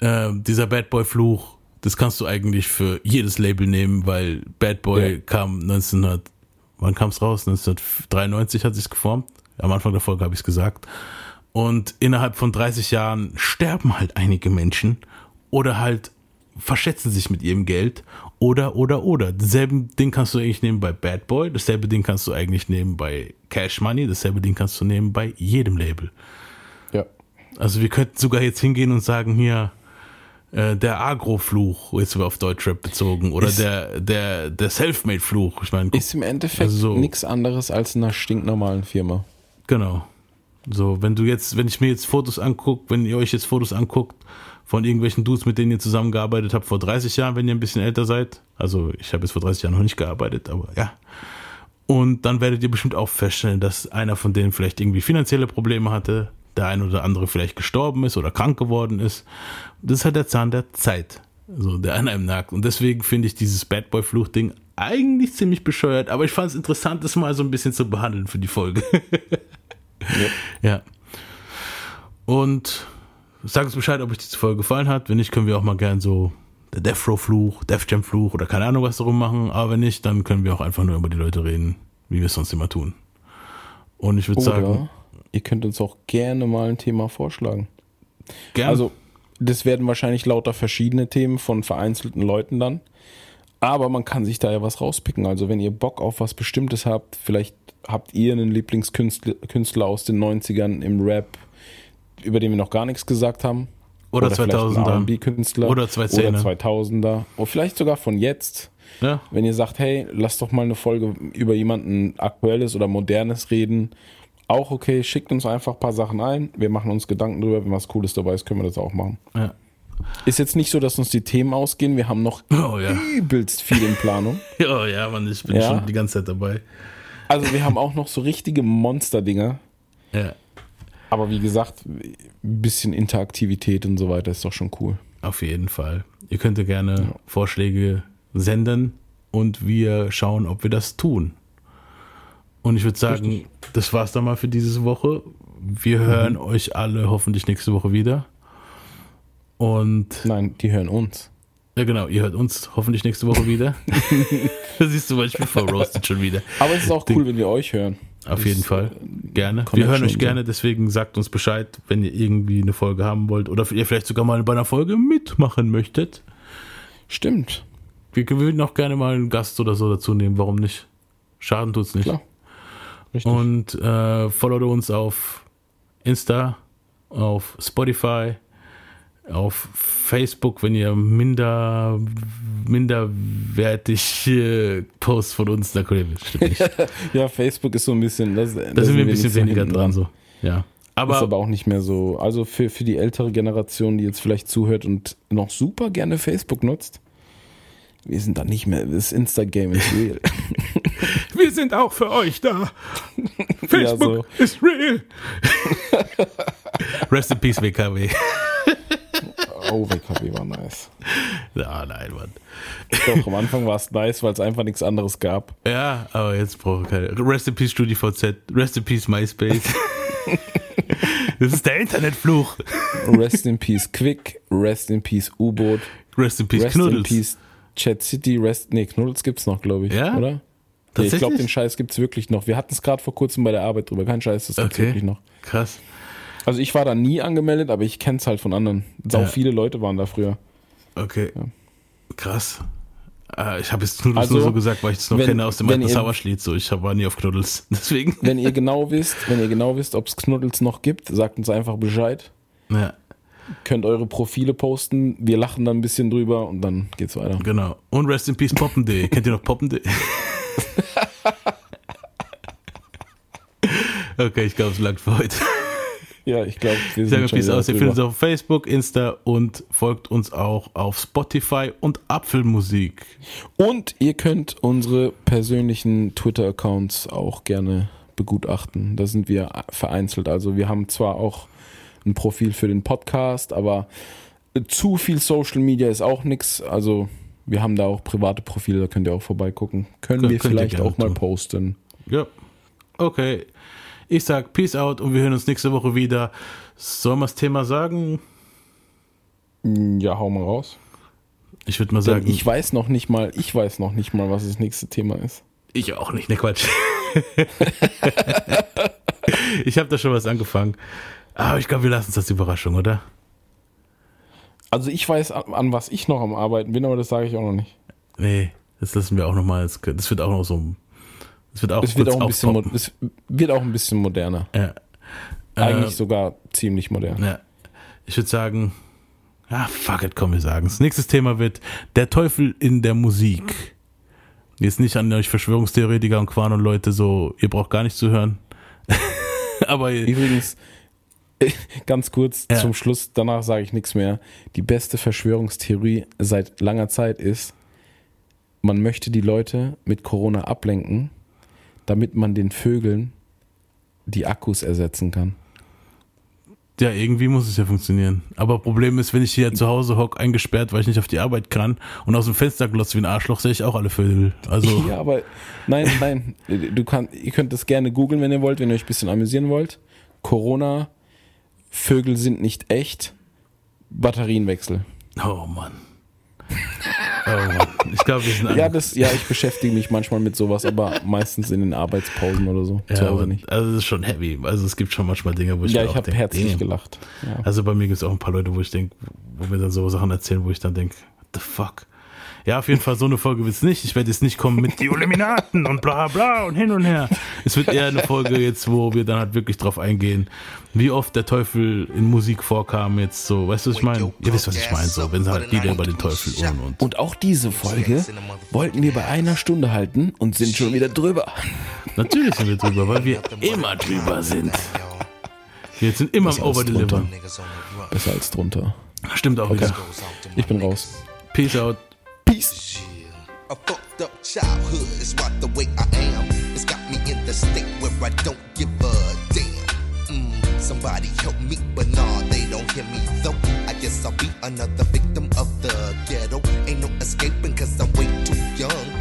äh, dieser Bad Boy-Fluch, das kannst du eigentlich für jedes Label nehmen, weil Bad Boy
Ja.
kam 1900, wann kam es raus? 1993 hat sich geformt. Am Anfang der Folge habe ich es gesagt. Und innerhalb von 30 Jahren sterben halt einige Menschen oder halt verschätzen sich mit ihrem Geld oder, oder, oder. Dasselbe Ding kannst du eigentlich nehmen bei Bad Boy, dasselbe Ding kannst du eigentlich nehmen bei Cash Money, dasselbe Ding kannst du nehmen bei jedem Label.
Ja.
Also wir könnten sogar jetzt hingehen und sagen hier, äh, der Agro-Fluch, jetzt auf Deutschrap bezogen, oder
Ist-
der, der, der Selfmade-Fluch. Ich meine,
Ist im Endeffekt
Also so-
nichts anderes als in einer stinknormalen Firma.
Genau. So, wenn du jetzt, wenn ich mir jetzt Fotos angucke, wenn ihr euch jetzt Fotos anguckt von irgendwelchen Dudes, mit denen ihr zusammengearbeitet habt vor 30 Jahren, wenn ihr ein bisschen älter seid. Also ich habe jetzt vor 30 Jahren noch nicht gearbeitet, aber ja. Und dann werdet ihr bestimmt auch feststellen, dass einer von denen vielleicht irgendwie finanzielle Probleme hatte, der ein oder andere vielleicht gestorben ist oder krank geworden ist. Das ist halt der Zahn der Zeit, so der an einem nagt. Und deswegen finde ich dieses Bad Boy Fluch-Ding eigentlich ziemlich bescheuert, aber ich fand es interessant, das mal so ein bisschen zu behandeln für die Folge. <laughs> Ja. Und sag uns Bescheid, ob euch diese Folge gefallen hat. Wenn nicht, können wir auch mal gern so der Death Row Fluch, Def Jam Fluch oder keine Ahnung was darum machen. Aber wenn nicht, dann können wir auch einfach nur über die Leute reden, wie wir es sonst immer tun. Und ich würde sagen,
ihr könnt uns auch gerne mal ein Thema vorschlagen.
Gern.
Also, das werden wahrscheinlich lauter verschiedene Themen von vereinzelten Leuten dann. Aber man kann sich da ja was rauspicken. Also, wenn ihr Bock auf was Bestimmtes habt, vielleicht habt ihr einen Lieblingskünstler Künstler aus den 90ern im Rap, über den wir noch gar nichts gesagt haben.
Oder
einen
2000er.
R&B-Künstler.
Oder 2010er.
Oder 2000er. Oder vielleicht sogar von jetzt.
Ja.
Wenn ihr sagt, hey, lass doch mal eine Folge über jemanden Aktuelles oder Modernes reden. Auch okay, schickt uns einfach ein paar Sachen ein. Wir machen uns Gedanken drüber. Wenn was Cooles dabei ist, können wir das auch machen.
Ja.
Ist jetzt nicht so, dass uns die Themen ausgehen. Wir haben noch
Oh ja.
übelst viel in Planung. <laughs>
oh ja, Mann, ich bin schon die ganze Zeit dabei.
Also wir haben auch noch so richtige Monster-Dinger.
Ja.
Aber wie gesagt, ein bisschen Interaktivität und so weiter ist doch schon cool.
Auf jeden Fall. Ihr könnt ja gerne Vorschläge senden und wir schauen, ob wir das tun. Und ich würde sagen, das war's dann mal für diese Woche. Wir hören euch alle hoffentlich nächste Woche wieder. Und.
Nein, die hören uns.
Ja, genau, ihr hört uns hoffentlich nächste Woche wieder. <laughs> <laughs> da siehst du, ich bin verroastet schon wieder.
Aber es ist auch cool, wenn wir euch hören.
Auf
Das
jeden Fall. Gerne. Wir hören euch gerne, deswegen sagt uns Bescheid, wenn ihr irgendwie eine Folge haben wollt oder ihr vielleicht sogar mal bei einer Folge mitmachen möchtet.
Stimmt.
Wir würden auch gerne mal einen Gast oder so dazu nehmen, warum nicht? Schaden tut's nicht.
Klar. Richtig.
Und äh, followt uns auf Insta, auf Spotify, auf Facebook, wenn ihr minder minderwertig äh, Posts von uns, da könnt ihr stimmt nicht. <laughs>
ja, Facebook ist so ein bisschen. Das,
Da sind wir ein bisschen weniger dran, so. Ja.
Aber, ist aber auch nicht mehr so. Also für, für die ältere Generation, die jetzt vielleicht zuhört und noch super gerne Facebook nutzt, wir sind da nicht mehr. Das Insta-Game ist real. <laughs> <laughs>
wir sind auch für euch da.
Ja, so.
ist real. Rest in Peace, WKW.
Oh, WKW war nice.
Ja, nein, Mann.
Doch, am Anfang war es nice, weil es einfach nichts anderes gab.
Ja, aber jetzt brauche ich keine. Rest in Peace StudiVZ, Rest in Peace MySpace. <laughs> das ist der Internetfluch.
Rest in Peace Quick, Rest in Peace U-Boot,
Rest in Peace
Rest in
Knuddels.
Peace Chat City, Rest. Nee, Knuddels gibt's noch, glaube ich.
Ja?
Oder? Nee, ich glaube, den Scheiß gibt's wirklich noch. Wir hatten es gerade vor kurzem bei der Arbeit drüber. Kein Scheiß, das gibt's
Okay.
wirklich noch.
Krass.
Also ich war da nie angemeldet, aber ich kenn's halt von anderen. Sau
Ja.
viele Leute waren da früher.
Okay. Krass. Äh, ich habe jetzt Knuddels
Also,
nur so gesagt, weil ich es noch
wenn-
kenne aus dem alten Sauerschlied. So, ich war nie auf Knuddels. <laughs> Deswegen.
Wenn ihr genau wisst, wenn ihr genau wisst, ob es Knuddels noch gibt, sagt uns einfach Bescheid.
Ja.
könnt eure Profile posten. Wir lachen dann ein bisschen drüber und dann geht's weiter.
Genau. Und Rest in Peace Poppen.de. <laughs> Kennt ihr noch Poppen.de? <laughs> okay, ich glaube, es langt für heute.
Ja, ich glaube, wir
sage
sind schon
aus. Ihr findet uns auf Facebook, Insta und folgt uns auch auf Spotify und Apfelmusik.
Und ihr könnt unsere persönlichen Twitter-Accounts auch gerne begutachten. Da sind wir vereinzelt. Also wir haben zwar auch ein Profil für den Podcast, aber zu viel Social Media ist auch nix. Also wir haben da auch private Profile, da könnt ihr auch vorbeigucken. Können
Könnt-
wir vielleicht auch mal
tun.
posten.
Ja. Okay. Ich sag Peace out und wir hören uns nächste Woche wieder. Sollen wir das Thema sagen?
Ja, hau mal raus.
Ich würde mal
Denn
sagen,
ich weiß noch nicht mal, ich weiß noch nicht mal, was das nächste Thema ist.
Ich auch nicht, ne Quatsch. <laughs> ich habe da schon was angefangen. Aber ich glaube, wir lassen es als Überraschung, oder?
Also ich weiß, an, an was ich noch am Arbeiten bin, aber das sage ich auch noch nicht.
Nee, das lassen wir auch nochmal. Das das wird auch noch so. Das wird auch,
Es wird auch, ein bisschen,
aufpoppen.
es wird auch ein bisschen moderner.
Ja.
Eigentlich
Äh,
sogar ziemlich modern.
Ja. Ich würde sagen, ah, fuck it, komm, wir sagen es. Nächstes Thema wird der Teufel in der Musik. Jetzt nicht an euch Verschwörungstheoretiker und Quan und Leute so, ihr braucht gar nicht zu hören. <laughs> Aber
Übrigens, <laughs> ganz kurz
Ja.
zum Schluss, danach sage ich nichts mehr. Die beste Verschwörungstheorie seit langer Zeit ist, man möchte die Leute mit Corona ablenken, damit man den Vögeln die Akkus ersetzen kann.
Ja, irgendwie muss es ja funktionieren. Aber Problem ist, wenn ich hier zu Hause hock, eingesperrt, weil ich nicht auf die Arbeit kann und aus dem Fenster glotze wie ein Arschloch, sehe ich auch alle Vögel. Also, <laughs>
Ja, aber nein, nein, du kann, ihr könnt das gerne googeln, wenn ihr wollt, wenn ihr euch ein bisschen amüsieren wollt. Corona, Vögel sind nicht echt, Batterienwechsel.
oh Mann. Oh. Ich glaube, wir sind
Ja, das, ja, ich beschäftige mich manchmal mit sowas, aber meistens in den Arbeitspausen oder so.
Ja,
zu Hause
aber,
nicht.
also das ist schon heavy. Also es gibt schon manchmal Dinge, wo ich
Ja, ich habe herzlich
damn.
gelacht. Ja.
Also bei mir gibt es auch ein paar Leute, wo ich denke, wo mir dann so Sachen erzählen, wo ich dann denke, the fuck? Ja, auf jeden Fall, so eine Folge wird es nicht. Ich werde jetzt nicht kommen mit die Illuminaten und bla bla und hin und her. Es wird eher eine Folge jetzt, wo wir dann halt wirklich drauf eingehen, wie oft der Teufel in Musik vorkam jetzt so. Weißt du, was ich meine? Ihr wisst, was ich meine, so, wenn halt Lieder über den Teufel und und.
Und auch diese Folge wollten wir bei einer Stunde halten und sind schon wieder drüber.
Natürlich sind wir drüber, weil wir immer drüber sind. Wir sind immer am
Besser als
Overdelivern.
drunter. Besser als drunter.
Stimmt auch
Okay.
wieder.
Ich bin raus.
Peace out.
A fucked up childhood is right the way I am. It's got me in the state where I don't give a damn. Mm, somebody help me, but nah, they don't hear me though. I guess I'll be another victim of the ghetto. Ain't no escaping cause I'm way too young.